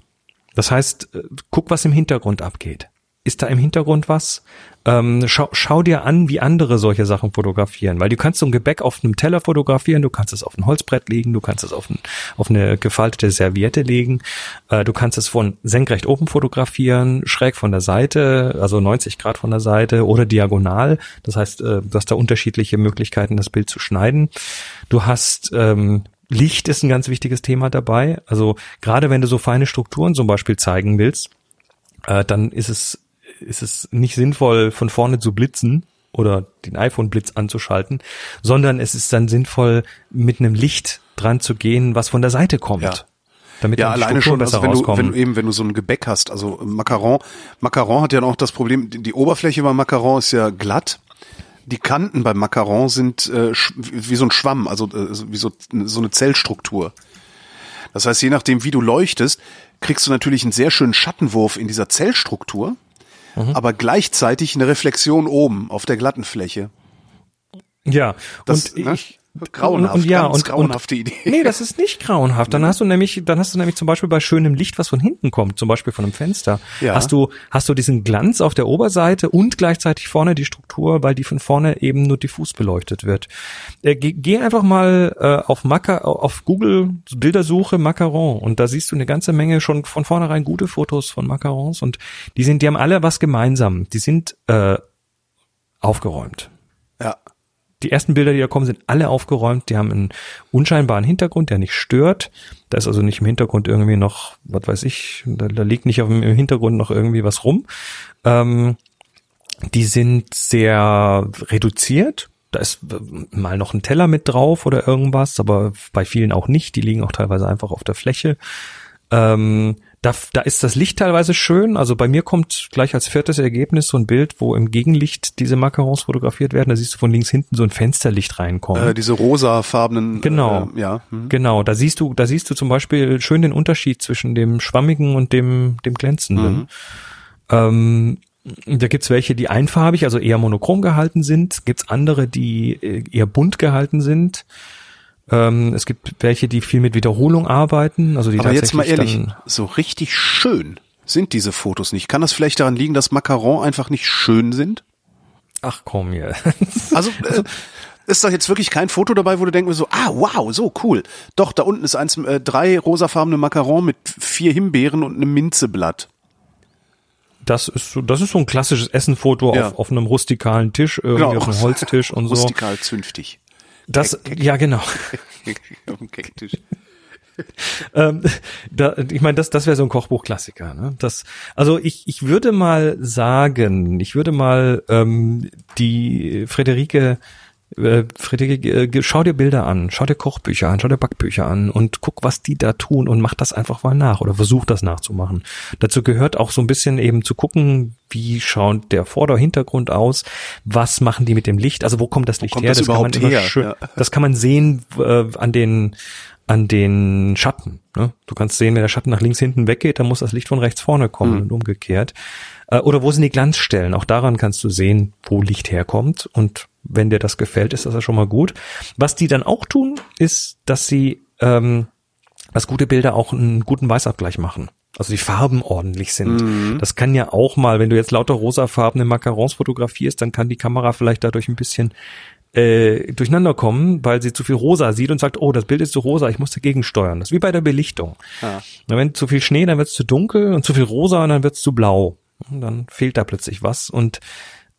Das heißt, äh, guck, was im Hintergrund abgeht. Ist da im Hintergrund was? Ähm, schau, schau dir an, wie andere solche Sachen fotografieren, weil du kannst so ein Gebäck auf einem Teller fotografieren, du kannst es auf ein Holzbrett legen, du kannst es auf, ein, auf eine gefaltete Serviette legen, äh, du kannst es von senkrecht oben fotografieren, schräg von der Seite, also 90 Grad von der Seite oder diagonal. Das heißt, äh, du hast da unterschiedliche Möglichkeiten, das Bild zu schneiden. Du hast ähm, Licht ist ein ganz wichtiges Thema dabei. Also gerade wenn du so feine Strukturen zum Beispiel zeigen willst, äh, dann ist es ist es nicht sinnvoll, von vorne zu blitzen oder den iPhone-Blitz anzuschalten, sondern es ist dann sinnvoll, mit einem Licht dran zu gehen, was von der Seite kommt. Ja. Damit ja, alleine schon, also wenn du, wenn du eben, wenn du so ein Gebäck hast, also Macaron, Macaron hat ja noch das Problem, die Oberfläche beim Macaron ist ja glatt. Die Kanten beim Macaron sind äh, wie so ein Schwamm, also äh, wie so, so eine Zellstruktur. Das heißt, je nachdem, wie du leuchtest, kriegst du natürlich einen sehr schönen Schattenwurf in dieser Zellstruktur mhm. aber gleichzeitig eine Reflexion oben auf der glatten Fläche. Ja, das, und ne? ich, grauenhaft, und, ja, ganz und, grauenhafte Idee. Nee, das ist nicht grauenhaft. Dann hast du nämlich, dann hast du nämlich zum Beispiel bei schönem Licht, was von hinten kommt, zum Beispiel von einem Fenster, ja. hast du, hast du diesen Glanz auf der Oberseite und gleichzeitig vorne die Struktur, weil die von vorne eben nur diffus beleuchtet wird. Äh, geh, geh einfach mal äh, auf Maca, auf Google Bildersuche Macaron und da siehst du eine ganze Menge schon von vornherein gute Fotos von Macarons und die sind, die haben alle was gemeinsam. Die sind äh, aufgeräumt. Die ersten Bilder, die da kommen, sind alle aufgeräumt. Die haben einen unscheinbaren Hintergrund, der nicht stört. Da ist also nicht im Hintergrund irgendwie noch, was weiß ich, da, da liegt nicht auf dem, im Hintergrund noch irgendwie was rum. Ähm, die sind sehr reduziert. Da ist mal noch ein Teller mit drauf oder irgendwas, aber bei vielen auch nicht. Die liegen auch teilweise einfach auf der Fläche. Ähm, da, da ist das Licht teilweise schön. Also bei mir kommt gleich als viertes Ergebnis so ein Bild, wo im Gegenlicht diese Macarons fotografiert werden. Da siehst du von links hinten so ein Fensterlicht reinkommen. Äh, diese rosafarbenen. Genau. Äh, ja. Hm. Genau. Da siehst du, da siehst du zum Beispiel schön den Unterschied zwischen dem schwammigen und dem, dem glänzenden. Mhm. Ähm, da gibt's welche, die einfarbig, also eher monochrom gehalten sind. Gibt's andere, die äh, eher bunt gehalten sind. Ähm, es gibt welche, die viel mit Wiederholung arbeiten. Also die Aber jetzt mal ehrlich, so richtig schön sind diese Fotos nicht. Kann das vielleicht daran liegen, dass Macaron einfach nicht schön sind? Ach komm hier. also äh, ist da jetzt wirklich kein Foto dabei, wo du denkst so, ah wow, so cool. Doch, da unten ist eins, äh, drei rosafarbene Macaron mit vier Himbeeren und einem Minzeblatt. Das ist so, das ist so ein klassisches Essenfoto ja. auf, auf einem rustikalen Tisch, irgendwie genau. auf einem Holztisch und so. Rustikal zünftig. Das, ja genau. ähm, da, ich meine, das, das wäre so ein Kochbuchklassiker. Ne? Das, also ich, ich würde mal sagen, ich würde mal ähm, die Friederike äh, Friederike, äh, schau dir Bilder an, schau dir Kochbücher an, schau dir Backbücher an und guck, was die da tun und mach das einfach mal nach oder versuch das nachzumachen. Dazu gehört auch so ein bisschen eben zu gucken, wie schaut der Vorder- Hintergrund aus, was machen die mit dem Licht, also wo kommt das Licht kommt her? Das, das kann man her? schön, ja. das kann man sehen äh, an den an den Schatten. Ne? Du kannst sehen, wenn der Schatten nach links hinten weggeht, dann muss das Licht von rechts vorne kommen Mhm. und umgekehrt. Äh, oder wo sind die Glanzstellen? Auch daran kannst du sehen, wo Licht herkommt. Und wenn dir das gefällt, ist das ja schon mal gut. Was die dann auch tun, ist, dass sie ähm, dass gute Bilder auch einen guten Weißabgleich machen. Also die Farben ordentlich sind. Das kann ja auch mal, wenn du jetzt lauter rosafarbene Macarons fotografierst, dann kann die Kamera vielleicht dadurch ein bisschen äh, durcheinander kommen, weil sie zu viel rosa sieht und sagt, oh, das Bild ist zu rosa, ich muss dagegen steuern. Das ist wie bei der Belichtung. Ja. Wenn zu viel Schnee, dann wird es zu dunkel und zu viel rosa, dann wird es zu blau. Und dann fehlt da plötzlich was. Und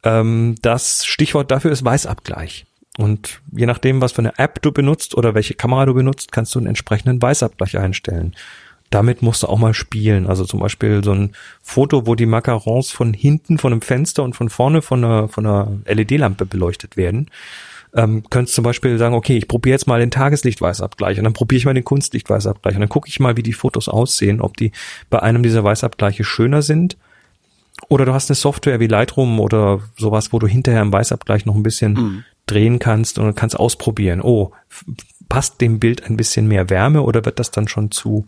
ähm, das Stichwort dafür ist Weißabgleich. Und je nachdem, was für eine App du benutzt oder welche Kamera du benutzt, kannst du einen entsprechenden Weißabgleich einstellen. Damit musst du auch mal spielen. Also zum Beispiel so ein Foto, wo die Macarons von hinten von einem Fenster und von vorne von einer, von einer LED-Lampe beleuchtet werden. Ähm, könntest zum Beispiel sagen, okay, ich probiere jetzt mal den Tageslichtweißabgleich und dann probiere ich mal den Kunstlichtweißabgleich und dann gucke ich mal, wie die Fotos aussehen, ob die bei einem dieser Weißabgleiche schöner sind oder du hast eine Software wie Lightroom oder sowas, wo du hinterher im Weißabgleich noch ein bisschen drehen kannst und kannst ausprobieren. Oh, passt dem Bild ein bisschen mehr Wärme oder wird das dann schon zu,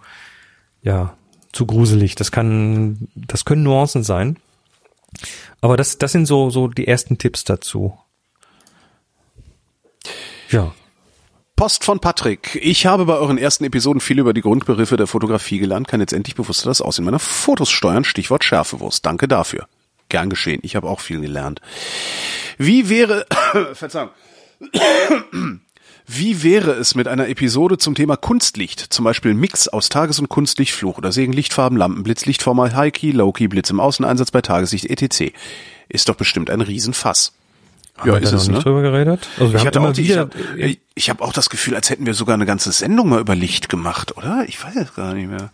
ja, zu gruselig? Das kann, das können Nuancen sein. Aber das, das sind so, so die ersten Tipps dazu. Ja. Post von Patrick. Ich habe bei euren ersten Episoden viel über die Grundbegriffe der Fotografie gelernt, kann jetzt endlich bewusster das Aussehen meiner Fotos steuern. Stichwort Schärfewurst. Danke dafür. Gern geschehen. Ich habe auch viel gelernt. Wie wäre, Verzeihung. Wie wäre es mit einer Episode zum Thema Kunstlicht? Zum Beispiel Mix aus Tages- und Kunstlicht, Fluch oder Segen, Lichtfarben, Lampenblitz, Lichtformer, High-Key, Low-Key, Blitz im Außeneinsatz bei Tageslicht, etc. Ist doch bestimmt ein Riesenfass. Haben wir da noch nicht drüber geredet? Also wir Ich hatte auch die, ich wieder, habe ich hab auch das Gefühl, als hätten wir sogar eine ganze Sendung mal über Licht gemacht, oder? Ich weiß es gar nicht mehr.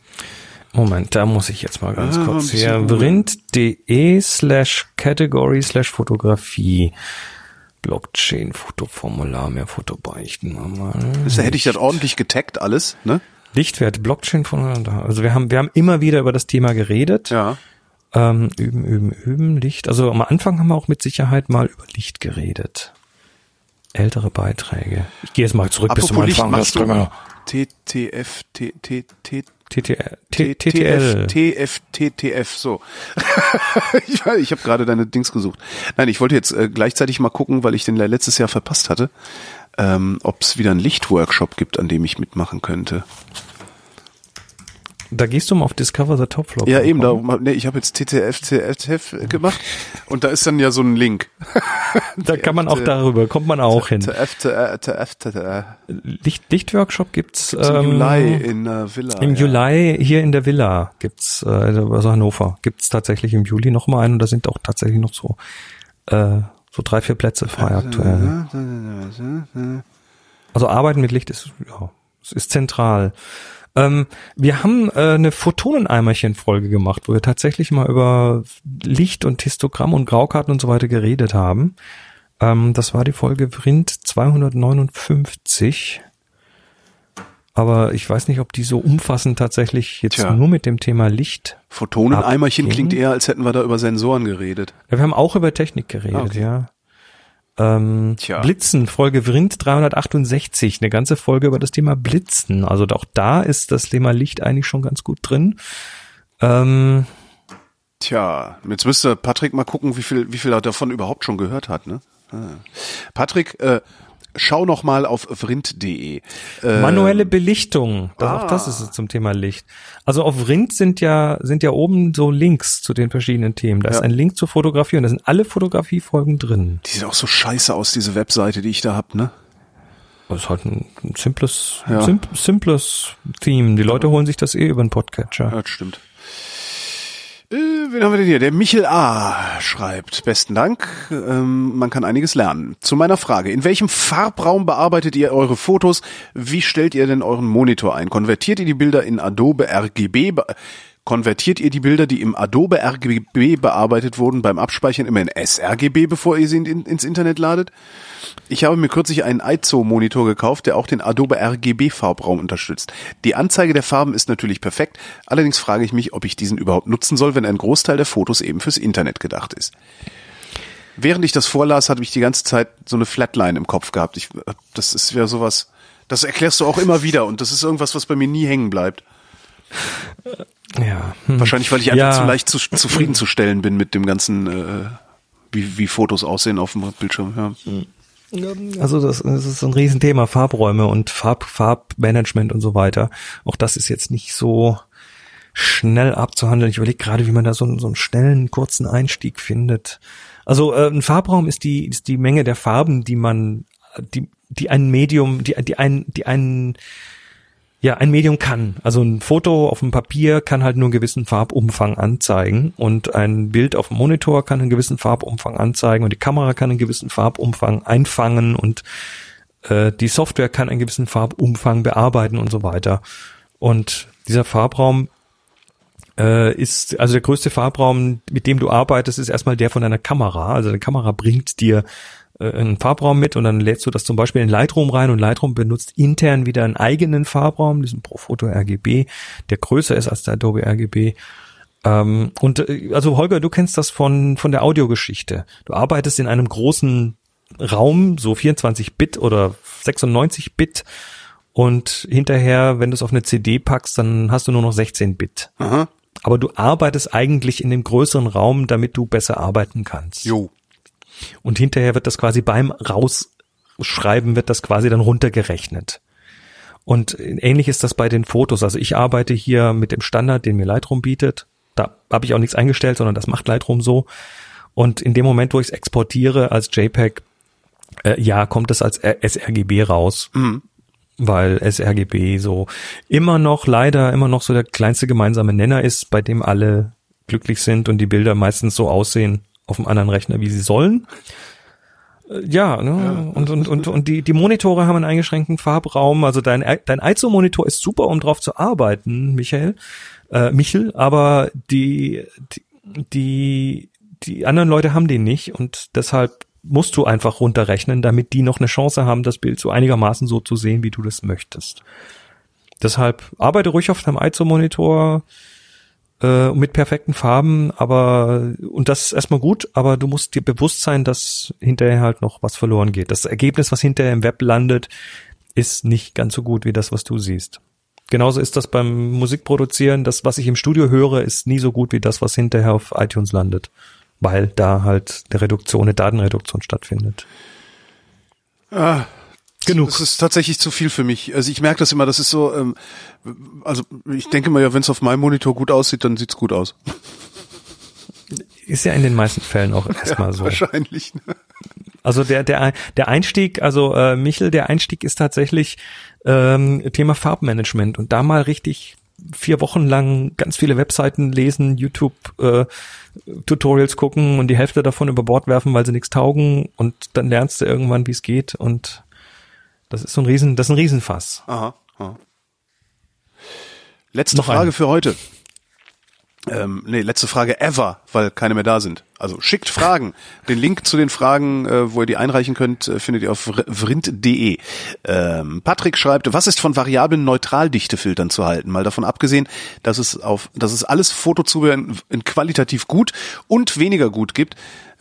Moment, da muss ich jetzt mal ganz Ah, kurz googeln. Vrind.de slash category slash Fotografie. Blockchain, Fotoformular, mehr Fotobeichten. Mal. Da hätte ich das ordentlich getaggt alles, ne? Lichtwert, Blockchain also wir haben, wir haben immer wieder über das Thema geredet. Ja. Ähm, üben, üben, üben, Licht. Also am Anfang haben wir auch mit Sicherheit mal über Licht geredet. Ältere Beiträge. Ich gehe jetzt mal zurück bis zum Apropos Licht, Anfang. machst Das können wir- du TTF, T, T, T, TTL, T- TTL. TF, TTF, so. ich ich habe gerade deine Dings gesucht. Nein, ich wollte jetzt äh, gleichzeitig mal gucken, weil ich den letztes Jahr verpasst hatte, ähm, ob es wieder einen Lichtworkshop gibt, an dem ich mitmachen könnte. Da gehst du mal auf Discover the Top Flop. Ja, eben, da, nee, ich habe jetzt TTF, TF gemacht und da ist dann ja so ein Link. Da kann man auch darüber, kommt man auch hin. Licht, Lichtworkshop gibt's, Im ähm, Juli in äh, Villa. Im. Juli hier in der Villa gibt's, äh, also Hannover, gibt's tatsächlich im Juli noch mal einen und da sind auch tatsächlich noch so, äh, so drei, vier Plätze frei aktuell. Also Arbeiten mit Licht ist, ja, ist zentral. Ähm, wir haben äh, eine Photoneneimerchen-Folge gemacht, wo wir tatsächlich mal über Licht und Histogramm und Graukarten und so weiter geredet haben. Ähm, das war die Folge Vrind 259. Aber ich weiß nicht, ob die so umfassend tatsächlich jetzt Tja. nur mit dem Thema Licht. Photoneneimerchen Abgehen. klingt eher, als hätten wir da über Sensoren geredet. Ja, wir haben auch über Technik geredet, Ah, okay. ja. Ähm, Tja. Blitzen, Folge Vrind 368, eine ganze Folge über das Thema Blitzen. Also auch da ist das Thema Licht eigentlich schon ganz gut drin. Ähm, Tja, jetzt müsste Patrick mal gucken, wie viel, wie viel er davon überhaupt schon gehört hat, ne? Ah. Patrick, äh, schau noch mal auf vrind.de. Äh, manuelle Belichtung, das, auch das ah. ist es zum Thema Licht. Also auf Vrind sind ja sind ja oben so Links zu den verschiedenen Themen. Da ist Ja. ein Link zur Fotografie und da sind alle Fotografiefolgen drin. die sieht auch so scheiße aus, diese Webseite, die ich da hab, ne? Das ist halt ein, ein simples, Ja. simp, simples Theme. Die Leute holen sich das eh über den Podcatcher. Ja, das stimmt. Äh, wen haben wir denn hier? Der Michel A. schreibt, besten Dank, ähm, man kann einiges lernen. Zu meiner Frage, in welchem Farbraum bearbeitet ihr eure Fotos? Wie stellt ihr denn euren Monitor ein? Konvertiert ihr die Bilder in Adobe RGB? Konvertiert ihr die Bilder, die im Adobe RGB bearbeitet wurden, beim Abspeichern immer in sRGB, bevor ihr sie in, ins Internet ladet? Ich habe mir kürzlich einen IZO-Monitor gekauft, der auch den Adobe RGB-Farbraum unterstützt. Die Anzeige der Farben ist natürlich perfekt, allerdings frage ich mich, ob ich diesen überhaupt nutzen soll, wenn ein Großteil der Fotos eben fürs Internet gedacht ist. Während ich das vorlas, hatte ich die ganze Zeit so eine Flatline im Kopf gehabt. Ich, das ist ja sowas, Das erklärst du auch immer wieder und das ist irgendwas, was bei mir nie hängen bleibt. Ja. Hm. Wahrscheinlich, weil ich einfach Ja. zu leicht zu, zufriedenzustellen bin mit dem ganzen, äh, wie, wie Fotos aussehen auf dem Bildschirm. Ja. Also das, das ist ein Riesenthema, Farbräume und Farb, Farbmanagement und so weiter. Auch das ist jetzt nicht so schnell abzuhandeln. Ich überlege gerade, wie man da so, einen- so einen schnellen, kurzen Einstieg findet. Also äh, ein Farbraum ist die, ist die Menge der Farben, die man, die, die ein Medium, die, die ein, die ein, ja, ein Medium kann. Also ein Foto auf dem Papier kann halt nur einen gewissen Farbumfang anzeigen und ein Bild auf dem Monitor kann einen gewissen Farbumfang anzeigen und die Kamera kann einen gewissen Farbumfang einfangen und äh, die Software kann einen gewissen Farbumfang bearbeiten und so weiter. Und dieser Farbraum äh, ist, also der größte Farbraum, mit dem du arbeitest, ist erstmal der von deiner Kamera. Also deine Kamera bringt dir einen Farbraum mit und dann lädst du das zum Beispiel in Lightroom rein und Lightroom benutzt intern wieder einen eigenen Farbraum, diesen Profoto RGB, der größer ist als der Adobe RGB. Ähm, und äh, also Holger, du kennst das von, von der Audiogeschichte. Du arbeitest in einem großen Raum, so 24 Bit oder 96 Bit und hinterher, wenn du es auf eine CD packst, dann hast du nur noch 16 Bit. Aha. Aber du arbeitest eigentlich in dem größeren Raum, damit du besser arbeiten kannst. Jo. Und hinterher wird das quasi beim Rausschreiben wird das quasi dann runtergerechnet. Und ähnlich ist das bei den Fotos. Also ich arbeite hier mit dem Standard, den mir Lightroom bietet. Da habe ich auch nichts eingestellt, sondern das macht Lightroom so. Und in dem Moment, wo ich es exportiere als JPEG, äh, ja, kommt es als sRGB raus. Weil sRGB so immer noch, leider immer noch so der kleinste gemeinsame Nenner ist, bei dem alle glücklich sind und die Bilder meistens so aussehen auf dem anderen Rechner, wie sie sollen. Äh, Ja, ne? und, und, und, und die, die Monitore haben einen eingeschränkten Farbraum. Also dein, dein ISO-Monitor ist super, um drauf zu arbeiten, Michael, äh, Michel, aber die, die, die, die anderen Leute haben den nicht und deshalb musst du einfach runterrechnen, damit die noch eine Chance haben, das Bild so einigermaßen so zu sehen, wie du das möchtest. Deshalb arbeite ruhig auf deinem ISO-Monitor äh, mit perfekten Farben, aber und das ist erstmal gut, aber du musst dir bewusst sein, dass hinterher halt noch was verloren geht. Das Ergebnis, was hinterher im Web landet, ist nicht ganz so gut wie das, was du siehst. Genauso ist das beim Musikproduzieren. Das, was ich im Studio höre, ist nie so gut wie das, was hinterher auf iTunes landet, weil da halt eine Reduktion, eine Datenreduktion stattfindet. Genug. Das ist tatsächlich zu viel für mich. Also ich merke das immer, das ist so, ähm, also ich denke mal ja, wenn es auf meinem Monitor gut aussieht, dann sieht's gut aus. Ist ja in den meisten Fällen auch erstmal so. Wahrscheinlich. Ne? Also der der der Einstieg, also äh, Michel, der Einstieg ist tatsächlich ähm, Thema Farbmanagement und da mal richtig vier Wochen lang ganz viele Webseiten lesen, YouTube äh, Tutorials gucken und die Hälfte davon über Bord werfen, weil sie nichts taugen und dann lernst du irgendwann, wie es geht und das ist so ein Riesen, das ist ein Riesenfass. Aha. aha. Letzte Noch Frage eine. für heute. Ähm, nee, letzte Frage ever, weil keine mehr da sind. Also schickt Fragen. Den Link zu den Fragen, äh, wo ihr die einreichen könnt, äh, findet ihr auf vr- vrind.de. Ähm, Patrick schreibt, was ist von variablen Neutraldichtefiltern zu halten? Mal davon abgesehen, dass es auf, dass es alles Fotozubehör in, in qualitativ gut und weniger gut gibt.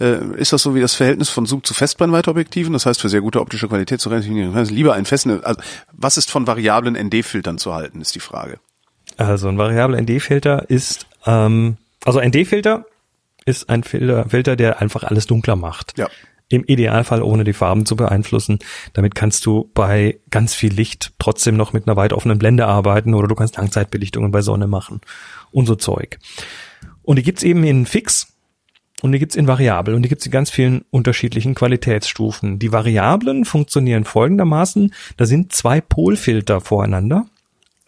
Äh, ist das so wie das Verhältnis von Zoom zu Festbrennweiteobjektiven? Das heißt, für sehr gute optische Qualität zu relativ lieber einen festen, also, was ist von variablen ND-Filtern zu halten, ist die Frage. Also ein variabler ND-Filter ist, ähm, also ND-Filter ist ein Filter, Filter, der einfach alles dunkler macht. Ja. Im Idealfall ohne die Farben zu beeinflussen. Damit kannst du bei ganz viel Licht trotzdem noch mit einer weit offenen Blende arbeiten oder du kannst Langzeitbelichtungen bei Sonne machen und so Zeug. Und die gibt's eben in fix und die gibt's in variabel und die gibt's in ganz vielen unterschiedlichen Qualitätsstufen. Die Variablen funktionieren folgendermaßen. Da sind zwei Polfilter voreinander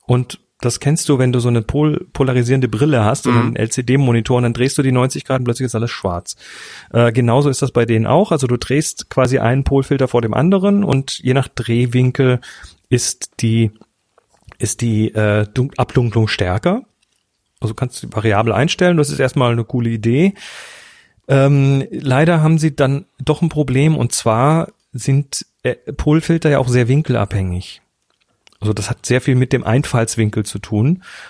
und das kennst du, wenn du so eine pol polarisierende Brille hast und einen LCD-Monitor und dann drehst du die 90 Grad und plötzlich ist alles schwarz. Äh, genauso ist das bei denen auch. Also du drehst quasi einen Polfilter vor dem anderen und je nach Drehwinkel ist die ist die äh, Dun- Abdunklung stärker. Also du kannst die Variable einstellen. Das ist erstmal eine coole Idee. Ähm, leider haben sie dann doch ein Problem und zwar sind äh, Polfilter ja auch sehr winkelabhängig. Also das hat sehr viel mit dem Einfallswinkel zu tun.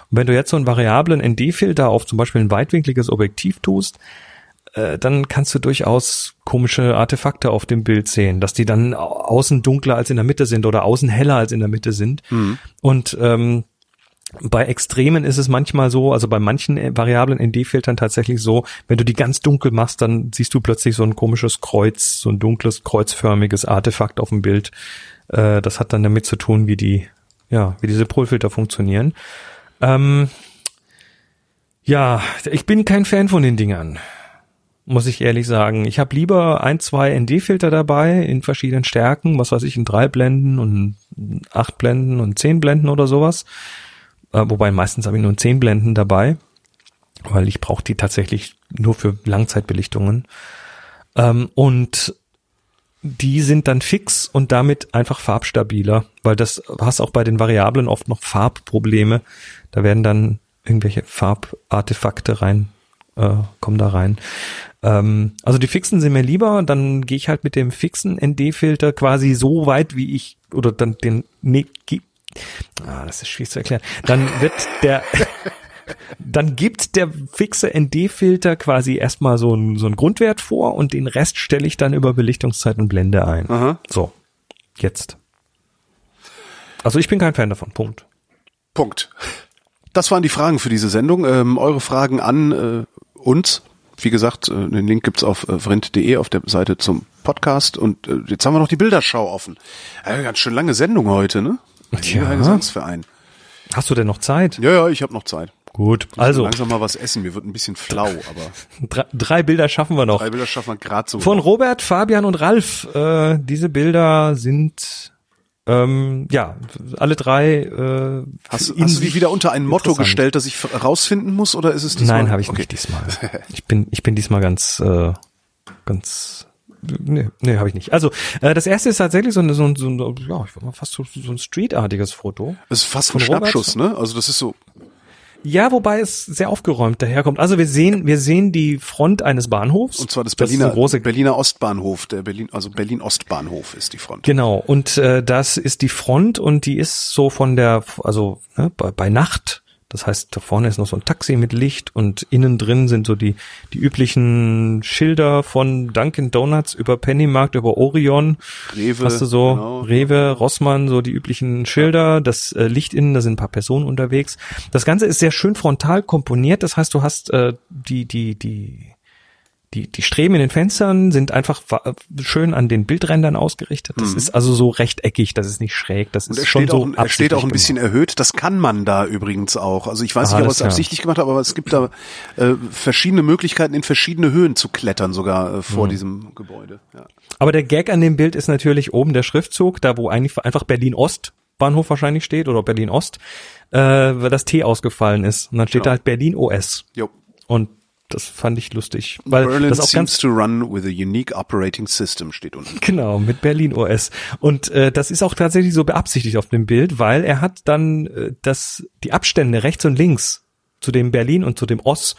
Und wenn du jetzt so einen variablen ND-Filter auf zum Beispiel ein weitwinkliges Objektiv tust, äh, dann kannst du durchaus komische Artefakte auf dem Bild sehen, dass die dann au- außen dunkler als in der Mitte sind oder außen heller als in der Mitte sind. Und ähm, bei Extremen ist es manchmal so, also bei manchen variablen ND-Filtern tatsächlich so, wenn du die ganz dunkel machst, dann siehst du plötzlich so ein komisches Kreuz, so ein dunkles, kreuzförmiges Artefakt auf dem Bild. Äh, das hat dann damit zu tun, wie die, ja, wie diese Polfilter funktionieren. Ähm, ja, ich bin kein Fan von den Dingern. Muss ich ehrlich sagen. Ich habe lieber ein, zwei ND-Filter dabei in verschiedenen Stärken, was weiß ich, in drei Blenden und acht Blenden und zehn Blenden oder sowas. Äh, wobei meistens habe ich nur zehn Blenden dabei, weil ich brauche die tatsächlich nur für Langzeitbelichtungen. Ähm, und die sind dann fix und damit einfach farbstabiler, weil das hast auch bei den Variablen oft noch Farbprobleme. Da werden dann irgendwelche Farbartefakte rein, äh, kommen da rein. Ähm, also die fixen sind mir lieber, dann gehe ich halt mit dem fixen ND-Filter quasi so weit, wie ich, oder dann den, nee, ah, das ist schwierig zu erklären. Dann wird der, dann gibt der fixe ND-Filter quasi erstmal so einen so einen Grundwert vor und den Rest stelle ich dann über Belichtungszeit und Blende ein. Aha. So, jetzt. Also ich bin kein Fan davon, Punkt. Punkt. Das waren die Fragen für diese Sendung. Ähm, eure Fragen an äh, uns. Wie gesagt, äh, den Link gibt's auf äh, vrind.de auf der Seite zum Podcast. Und äh, jetzt haben wir noch die Bilderschau offen. Äh, ganz schön lange Sendung heute, ne? Ein Tja. Gesangsverein. Hast du denn noch Zeit? Ja, ja, ich habe noch Zeit. Gut, Also langsam mal was essen. Mir wird ein bisschen flau, aber drei, drei Bilder schaffen wir noch. drei Bilder schaffen wir gerade so. Von Robert, Fabian und Ralf. Äh, diese Bilder sind ähm, ja alle drei. Äh, Hast, hast du die sich wieder unter ein Motto gestellt, das ich rausfinden muss, oder ist es diesmal? Nein, habe ich okay. nicht diesmal. Ich bin, ich bin diesmal ganz, äh, ganz, nee, nee, habe ich nicht. Also äh, das erste ist tatsächlich so ein, so ein, so ein ja, ich würde mal fast so, so ein Streetartiges Foto. Das ist fast Von ein Robert? Schnappschuss, ne? Also das ist so. Ja, wobei es sehr aufgeräumt daherkommt. Also wir sehen, wir sehen die Front eines Bahnhofs. Und zwar das Berliner, eine große Berliner Ostbahnhof, der Berlin, also Berlin Ostbahnhof ist die Front. Genau, und äh, das ist die Front und die ist so von der, also ne, bei, bei Nacht, das heißt, da vorne ist noch so ein Taxi mit Licht und innen drin sind so die, die üblichen Schilder von Dunkin' Donuts über Pennymarkt, über Orion. Rewe, Hast du so genau. Rewe, Rossmann, so die üblichen Schilder, das äh, Licht innen, da sind ein paar Personen unterwegs. Das Ganze ist sehr schön frontal komponiert, das heißt, du hast äh, die, die, die, die, die Streben in den Fenstern sind einfach schön an den Bildrändern ausgerichtet. Das ist also so rechteckig, das ist nicht schräg, das Mhm. Ist schon so auch, er steht auch ein bisschen gemacht. erhöht. Das kann man da übrigens auch. Also ich weiß Ah, nicht, ob alles es absichtlich gemacht hat, aber es gibt da äh, verschiedene Möglichkeiten, in verschiedene Höhen zu klettern, sogar äh, Mhm. vor diesem Gebäude. Ja. Aber der Gag an dem Bild ist natürlich oben der Schriftzug, da wo eigentlich einfach Berlin Ost Bahnhof wahrscheinlich steht oder Berlin Ost, äh, weil das T ausgefallen ist. Und dann steht Genau. da halt Berlin OS. Jo. Und das fand ich lustig, weil Berlin das auch seems ganz to run with a unique operating system steht unten. Genau, mit Berlin OS. Und äh, das ist auch tatsächlich so beabsichtigt auf dem Bild, weil er hat dann äh, das, die Abstände rechts und links zu dem Berlin und zu dem OS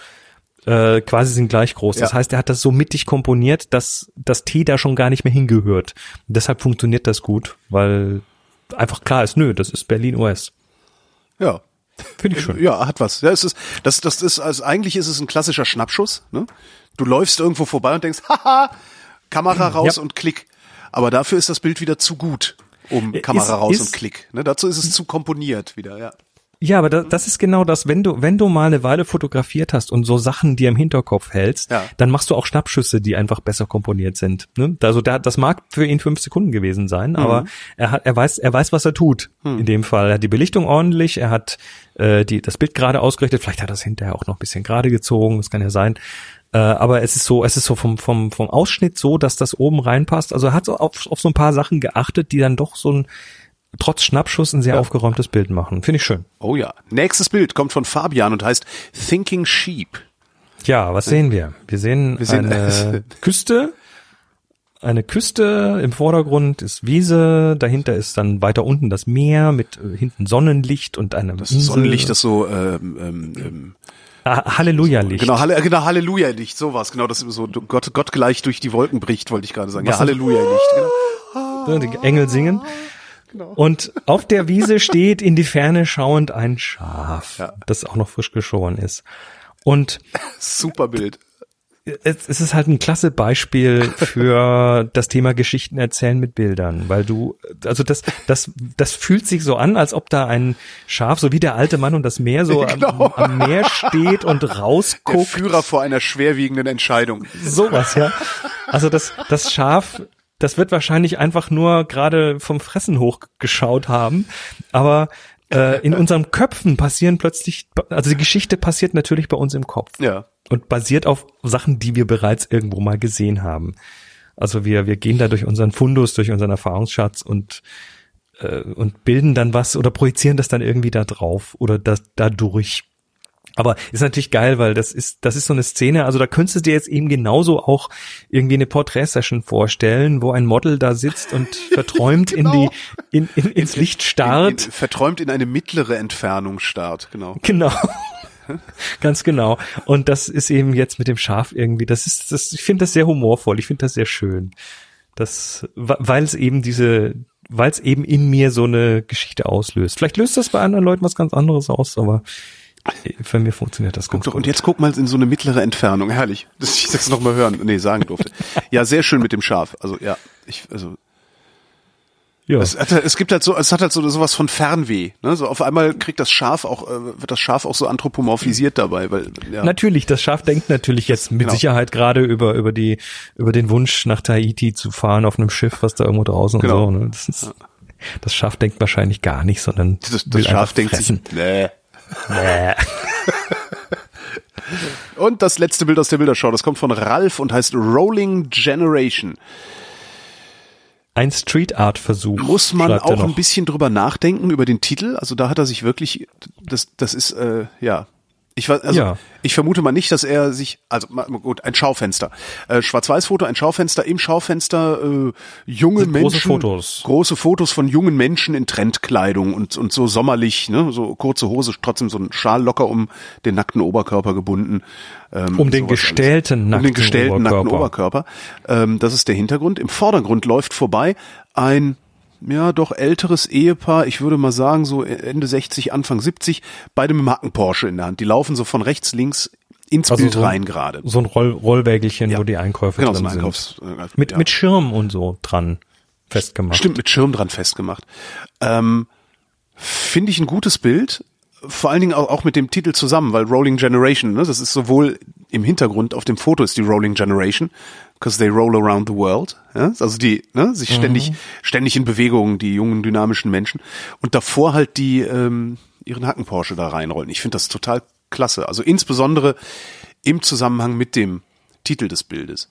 äh, quasi sind gleich groß. Das Ja. heißt, er hat das so mittig komponiert, dass das T da schon gar nicht mehr hingehört. Und deshalb funktioniert das gut, weil einfach klar ist, nö, das ist Berlin OS. Ja. Finde ich schön. Ja, hat was. Ja, es ist, das, das ist, also eigentlich ist es ein klassischer Schnappschuss. Ne? Du läufst irgendwo vorbei und denkst, haha, Kamera raus Ja. und Klick. Aber dafür ist das Bild wieder zu gut, um Kamera Ist- raus ist- und Klick. Ne? Dazu ist es zu komponiert wieder, ja. Ja, aber da, das ist genau das, wenn du, wenn du mal eine Weile fotografiert hast und so Sachen dir im Hinterkopf hältst, Ja. dann machst du auch Schnappschüsse, die einfach besser komponiert sind. Ne? Also da, das mag für ihn fünf Sekunden gewesen sein, Mhm. aber er hat, er weiß, er weiß, was er tut. In dem Fall. Er hat die Belichtung ordentlich, er hat äh, die, das Bild gerade ausgerichtet, vielleicht hat er es hinterher auch noch ein bisschen gerade gezogen, das kann ja sein. Äh, aber es ist so, es ist so vom, vom, vom Ausschnitt so, dass das oben reinpasst. Also er hat so auf, auf so ein paar Sachen geachtet, die dann doch so ein trotz Schnappschuss ein sehr aufgeräumtes Bild machen. Finde ich schön. Oh ja. Nächstes Bild kommt von Fabian und heißt Thinking Sheep. Ja, was sehen wir? Wir sehen, Wir sehen- eine Küste. Eine Küste im Vordergrund ist Wiese, dahinter ist dann weiter unten das Meer mit äh, hinten Sonnenlicht und einem Das Sonnenlicht, das so ähm, ähm, ähm, Ah, Halleluja-Licht. genau, Halle, genau Halleluja-Licht, sowas, genau, das so Gott, Gott gleich durch die Wolken bricht, wollte ich gerade sagen. Ja, Was- Halleluja-Licht, genau. Die Engel singen. Und auf der Wiese steht in die Ferne schauend ein Schaf, Ja. das auch noch frisch geschoren ist. Und Super Bild. es, es ist halt ein klasse Beispiel für das Thema Geschichten erzählen mit Bildern, weil du, also das, das, das fühlt sich so an, als ob da ein Schaf, so wie der alte Mann und das Meer so Genau. am, am Meer steht und Der rausguckt. Führer vor einer schwerwiegenden Entscheidung. Sowas, ja. Also das, das Schaf, das wird wahrscheinlich einfach nur gerade vom Fressen hochgeschaut haben, aber äh, in unseren Köpfen passieren plötzlich, also die Geschichte passiert natürlich bei uns im Kopf Ja. und basiert auf Sachen, die wir bereits irgendwo mal gesehen haben. Also wir, wir gehen da durch unseren Fundus, durch unseren Erfahrungsschatz und äh, und bilden dann was oder projizieren das dann irgendwie da drauf oder das dadurch. Aber ist natürlich geil, weil das ist, das ist so eine Szene, also da könntest du dir jetzt eben genauso auch irgendwie eine Porträtsession vorstellen, wo ein Model da sitzt und verträumt in Genau. die, in, in, ins Licht starrt. In, in, verträumt in eine mittlere Entfernung starrt, genau. Genau. Ganz genau. Und das ist eben jetzt mit dem Schaf irgendwie, das ist, das, ich finde das sehr humorvoll, ich finde das sehr schön. Das, weil es eben diese, weil es eben in mir so eine Geschichte auslöst. Vielleicht löst das bei anderen Leuten was ganz anderes aus, aber für mir funktioniert das ganz doch, gut. und jetzt guck mal in so eine mittlere Entfernung. Herrlich, dass ich das nochmal hören, nee, sagen durfte. Ja, sehr schön mit dem Schaf. Also ja, ich, also ja. es, hat, es gibt halt so, es hat halt so sowas von Fernweh. Ne? So auf einmal kriegt das Schaf auch, äh, wird das Schaf auch so anthropomorphisiert dabei, weil ja. Natürlich, das Schaf denkt natürlich jetzt mit Genau. Sicherheit gerade über über die über den Wunsch nach Tahiti zu fahren auf einem Schiff, was da irgendwo draußen Genau. und so. Ne? Das, ist, das Schaf denkt wahrscheinlich gar nicht, sondern das, das will Schaf denkt fressen. sich, nee. Nee. Und das letzte Bild aus der Bilderschau, das kommt von Ralf und heißt Rolling Generation. Ein Street Art Versuch. Muss man auch ein bisschen drüber nachdenken über den Titel. Also da hat er sich wirklich, das, das ist äh, ja. Ich also Ja. ich vermute mal nicht, dass er sich, also gut, ein Schaufenster, äh, Schwarz-Weiß-Foto, ein Schaufenster, im Schaufenster äh, junge Sind große Menschen, Fotos. große Fotos von jungen Menschen in Trendkleidung und und so sommerlich, ne, so kurze Hose, trotzdem so ein Schal locker um den nackten Oberkörper gebunden. Ähm, Um den alles. gestellten um nackten den gestellten nackten Oberkörper. Oberkörper. Ähm, das ist der Hintergrund. Im Vordergrund läuft vorbei ein ja doch älteres Ehepaar, ich würde mal sagen so Ende 60, Anfang 70, beide mit dem Hacken Porsche in der Hand. Die laufen so von rechts, links ins Also Bild so ein- rein gerade. So ein Roll Rollwägelchen, Ja. wo die Einkäufe Genau, so drin ein sind. Einkaufs. äh, Mit, ja. mit Schirm und so dran festgemacht. Stimmt, mit Schirm dran festgemacht. Ähm, Finde ich ein gutes Bild. Vor allen Dingen auch, auch mit dem Titel zusammen, weil Rolling Generation, ne, das ist sowohl im Hintergrund auf dem Foto ist die Rolling Generation, because they roll around the world. Ja? Also die, ne, sich ständig, ständig in Bewegung, die jungen, dynamischen Menschen. Und davor halt die ähm, ihren Hacken Porsche da reinrollen. Ich finde das total klasse. Also insbesondere im Zusammenhang mit dem Titel des Bildes.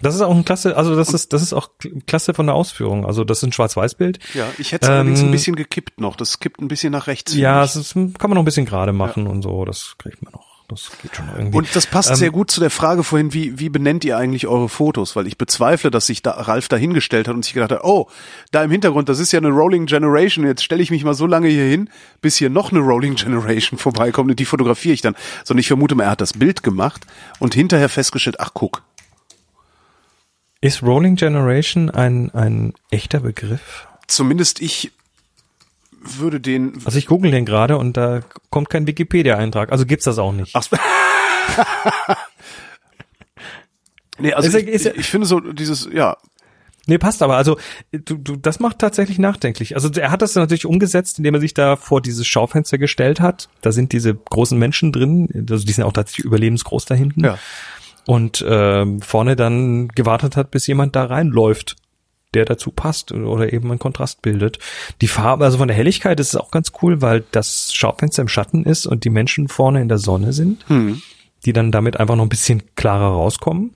Das ist auch ein klasse, also das ist, das ist auch klasse von der Ausführung. Also das ist ein Schwarz-Weiß-Bild. Ja, ich hätte es allerdings Ähm, ein bisschen gekippt noch. Das kippt ein bisschen nach rechts. Ja, es ist, kann man noch ein bisschen gerade machen und so. Das kriegt man noch. Das geht schon irgendwie. Und das passt Ähm, sehr gut zu der Frage vorhin, wie, wie benennt ihr eigentlich eure Fotos? Weil ich bezweifle, dass sich da Ralf da hingestellt hat und sich gedacht hat, oh, da im Hintergrund, das ist ja eine Rolling Generation, jetzt stelle ich mich mal so lange hier hin, bis hier noch eine Rolling Generation vorbeikommt und die fotografiere ich dann. Sondern ich vermute mal, er hat das Bild gemacht und hinterher festgestellt, ach guck, Ist Rolling Generation ein, ein echter Begriff? zumindest ich würde den... Also ich google den gerade und da kommt kein Wikipedia-Eintrag. Also gibt's das auch nicht. Ach, nee, also Ist ich, ist ich, ich finde so dieses, ja, Nee, passt aber. Also du, du, das macht tatsächlich nachdenklich. Also er hat das natürlich umgesetzt, indem er sich da vor dieses Schaufenster gestellt hat. Da sind diese großen Menschen drin, also die sind auch tatsächlich überlebensgroß da hinten. ja. Und ähm, vorne dann gewartet hat, bis jemand da reinläuft, der dazu passt oder eben einen Kontrast bildet. Die Farbe, also von der Helligkeit ist es auch ganz cool, weil das Schaufenster im Schatten ist und die Menschen vorne in der Sonne sind, die dann damit einfach noch ein bisschen klarer rauskommen.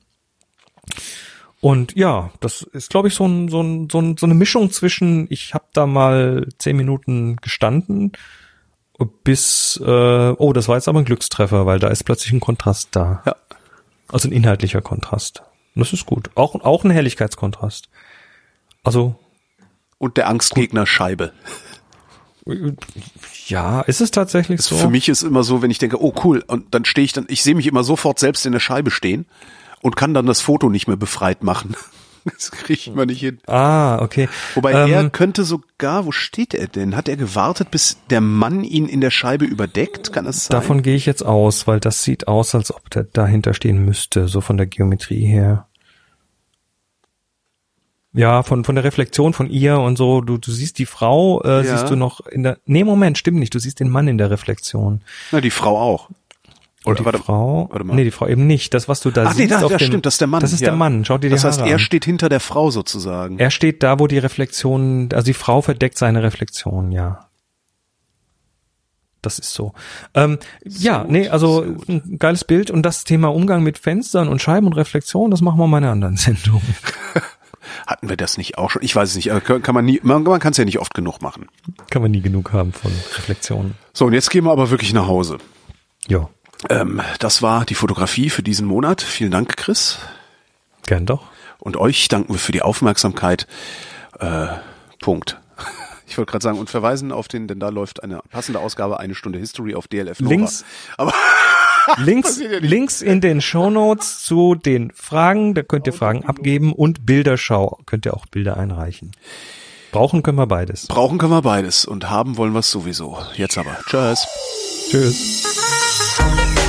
Und ja, das ist, glaube ich, so, ein, so, ein, so, ein, so eine Mischung zwischen, ich habe da mal zehn Minuten gestanden, bis, äh, oh, das war jetzt aber ein Glückstreffer, weil da ist plötzlich ein Kontrast da. Ja. Also ein inhaltlicher Kontrast. Und das ist gut. Auch, auch ein Helligkeitskontrast. Also, Und der Angstgegner Scheibe. ja, ist es tatsächlich so? Für mich ist immer so, wenn ich denke, oh cool, und dann stehe ich dann, ich sehe mich immer sofort selbst in der Scheibe stehen und kann dann das Foto nicht mehr befreit machen. Das kriege ich immer nicht hin. Ah, okay. Wobei Ähm, er könnte sogar, wo steht er denn? Hat er gewartet, bis der Mann ihn in der Scheibe überdeckt? Kann das sein? Davon gehe ich jetzt aus, weil das sieht aus, als ob der dahinter stehen müsste, so von der Geometrie her. Ja, von, von der Reflexion von ihr und so, du, du siehst die Frau, äh, Ja. siehst du noch in der, nee, Moment, stimmt nicht, du siehst den Mann in der Reflexion. Na, die Frau auch. Oder die warte, Frau, warte mal. nee, die Frau eben nicht. Das, was du da Ach siehst nee, da, auf ja, dem, stimmt, das ist der Mann. Das ist ja. der Mann, schau dir die Das heißt, Haare er steht hinter der Frau sozusagen. Er steht da, wo die Reflexion, also die Frau verdeckt seine Reflexion, ja. Das ist so. Ähm, ja, gut, nee, also gut. ein geiles Bild und das Thema Umgang mit Fenstern und Scheiben und Reflexion, das machen wir mal in einer anderen Sendung. Hatten wir das nicht auch schon? Ich weiß es nicht. Kann kann man nie, man, man kann es ja nicht oft genug machen. Kann man nie genug haben von Reflexionen. So, und jetzt gehen wir aber wirklich nach Hause. Ja, Ähm, das war die Fotografie für diesen Monat. Vielen Dank, Chris. gern doch. Und euch danken wir für die Aufmerksamkeit. Äh, Punkt. Ich wollte gerade sagen, und verweisen auf den, denn da läuft eine passende Ausgabe, eine Stunde History auf DLF Nova. Links- Aber Links, ja. Links in den Shownotes zu den Fragen, da könnt ihr Fragen abgeben und Bilderschau, könnt ihr auch Bilder einreichen. Brauchen können wir beides. brauchen können wir beides und haben wollen wir es sowieso. Jetzt aber. Tschüss. Tschüss.